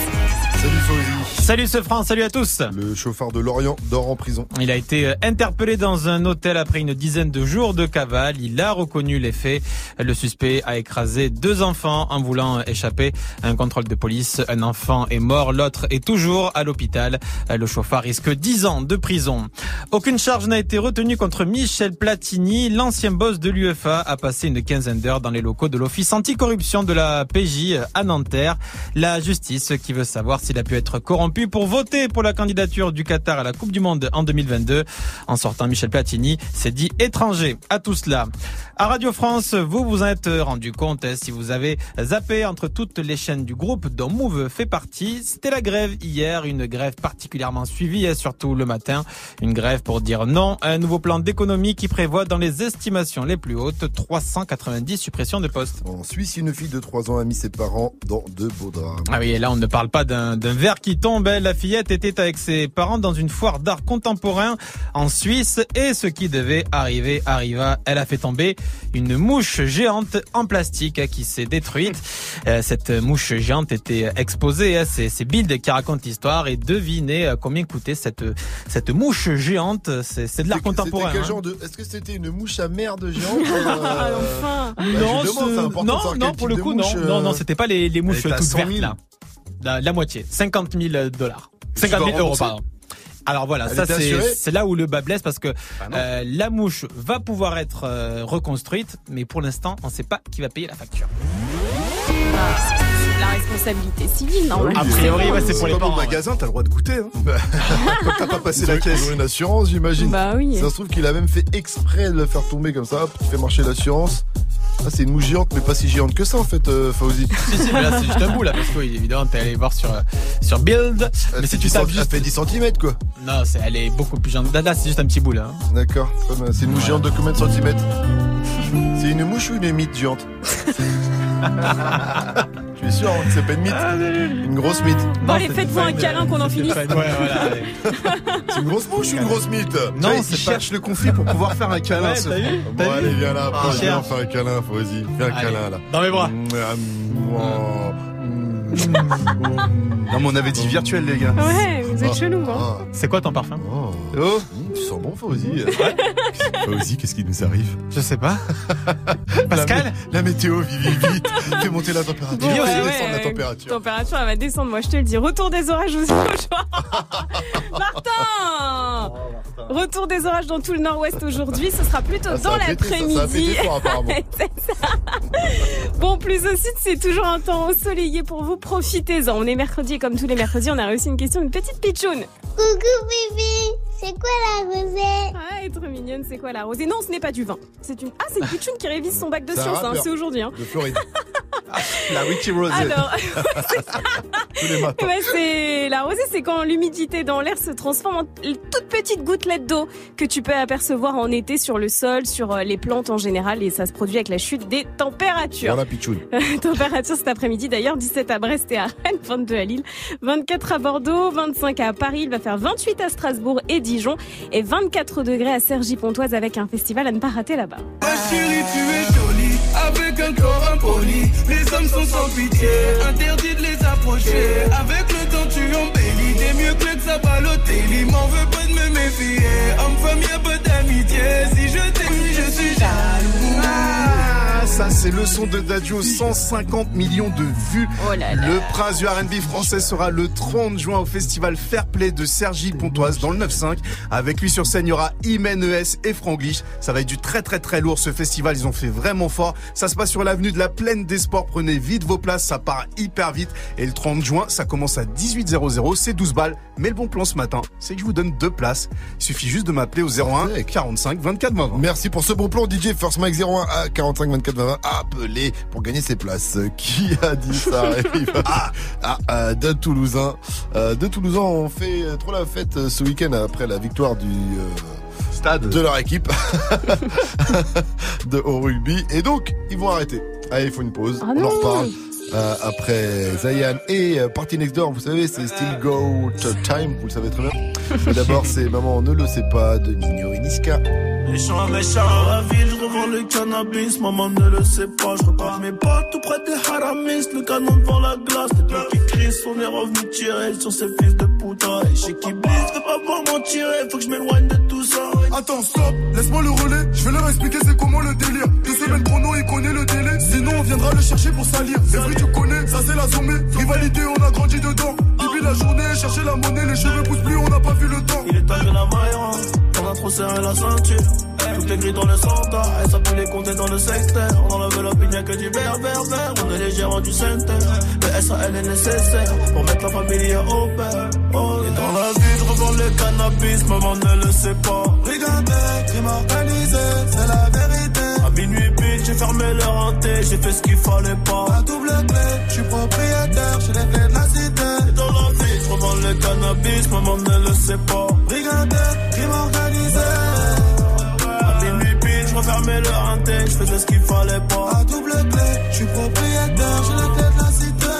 Salut Fauzi. Salut ce France, salut à tous. Le chauffeur de Lorient dort en prison. Il a été euh, interpellé dans un hôtel après une dizaine de jours de cavale. Il a reconnu les faits. Le suspect a écrasé deux enfants en voulant échapper à un contrôle de police. Un enfant est mort, l'autre est toujours à l'hôpital. Le chauffeur risque 10 ans de prison. Aucune charge n'a été retenue contre Michel Platini. L'ancien boss de l'UFA a passé une quinzaine d'heures dans les locaux de l'Office anticorruption de la PJ à Nanterre. La justice qui veut savoir s'il a pu être corrompu pour voter pour la candidature du Qatar à la Coupe du Monde en 2022. En sortant, Michel Platini s'est dit étranger à tout cela. À Radio France, vous vous êtes rendu compte hein, si vous avez zappé entre toutes les chaînes du groupe dont Move fait partie. C'était la grève hier, une grève particulièrement suivie, hein, surtout le matin. Une grève pour dire non à un nouveau plan d'économie qui prévoit dans les estimations les plus hautes 390 suppressions de postes. En Suisse, une fille de 3 ans a mis ses parents dans de beaux draps. Ah oui, et là on ne parle pas d'un d'un verre qui tombe. hein. La fillette était avec ses parents dans une foire d'art contemporain en Suisse et ce qui devait arriver arriva. Elle a fait tomber une mouche géante en plastique hein, qui s'est détruite. Euh, Cette mouche géante était exposée. hein. C'est c'est Bild qui raconte l'histoire et devinez euh, combien coûtait cette cette mouche géante. C'est c'est de l'art contemporain. C'était quel hein. genre de. Est-ce que c'était une mouche à merde géante euh, [LAUGHS] Enfin. bah, non, demande, de non, savoir non, quel pour type le de coup, mouche, non, euh, non, non, c'était pas les, les mouches à toutes 100 000. vertes là. La, la moitié, 50 000 dollars, tu 50 vas 000 euros, rembourser pardon. Alors voilà, Elle ça était c'est assurée c'est là où le bas blesse parce que Bah euh, la mouche va pouvoir être euh, reconstruite, mais pour l'instant, on ne sait pas qui va payer la facture. La responsabilité civile, normalement. A priori, ouais, c'est pour les Comme au parents. ouais. magasin, t'as le droit de goûter. Hein. Quand [LAUGHS] t'as pas passé la caisse. ils ont une assurance, j'imagine. Bah oui. Ça se trouve qu'il a même fait exprès de le faire tomber comme ça, pour faire marcher l'assurance. Ah, c'est une mouche géante, mais pas si géante que ça en fait, euh, Fauzi. [LAUGHS] Si, si, mais là c'est juste un bout là, parce que oui, évidemment t'es allé voir sur euh, sur Build, Elle mais si tu 10 tapes centi- juste, fait 10 cm quoi. non, c'est elle est beaucoup plus géante. Là, là, c'est juste un petit bout là. hein. D'accord. bien. C'est une mouche géante de combien de centimètres? C'est une mouche ou une mythe géante? [LAUGHS] suis sûr hein, c'est pas une mythe. Une grosse mythe. Bon, allez, faites-vous un câlin qu'on en finisse. Ouais, voilà. allez. [LAUGHS] C'est une grosse mouche ou une grosse mythe Non, il pas. cherche le conflit pour pouvoir faire un câlin. Ouais, ce vu Bon, allez, viens là, Ah, viens faire un câlin, Fauzi. Fais un Allez, câlin là. Dans mes bras. Non, mais on avait dit virtuel, les gars. Ouais, vous êtes chelou, hein. Ah, C'est quoi ton parfum? Oh. Oh, Mmh, Tu sens bon, Fauzi. Fauzi, qu'est-ce qui nous arrive? Je sais pas. [LAUGHS] Pascal La météo, vite, vite. Fais monter la température. Bon, Fais ouais, descendre ouais, la température. Température, elle va descendre, moi je te le dis. Retour des orages aussi aujourd'hui. [LAUGHS] Martin Retour des orages dans tout le nord-ouest aujourd'hui. Ce sera plutôt Ah, dans l'après-midi. [LAUGHS] Bon, plus au sud, c'est toujours un temps ensoleillé pour vous. Profitez-en. On est mercredi et comme tous les mercredis, on a réussi une question d'une petite pitchoune. Coucou Bibi, c'est quoi la rosée? Ah, être mignonne, c'est quoi la rosée? Non, ce n'est pas du vin. C'est une. Ah, c'est une pitchoune qui révise son bac de sciences. hein. C'est aujourd'hui. Hein. De Floride. [LAUGHS] la Wiki Rose. Alors, [LAUGHS] matins. Ouais, c'est la rosée, c'est quand l'humidité dans l'air se transforme en toutes petites gouttelettes d'eau que tu peux apercevoir en été sur le sol, sur euh, les plantes en général, et ça se produit avec la chute des températures. Voilà, Pichoun. [LAUGHS] Température cet après-midi d'ailleurs, 17 à Brest et à Rennes, [LAUGHS] 22 à Lille, 24 à Bordeaux, 25 à Paris, il va faire 28 à Strasbourg et Dijon, et 24 degrés à Cergy-Pontoise avec un festival à ne pas rater là-bas. Ma chérie, tu es jolie, avec un corps impoli. Les hommes sont sans pitié, interdit de les approcher. Avec le temps, tu embellis, t'es mieux que ça Balotelli. M'en veux pas de me méfier, homme-femme, y'a pas d'amitié. Si je t'aime, je suis jaloux. Ça c'est le son de Dadju, 150 millions de vues. Oh là là. Le prince du R&B français sera le 30 juin au festival Fair Play de Sergi Pontoise dans le 9-5. Avec lui sur scène, il y aura Imen ES et Franglish. Ça va être du très très très lourd ce festival, ils ont fait vraiment fort. Ça se passe sur l'avenue de la Plaine des Sports, prenez vite vos places, ça part hyper vite. Et le 30 juin, ça commence à 18h00, c'est 12 balles. Mais le bon plan ce matin, c'est que je vous donne deux places. Il suffit juste de m'appeler au 01 45 24 20. Merci pour ce bon plan, DJ First Mike 01 à 45 24 20. Appelez pour gagner ses places. [LAUGHS] Qui a dit ça [LAUGHS] Ah, ah, ah, de Toulousain. Euh, de Toulousain, on fait trop la fête euh, ce week-end après la victoire du euh, stade de leur équipe [LAUGHS] de au rugby. Et donc, ils vont arrêter. Allez, il faut une pause. Ah on en reparle. Euh, après Zayan et euh, Party Next Door, vous savez, c'est Still Go to Time, vous le savez très bien. Mais d'abord, c'est Maman, on ne le sait pas de Nino et Niska. Méchant, méchant, la ville, je revends le cannabis, maman ne le sait pas, je repars mes potes tout près des haramis, le canon devant la glace, les deux qui crient, on est revenu tirer sur ces fils de putain, et chez qui blisse, fais pas voir m'en tirer, faut que je m'éloigne de tout ça. Attends, stop, laisse-moi le relais. Je vais leur expliquer c'est comment le délire. Deux semaines chrono, il connaît le délai. Sinon, on viendra le chercher pour salir. C'est vrai, tu connais, ça c'est la sommée. Rivalité, on a grandi dedans. Depuis la journée, chercher la monnaie, les cheveux poussent plus, on n'a pas vu le temps. Il est que la maille on a trop serré la ceinture. Tout est gris dans le centre, et ça peut les compter dans le secteur. On enlève l'opinion que du vert, vert, vert. On est les gérants du centre. Le SAL est nécessaire pour mettre la famille au père. Oh, et dans la vie, je revends le cannabis, maman ne le sait pas. Regardez, crime organisé, c'est la vérité. À minuit pile, j'ai fermé le renté, j'ai fait ce qu'il fallait pas. La double clé, je suis propriétaire, j'ai les clés de la cité. Et dans la vie, je revends le cannabis, maman ne le sait pas. Regardez, le hanté, je faisais ce qu'il fallait pas. À double clé, je suis propriétaire, j'ai la clé de la cité.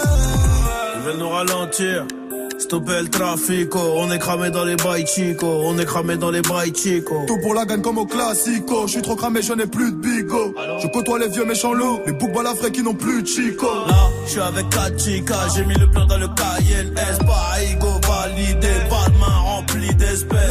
Ils veulent nous ralentir. Stopper le trafic, oh. on est cramé dans les bails chico, on est cramé dans les bails chico. Tout pour la gagne comme au classico. Je suis trop cramé, je n'ai plus de bigo. Je côtoie les vieux méchants loups, les boucs balafrés qui n'ont plus de chico. Là, je suis avec 4 chicas, j'ai mis le plan dans le cahier, S, pas validé, pas de main remplie d'espèces.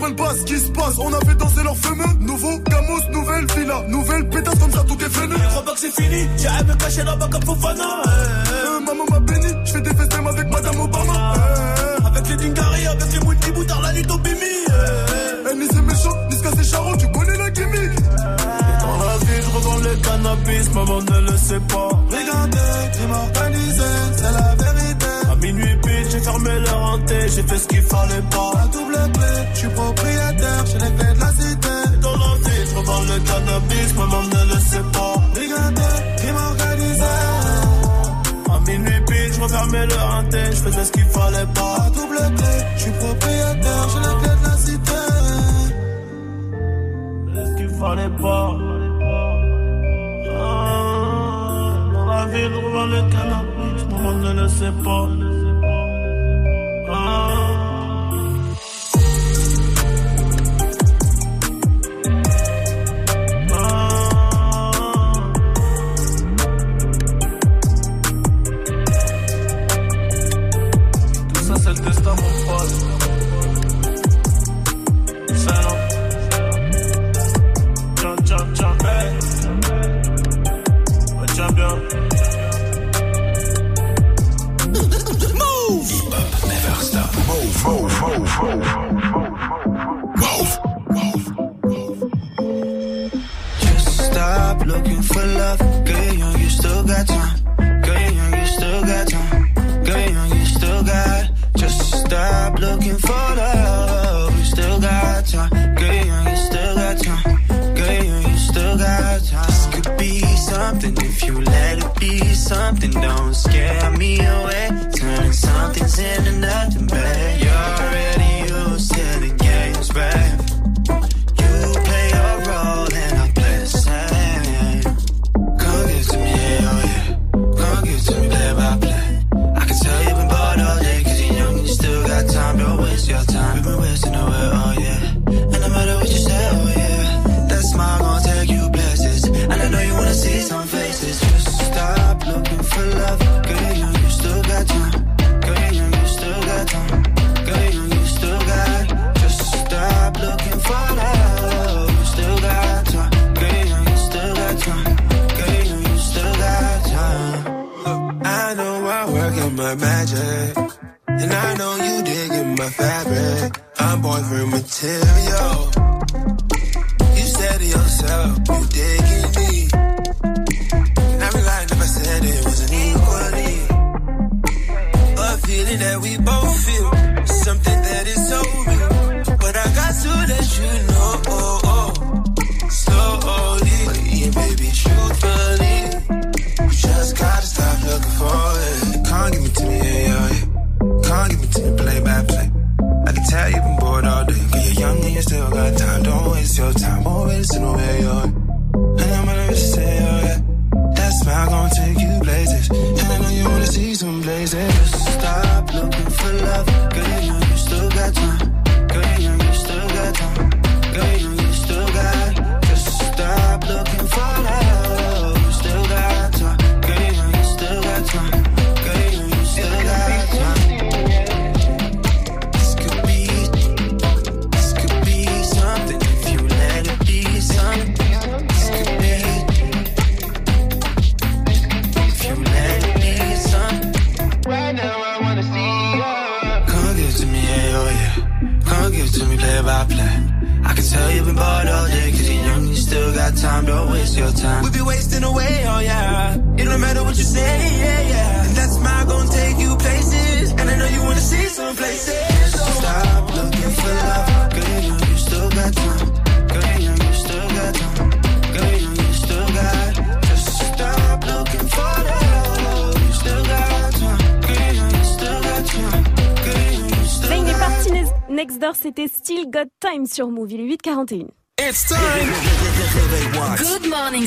Comprennent pas ce qui se passe. On a fait danser leur fameux. Nouveau Camus, nouvelle villa, nouvelle pétasse comme ça, tout est fini. Je crois pas que c'est fini, j'arrive me cacher là-bas comme Fofana. eh. Euh, maman m'a béni, je fais des festins avec Madame Obama. Eh, Avec les Dingari, avec les multi boutards, la nuit au bimi. Eh, ni c'est méchant, ni ce c'est charron, tu connais la gimmick. Dans la vie, je revends le cannabis, maman ne le sait pas. Regardez, crime organisé, c'est la vérité. J'ai fermé le hanté, j'ai fait ce qu'il fallait pas. À double clé, je suis propriétaire, j'ai les clés de la cité. Dans la vie, je revends le cannabis, maman ne le sait pas. Regardez, crime organisé. À minuit pile, je refermais le hanté, je faisais ce qu'il fallait pas. À double clé, je suis propriétaire, j'ai les clés de la cité. Ce qu'il fallait pas. Ah, dans la vie, je revends le cannabis, maman ne le sait pas. Ah. For love. Girl, you're young, you still got time. Girl, you're young, you still got time. Girl, you're young, you still got. Just stop looking for love. You still got time. Girl, you're young, you still got time. Girl, you're young, you still got time. This could be something if you let it be something. Don't scare me away. Turning something's into nothing, babe. You're already used to the games, babe. My fabric. I'm boyfriend material.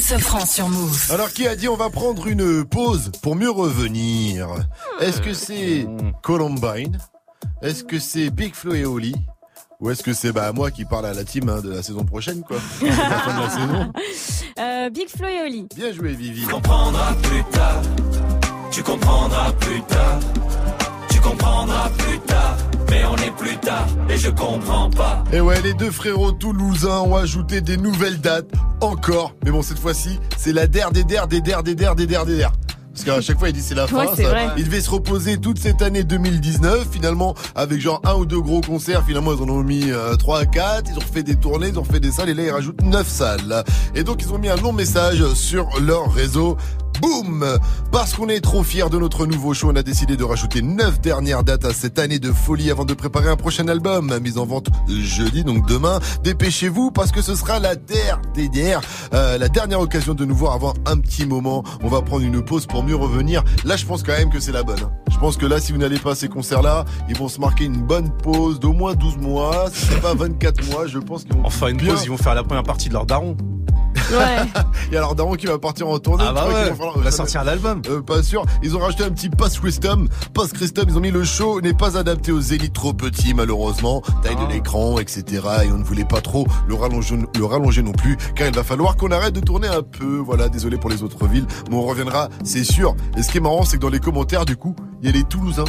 Sofran sur Move. Alors qui a dit on va prendre une pause pour mieux revenir? Est-ce que c'est Columbine? Est-ce que c'est Big Flo et Oli? Ou est-ce que c'est bah moi qui parle à la team hein, de la saison prochaine quoi? [LAUGHS] La fin de la saison. Euh, Big Flo et Oli. Bien joué Vivi. comprendras plus tard. Tu comprendras plus tard. Tu comprendras plus tard. Mais on est plus tard et je comprends pas. Et ouais, les deux frérots toulousains ont ajouté des nouvelles dates encore. Mais bon, cette fois-ci, c'est la der des der des der des der der der. Parce qu'à chaque fois, il dit c'est la fin. Ouais, ça- il devait se reposer toute cette année 2019. Finalement, avec genre un ou deux gros concerts, finalement, ils en ont mis euh, 3 à 4. Ils ont refait des tournées, ils ont refait des salles. Et là, ils rajoutent 9 salles. Et donc, ils ont mis un long message sur leur réseau. Boum Parce qu'on est trop fiers de notre nouveau show, on a décidé de rajouter 9 dernières dates à cette année de folie avant de préparer un prochain album, mise en vente jeudi, donc demain. Dépêchez-vous parce que ce sera la dernière, euh, la dernière occasion de nous voir avant un petit moment. On va prendre une pause pour mieux revenir. Là, je pense quand même que c'est la bonne. hein. Je pense que là, si vous n'allez pas à ces concerts-là, ils vont se marquer une bonne pause d'au moins 12 mois, si c'est pas 24 mois, je pense qu'ils vont Enfin, une bien- pause, ils vont faire la première partie de leur daron. Ouais. [LAUGHS] Il y a leur daron qui va partir en tournée. Ah bah ouais, va sortir l'album. Euh, pas sûr. Ils ont rajouté un petit pass custom. Pass custom, ils ont mis le show n'est pas adapté aux zéniths trop petits, malheureusement. Taille Ah. de l'écran, etc. Et on ne voulait pas trop le rallonger, le rallonger non plus, car il va falloir qu'on arrête de tourner un peu. Voilà, désolé pour les autres villes, mais on reviendra, c'est sûr. Et ce qui est marrant, c'est que dans les commentaires, du coup, il y a les Toulousains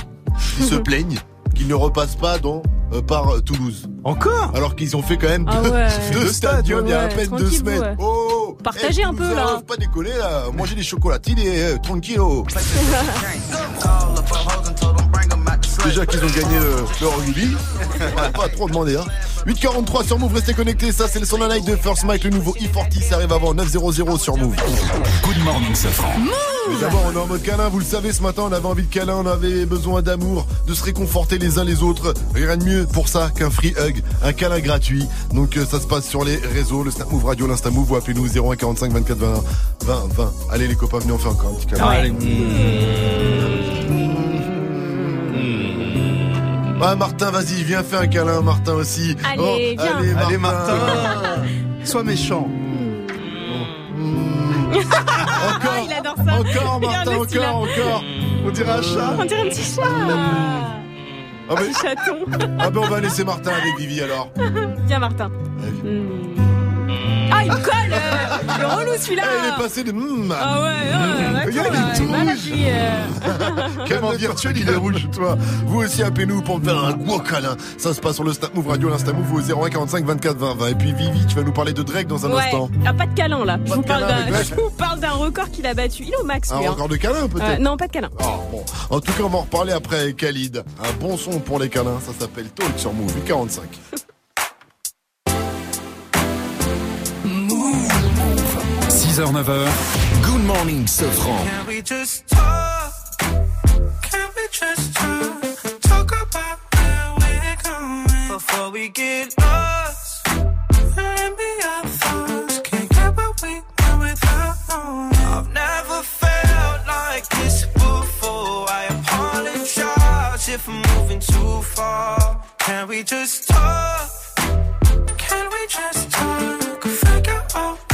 qui [LAUGHS] se plaignent qu'ils ne repassent pas dans euh, par euh, Toulouse. Encore? Alors qu'ils ont fait quand même Ah deux, ouais. [LAUGHS] deux Deux stadiums il y a à peine deux tranquille, semaines. ouais. Oh Partagez eh, un peu, là. pas déconner là. Manger des chocolatines et euh, tranquillo. [LAUGHS] Déjà qu'ils ont gagné le, le rugby. On va pas trop demander hein. 8.43 sur Move, restez connectés. Ça, c'est le son night de First Mike, le nouveau E40. Ça arrive avant 9.00 sur Move. Good morning, Safran. Mais d'abord, on est en mode câlin. Vous le savez, ce matin, on avait envie de câlin, on avait besoin d'amour, de se réconforter les uns les autres. Rien de mieux pour ça qu'un free hug, un câlin gratuit. Donc, euh, ça se passe sur les réseaux, le Snap Move Radio, l'Insta Move, ou appelez-nous 01 45 24 20 20 20. Allez, les copains, venez, on fait encore un petit câlin. Allez. Ah, Martin, vas-y, viens faire un câlin, Martin aussi. Oh, Allez, viens. allez, Allez, Martin. [LAUGHS] Sois méchant. Encore, [LAUGHS] Ah, il adore ça. encore, Il Martin, encore, encore. On dirait un chat. On dirait un petit chat. Ah, mais- Petit chaton. ah, ben, on va laisser Martin avec Vivi alors. [LAUGHS] Viens, Martin. Hmm. Ah, il colle euh, Le relou, celui-là Eh, il est passé de. mm, Ah ouais, ouais, il est là, tout il est malade, rouge. lui, euh. [LAUGHS] Calme virtuel, il est rouge, toi. Vous aussi, appelez-nous pour me faire un gros câlin. Ça se passe sur le Snap Move Radio, l'Insta Move au 01 45 24 20 20. Et puis Vivi, tu vas nous parler de Drake dans un Ouais, instant. ah, pas de câlin là. Je vous, de parle câlin d'un, [LAUGHS] je vous parle d'un record qu'il a battu. Il est au max Un lui. hein. record de câlin, peut-être Euh, non, pas de câlin. Ah, bon. En tout cas, on va en reparler après avec Khalid. Un bon son pour les câlins. Ça s'appelle Talk sur Move 45. [LAUGHS] 6h, 9h. Good morning, Safran. Can we just talk? Can we just talk? Talk about where we're going before we get lost. And be our thoughts. Can't get what we want without knowing. I've never felt like this before. I apologize if I'm moving too far. Can we just talk? Can we just talk? Figure out where we're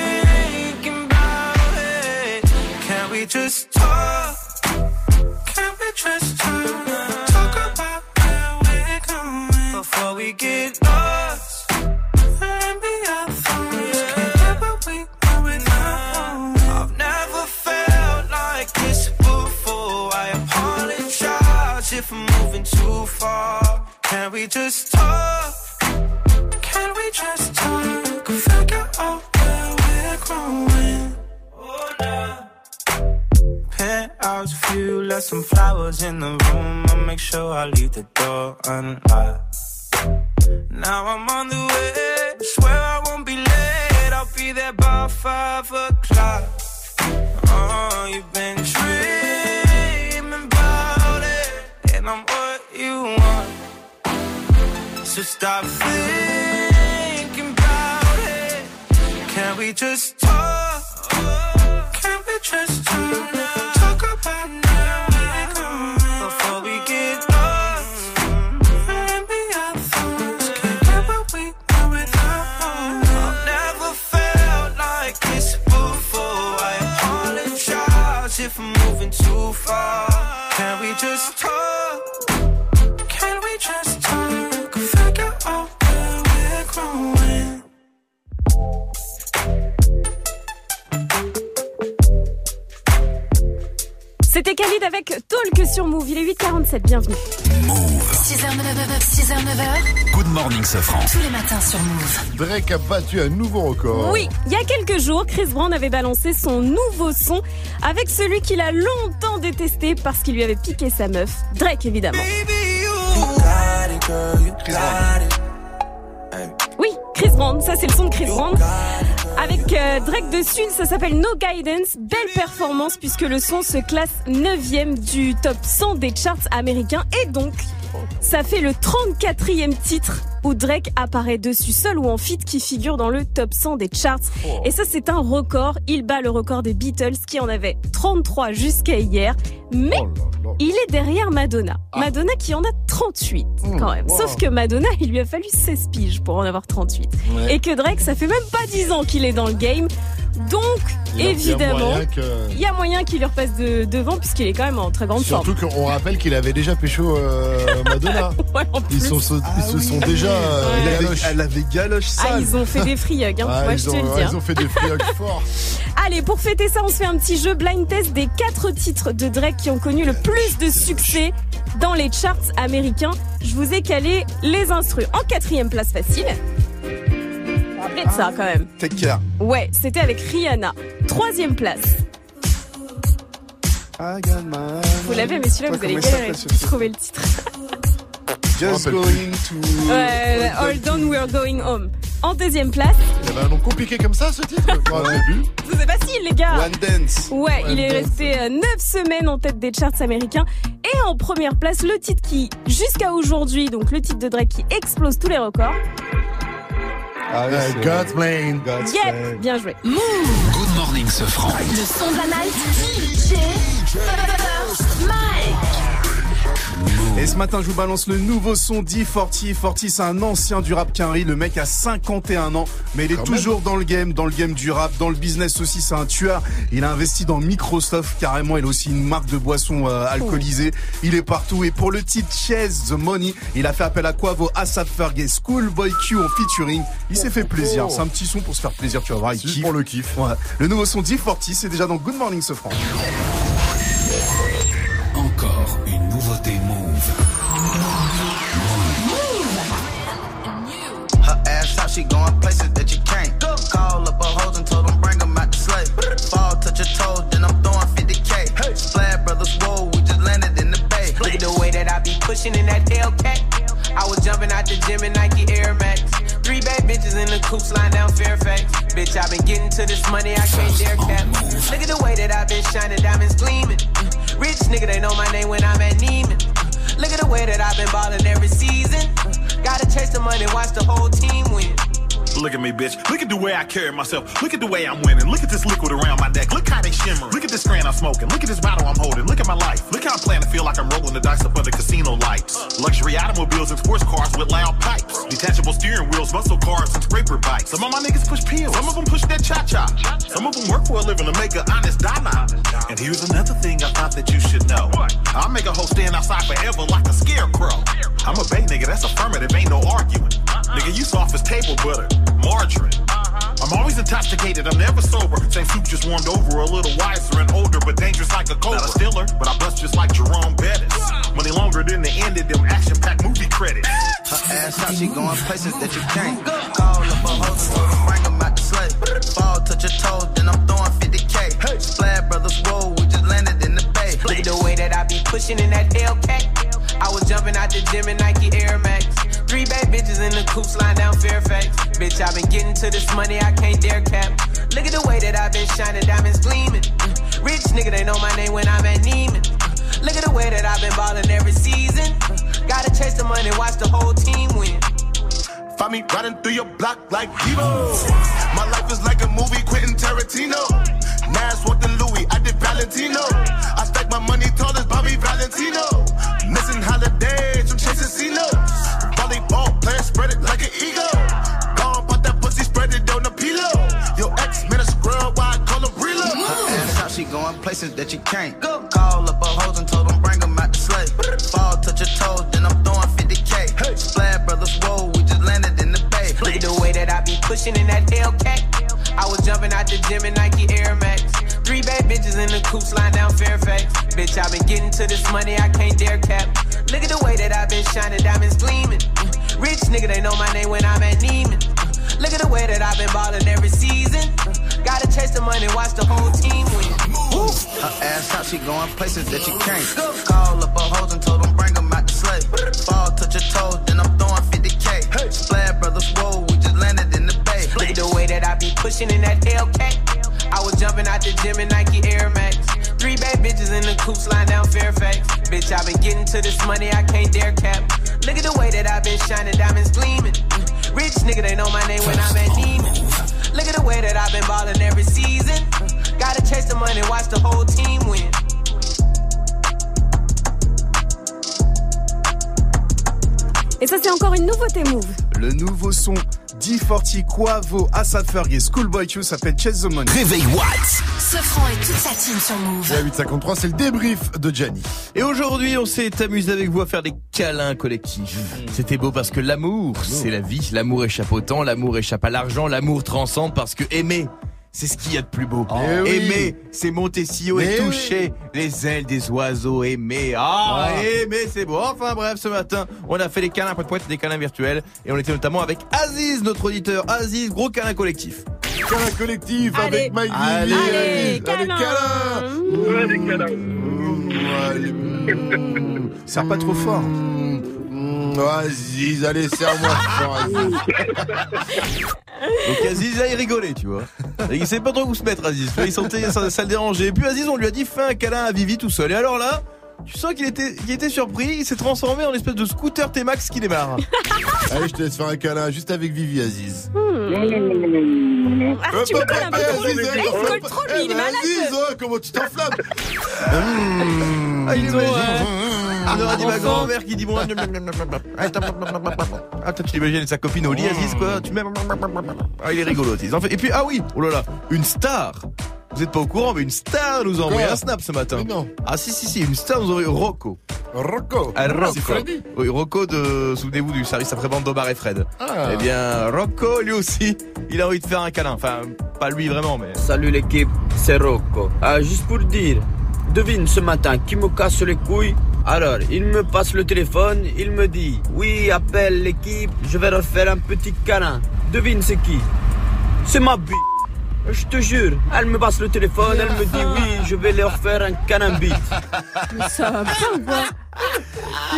just talk? Can we just talk? Talk about where we're going before we get lost. And be our thoughts. Can't get what we want without knowing. I've never felt like this before. I apologize if I'm moving too far. Can we just talk? Tous les matins sur Move. Drake a battu un nouveau record. Oui, il y a quelques jours, Chris Brown avait balancé son nouveau son avec celui qu'il a longtemps détesté parce qu'il lui avait piqué sa meuf. Drake, évidemment. Oui, Chris Brown, ça c'est le son de Chris Brown. Avec euh, Drake dessus, ça s'appelle No Guidance. Belle performance puisque le son se classe 9ème du top 100 des charts américains et donc ça fait le 34e titre où Drake apparaît dessus seul ou en feat qui figure dans le top 100 des charts. Et ça c'est un record, il bat le record des Beatles qui en avait 33 jusqu'à hier. Mais il est derrière Madonna. Madonna qui en a 38 quand même. wow. Sauf que Madonna, il lui a fallu 16 piges pour en avoir 38. Ouais. Et que Drake, ça fait même pas 10 ans qu'il est dans le game. Donc, Il y a- évidemment, il y a moyen qu'il lui repasse de, devant puisqu'il est quand même en très grande Surtout forme. qu'on rappelle qu'il avait déjà pécho euh, Madonna. [LAUGHS] ils sont, ils se sont déjà. euh, Elle avait- galoches. elle avait galoche Ah, sale. ils ont fait des free-hugs, hein. Ah, Moi, te le dis. hein. ils ont fait des free-hugs [LAUGHS] forts. Allez, pour fêter ça, on se fait un petit jeu blind test des quatre titres de Drake qui ont connu le plus de succès dans les charts américains. Je vous ai calé les instrus. En quatrième place facile. De ça quand même. Take care. Ouais, c'était avec Rihanna. Troisième place. Vous l'avez, mais celui-là, vous allez galérer trouver le titre. [LAUGHS] Just going to. Ouais, Hold on, we're going home. En deuxième place, Il avait un nom compliqué comme ça, ce titre c'est facile, les gars. One Dance. Ouais, One il est Dance. resté 9 semaines en tête des charts américains. Et en première place, le titre qui, jusqu'à aujourd'hui, donc le titre de Drake qui explose tous les records. Ah, oui, c'est- God's Plane. God's Yep, bien joué. Good morning, Safran. Le son de la night. DJ. Mike. Et ce matin, je vous balance le nouveau son D40. 40, c'est un ancien du rap Quinry. Le mec a 51 ans, mais il est Quand toujours dans le game, dans le game du rap, dans le business aussi. C'est un tueur. Il a investi dans Microsoft carrément. Il a aussi une marque de boissons euh, alcoolisées. Il est partout. Et pour le titre Chase the Money, il a fait appel à Quavo, Asap Schoolboy Q en featuring. Il s'est fait plaisir. C'est un petit son pour se faire plaisir. Tu vas voir, il kiffe. pour le kiff. Ouais. Le nouveau son D40, c'est déjà dans Good Morning Sofran. Encore une nouveauté Move. Her ass out, she going places that you can't. Call up a hoes and told them bring them out the slave. Fall, touch your toes, then I'm throwing 50k. Splad brothers, whoa, we just landed in the bay. Look at the way that I be pushing in that Hellcat. I was jumping out the gym in Nike Air Max. Bad bitches in the coops lying down Fairfax. Bitch, I been getting to this money, I can't dare cap. Look at the way that I've been shining, diamonds gleaming. Rich nigga, they know my name when I'm at Neiman. Look at the way that I've been balling every season. Gotta chase the money, watch the whole team win. Look at me, bitch. Look at the way I carry myself. Look at the way I'm winning. Look at this liquid around my neck. Look how they shimmer. Look at this strand I'm smoking. Look at this bottle I'm holding. Look at my life. Look how I'm playing to feel like I'm rolling the dice up under casino lights. Luxury automobiles and sports cars with loud pipes. Detachable steering wheels, muscle cars, and scraper bikes. Some of my niggas push pills. Some of them push that cha-cha. Some of them work for a living to make an honest dollar. And here's another thing I thought that you should know. I'll make a hoe stand outside forever like a scarecrow. I'm a bay nigga, that's affirmative, ain't no arguing. Uh-uh. Nigga, you soft as table butter, margarine. Uh-huh. I'm always intoxicated, I'm never sober. Same soup just warmed over, a little wiser and older, but dangerous like a cobra. Not a stiller, but I bust just like Jerome Bettis. Money longer than the end of them action-packed movie credits. Her ass out, she going places that you can't. Call up a hoes and told them bring them out the slave. Fall, touch your toes, then I'm throwing 50k. Splad brothers, whoa, we just landed in the bay. Look at the way that I be pushing in that Hellcat. I was jumping out the gym in Nike Air Max. Three bad bitches in the coops lying down Fairfax. Bitch, I've been getting to this money, I can't dare cap. Look at the way that I've been shining, diamonds gleaming. Uh, Rich nigga, they know my name when I'm at Neiman. Uh, Look at the way that I've been ballin' every season. Uh, Gotta chase the money, watch the whole team win. Find me riding through your block like Devo. My life is like a movie, Quentin Tarantino. Nas walked in Louis, I did Valentino. I stack my money tall as Bobby Valentino. Missing holidays, I'm chasing C-notes. Volleyball player, spread it like an eagle. Gone, put that pussy, spread it on the pillow. Your ex man a scrub, why I call him reload. Ass how she going places that you can't. Go. Call up a hoes and told them bring them out the slave. Fall, touch your toes, then I'm throwing 50k. Hey. Splash brothers, whoa, we just landed in the bay. Look at the way that I be pushing in that Hellcat. I was jumping out the gym in Nike Air Max. Three bad bitches in the coupe sliding down Fairfax. Bitch, I've been getting to this money, I can't dare cap. Look at the way that I've been shining, diamonds gleaming. Rich nigga, they know my name when I'm at Neiman. Look at the way that I've been ballin' every season. Gotta chase the money, watch the whole team win. Her ass how she going places that you can't. Call up a hoes and told them bring them out the slave. Fall, touch your toes, then I'm throwing 50k. Hey. Splash brothers, whoa, we just landed in the bay. Look at the way that I be pushing in that Hellcat. I was jumping out the gym in Nike Air Max. Three bad bitches in the coupe sliding down Fairfax. Bitch, I've been getting to this money, I can't dare cap. Look at the way that I've been shining, diamonds gleaming. Uh, Rich nigga, they know my name when I'm at Neiman. Look at the way that I've been ballin' every season. Gotta chase the money, watch the whole team win. Et ça, c'est encore une nouveauté Move. Le nouveau son D40 Quavo, Assad Fergie, Schoolboy Q s'appelle Chase the Money. Réveil Watts. Sofran et toute sa team sur Move. Et à 8h53, c'est le débrief de Gianni. Et aujourd'hui, on s'est amusé avec vous à faire des câlins collectifs. C'était beau parce que l'amour, c'est la vie. L'amour échappe au temps, l'amour échappe à l'argent, l'amour transcende parce que aimer, c'est ce qu'il y a de plus beau. Eh oui. Aimer, c'est monter si haut et toucher les ailes des oiseaux. Aimer, ah, Ah. aimer, c'est beau. Enfin bref, ce matin, on a fait des câlins poète poète, des câlins virtuels. Et on était notamment avec Aziz, notre auditeur. Aziz, gros câlin collectif. Câlin collectif Allez. avec Mike Allez. Vivi. Allez, câlin. Allez, câlin. Mmh, allez, [LAUGHS] mmh. Serre pas trop fort. Mmh, Aziz, allez, serre-moi. Donc Aziz, là, il rigolait, tu vois. Et il savait pas trop où se mettre, Aziz. Il sentait, ça, ça le dérangeait. Et puis Aziz, on lui a dit, fais un câlin à Vivi tout seul. Et alors là, tu sens qu'il était, était surpris. Il s'est transformé en espèce de scooter T-Max qui démarre. Allez, je te laisse faire un câlin juste avec Vivi, Aziz. Ah, tu me colles un peu trop. Aziz, Aziz, il colle trop, eh, lui, il est mais malade. Aziz, oh, comment tu t'enflammes Mmh. Ah, il Imagine. Euh, on aurait dit ma grand-mère qui dit bon. Ah, toi, tu imagines sa copine au lit, Aziz, quoi. Tu mets. Ah, il est rigolo, Aziz. En fait- Et puis, ah oui, oh là là, une star. Vous êtes pas au courant, mais une star nous a envoyé un snap ce matin. Mais non. Ah si si si, une star nous a envoyé Rocco. Rocco. Ah, Rocco. C'est Freddy. Oui, Rocco de, souvenez-vous du service après-vente d'Omar et Fred. Ah. Eh bien, Rocco, lui aussi, il a envie de faire un câlin. Enfin, pas lui vraiment, mais. Salut l'équipe, c'est Rocco. Ah, juste pour dire, devine ce matin qui me casse les couilles. Alors, il me passe le téléphone, il me dit Oui, appelle l'équipe, je vais leur faire un petit câlin. Devine c'est qui? C'est ma bite. Je te jure, elle me passe le téléphone, elle me dit Oui, je vais leur faire un câlin bite. Mais ça va bien ou quoi?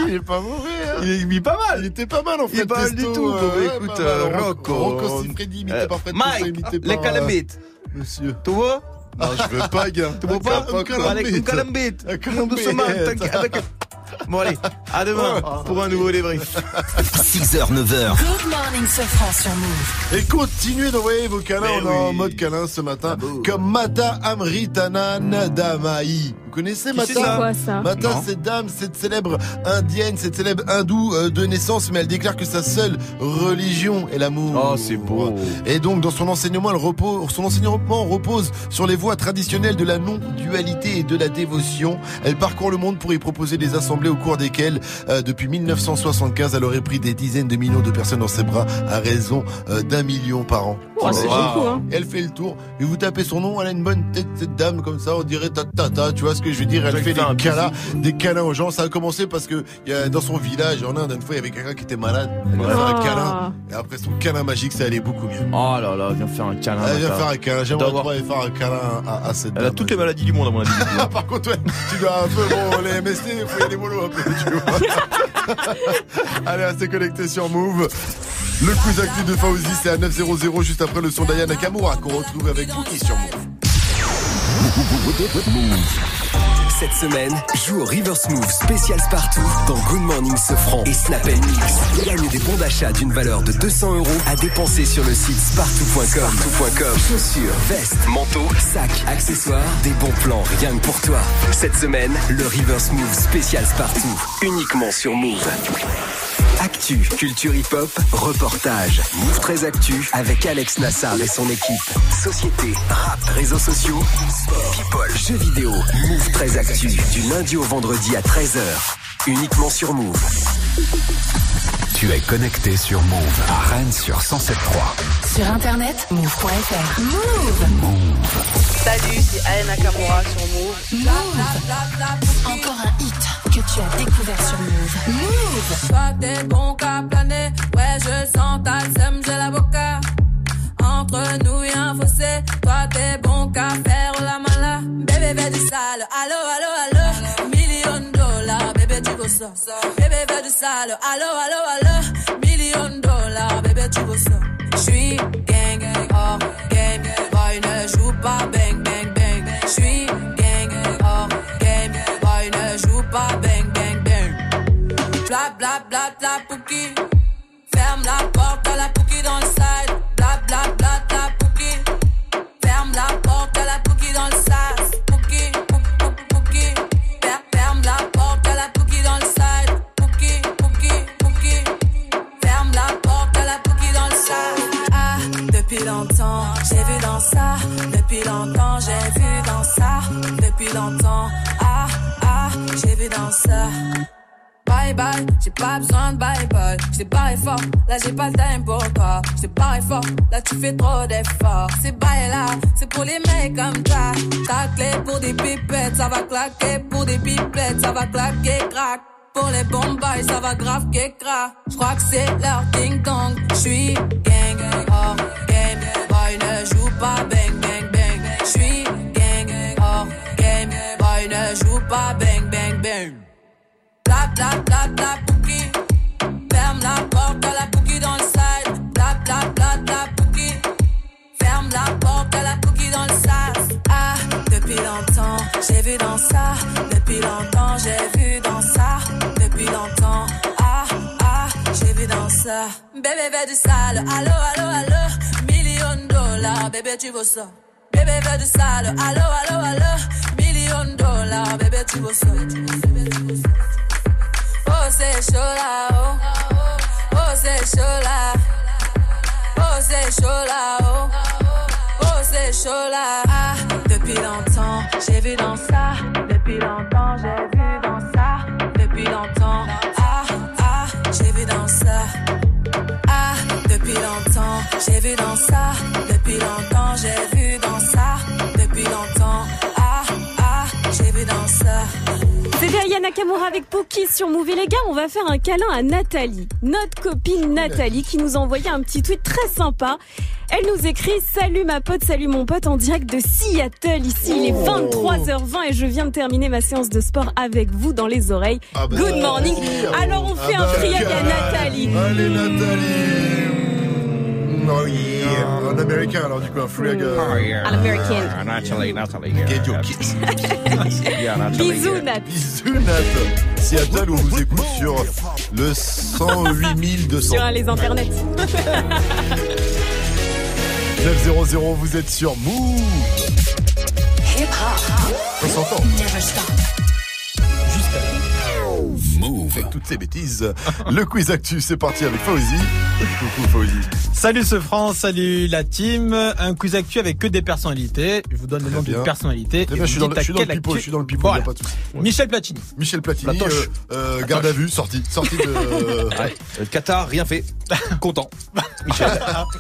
Il est pas mauvais. Hein. Il est mis pas mal. Il était pas mal en fait. Il est pas mal du tout. Bah, écoute, euh, Rocco. Rocco, si Freddy imité Euh, par Fred, Mike, Toussaint imité les par, euh, Monsieur. Tu vois Non, je veux pas, gars. Tu vois pas Un cal- un calambite. Un. Doucement, avec- [LAUGHS] Bon allez, à demain pour un nouveau débrief. 6h, 9h. Good morning, Sofran sur Move. Et continuez d'envoyer vos câlins, Mais on est en mode câlin ce matin, comme Mata Amritana Nadamaï. Vous connaissez Mata c'est ça Quoi ça Mata, Non. cette dame, cette célèbre indienne, cette célèbre hindoue euh, de naissance, mais elle déclare que sa seule religion est l'amour. Oh, c'est beau. Et donc, dans son enseignement, elle repose, son enseignement repose sur les voies traditionnelles de la non-dualité et de la dévotion. Elle parcourt le monde pour y proposer des assemblées au cours desquelles, euh, depuis 1975, elle aurait pris des dizaines de millions de personnes dans ses bras à raison euh, d'un million par an. Oh, c'est wow. beaucoup, hein. Elle fait le tour et vous tapez son nom, elle a une bonne tête cette dame comme ça, on dirait ta ta ta, tu vois ce que je veux dire. Elle fait des câlins, des câlins aux gens. Ça a commencé parce que il y a, dans son village en Inde, une fois, il y avait quelqu'un qui était malade. Elle lui a fait un Oh. câlin. Et après son câlin magique, ça allait beaucoup mieux. Oh là là, viens faire un câlin. Elle vient Nata. faire un câlin. J'aimerais aller faire un câlin à, à cette Elle a toutes les maladies du monde, à mon avis. [LAUGHS] Par contre, ouais, tu dois un peu, bon, les MST, il faut y aller mollo un peu, tu vois. [LAUGHS] Allez, restez connectés sur Move. Le quiz actu de Fauzi, c'est à 900 juste après le son d'Aya Nakamura qu'on retrouve avec Bookie sur Move. Cette semaine, joue au River Smooth spécial Spartoo dans Good Morning Sofran et Snap Mix. Gagne des bons d'achat d'une valeur de 200 euros à dépenser sur le site. Spartoo.com. Chaussures, vestes, manteaux, sacs, accessoires, des bons plans rien que pour toi. Cette semaine, le River Smooth spécial Spartoo, uniquement sur Move. Actu, culture hip-hop, reportage. Move très actu avec Alex Nassar et son équipe. Société, rap, réseaux sociaux, sport, people, jeux vidéo. Move très actu du lundi au vendredi à 13h. Uniquement sur Move. Tu es connecté sur Move à Rennes sur 107.3. Sur internet, move.fr. Move. Salut, c'est Aya Nakamura sur Move. Encore hit que tu as découvert sur Move. Move. Toi t'es bon qu'à planer, ouais je sens ta sème, j'ai l'avocat. Entre nous y'a un fossé, toi t'es bon qu'à faire la mala. Bébé fais du sale, allo allo allo. Million dollars, bébé tu veux ça. Bébé fais du sale, allo allo allo. Million dollars, bébé tu veux ça. J'suis gang, hors game, boy ne joue pas bang bang bang. J'suis gang, hors game, boy ne joue pas bang La porte à la pouki dans le side. Bla bla bla bla pouki. Ferme la porte à la pouki dans le sas. Pouki, pouki. Fer- Ferme la porte à la pouki dans le side. Pouki, pouki, pouki. Ferme la porte à la pouki dans le sas. Ah, depuis longtemps, j'ai vu dans ça. Depuis longtemps, j'ai vu dans ça. Depuis longtemps, ah, ah, j'ai vu dans ça. J'ai pas besoin de bye bye. J't'ai barré fort, là j'ai pas le time pour toi. J't'ai barré fort, là tu fais trop d'efforts. C'est bye là, c'est pour les mecs comme ça. Ta clé pour des pipettes, ça va claquer. Pour des pipettes, ça va claquer, crack. Pour les bombes, ça va grave crack. J'crois que c'est leur ding dong. J'suis gang, hors game. Boy ne joue pas bang bang bang. J'suis gang, hors game. Boy ne joue pas bang bang bang. Pouki. Ferme la porte à la pouki dans le bla bla pouki. Ferme la porte à la pouki dans le sas. Ah, depuis longtemps, j'ai vu dans ça. Depuis longtemps, j'ai vu dans ça. Depuis longtemps, ah, ah, j'ai vu dans ça. Bébé, fais du sale. Allo, allo, allo. Million dollars, bébé, tu veux ça. Bébé, fais du sale. Allo, allo, allo. Million dollars, bébé, tu veux ça. Oh, c'est chaud là, chaud là. Oh, c'est chaud là, oh. Oh, chaud là. Ah, depuis longtemps, j'ai vu dans ça. Depuis longtemps, j'ai vu dans ça. Depuis longtemps, ah, ah, j'ai vu dans ça. Ah, depuis longtemps, j'ai vu dans ça. Depuis longtemps, j'ai vu dans ça. Depuis longtemps, C'était Aya Nakamura avec Poki sur Move. Et les gars, on va faire un câlin à Nathalie, notre copine Nathalie, qui nous a envoyé un petit tweet très sympa. Elle nous écrit Salut ma pote, salut mon pote en direct de Seattle. Ici, il est 23h20 et je viens de terminer ma séance de sport avec vous dans les oreilles. Ah bah, Good morning. Alors on fait Ah un bah, friag à câlin. Nathalie. Allez, Nathalie. Oh yeah. Un américain, alors du coup, un free Oh, yeah. Un American. Ah, Nathalie, Nathalie. Get your kiss. [LAUGHS] Bisous Nat. Bisous, Nat. Seattle, on vous écoute sur le 108 200. Sur les internets. [LAUGHS] 900, vous êtes sur Move. On s'entend. Avec toutes ces bêtises. Le quiz actu, c'est parti avec Fauzi. Coucou Fauzi. Salut ce France, salut la team. Un quiz actu avec que des personnalités. Je vous donne le nom d'une personnalité. Très bien, je suis dans le- à je suis dans le quelle pipeau, actu- je suis dans le pipeau, Voilà. y a pas de souci. Michel Platini. Michel Platini, euh, euh, garde à vue, sorti, sorti de. [LAUGHS] Ouais. Euh, Qatar, rien fait. [LAUGHS] Content. Michel.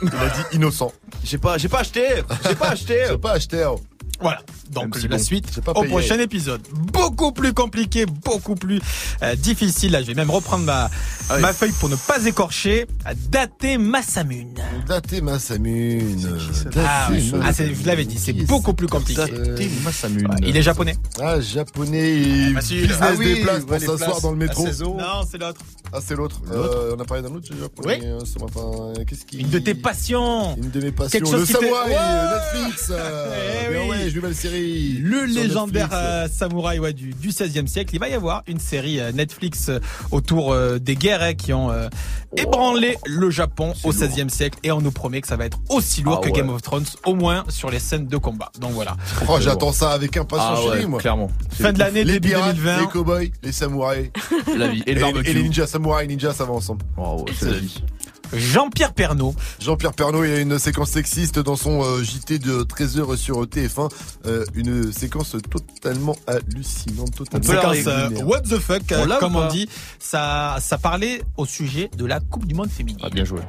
Il a dit innocent. J'ai pas, j'ai pas acheté. J'ai pas [LAUGHS] acheté. J'ai pas acheté. oh. Voilà. Donc la bon, suite au prochain épisode. Beaucoup plus compliqué, beaucoup plus euh, difficile. Là, je vais même reprendre ma, Ah oui. ma feuille pour ne pas écorcher. Daté Massamune. Daté Massamune. Ah, oui. Ah, c'est- je l'avais dit, c'est beaucoup plus compliqué. Daté Massamune. Ouais, Il est japonais. Ah, japonais et facile. business Ah oui, des places pour s'asseoir dans le métro. à 16 euros. Non, c'est l'autre. Ah, c'est l'autre. Euh, on a parlé d'un autre japonais Oui. euh, ce matin. Qu'est-ce qui... Une de tes passions. Une de mes passions. Quelque chose le samouraï, Ouais. Netflix. euh, [LAUGHS] Eh oui. Ouais, nouvelle série. Le légendaire Netflix. euh, samouraï ouais, du, du 16e siècle. Il va y avoir une série euh, Netflix euh, autour euh, des guerres hein, qui ont euh, ébranlé le Japon au 16e siècle. Et on nous promet que ça va être aussi lourd Ah que ouais. Game of Thrones, au moins sur les scènes de combat. Donc voilà. Oh, j'attends ça avec impatience, Ah ouais, chérie, moi. clairement. Fin de l'année, les début pirates, 2020. les cowboys, les samouraïs. La vie. Et le barbecue. Et les ninjas, samouraïs, ninjas, ça va ensemble. Oh, ouais, c'est la vie. Jean-Pierre Pernaud. Jean-Pierre Pernaud, il y a une séquence sexiste dans son euh, JT de 13h sur TF1. Euh, une séquence totalement hallucinante, totalement Séquence euh. What the fuck, comme on dit. Ça, ça parlait au sujet de la Coupe du Monde féminine. Ah, bien joué.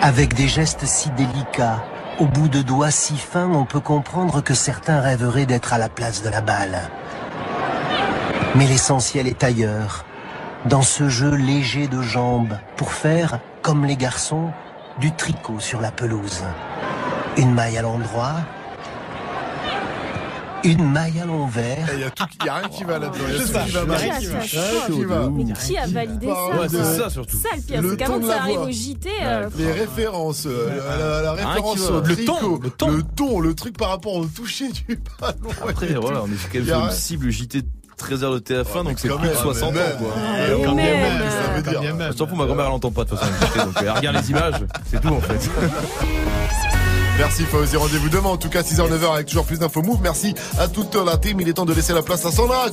Avec des gestes si délicats, au bout de doigts si fins, on peut comprendre que certains rêveraient d'être à la place de la balle. Mais l'essentiel est ailleurs, dans ce jeu léger de jambes, pour faire, comme les garçons, du tricot sur la pelouse. Une maille à l'endroit, une maille à l'envers. Il y a tout, il y a rien qui va là-dedans. Il y a C'est tout ça. qui va mal. rien qui va. Qui va. Mais qui a validé ça Ouais, c'est ça, surtout. Ça le pire, Le c'est qu'avant que ça arrive au JT, euh, Les références, euh, la, la référence au Le tricot, ton, le ton. le ton, le truc par rapport au toucher du [LAUGHS] ballon. Après, voilà, on est quand même Il y a sur une cible JT 13h de TF1, donc c'est plus de même, 60 ans, mais quoi. même. Ouais, Quand même. même, ça veut dire. même. Je t'en fous, ma grand-mère elle entend pas de toute façon. Donc elle regarde les images, c'est tout en fait. Merci Fauzi, rendez-vous demain en tout cas 6h-9h avec toujours plus d'infos move. Merci à toute la team, il est temps de laisser la place à Sandra.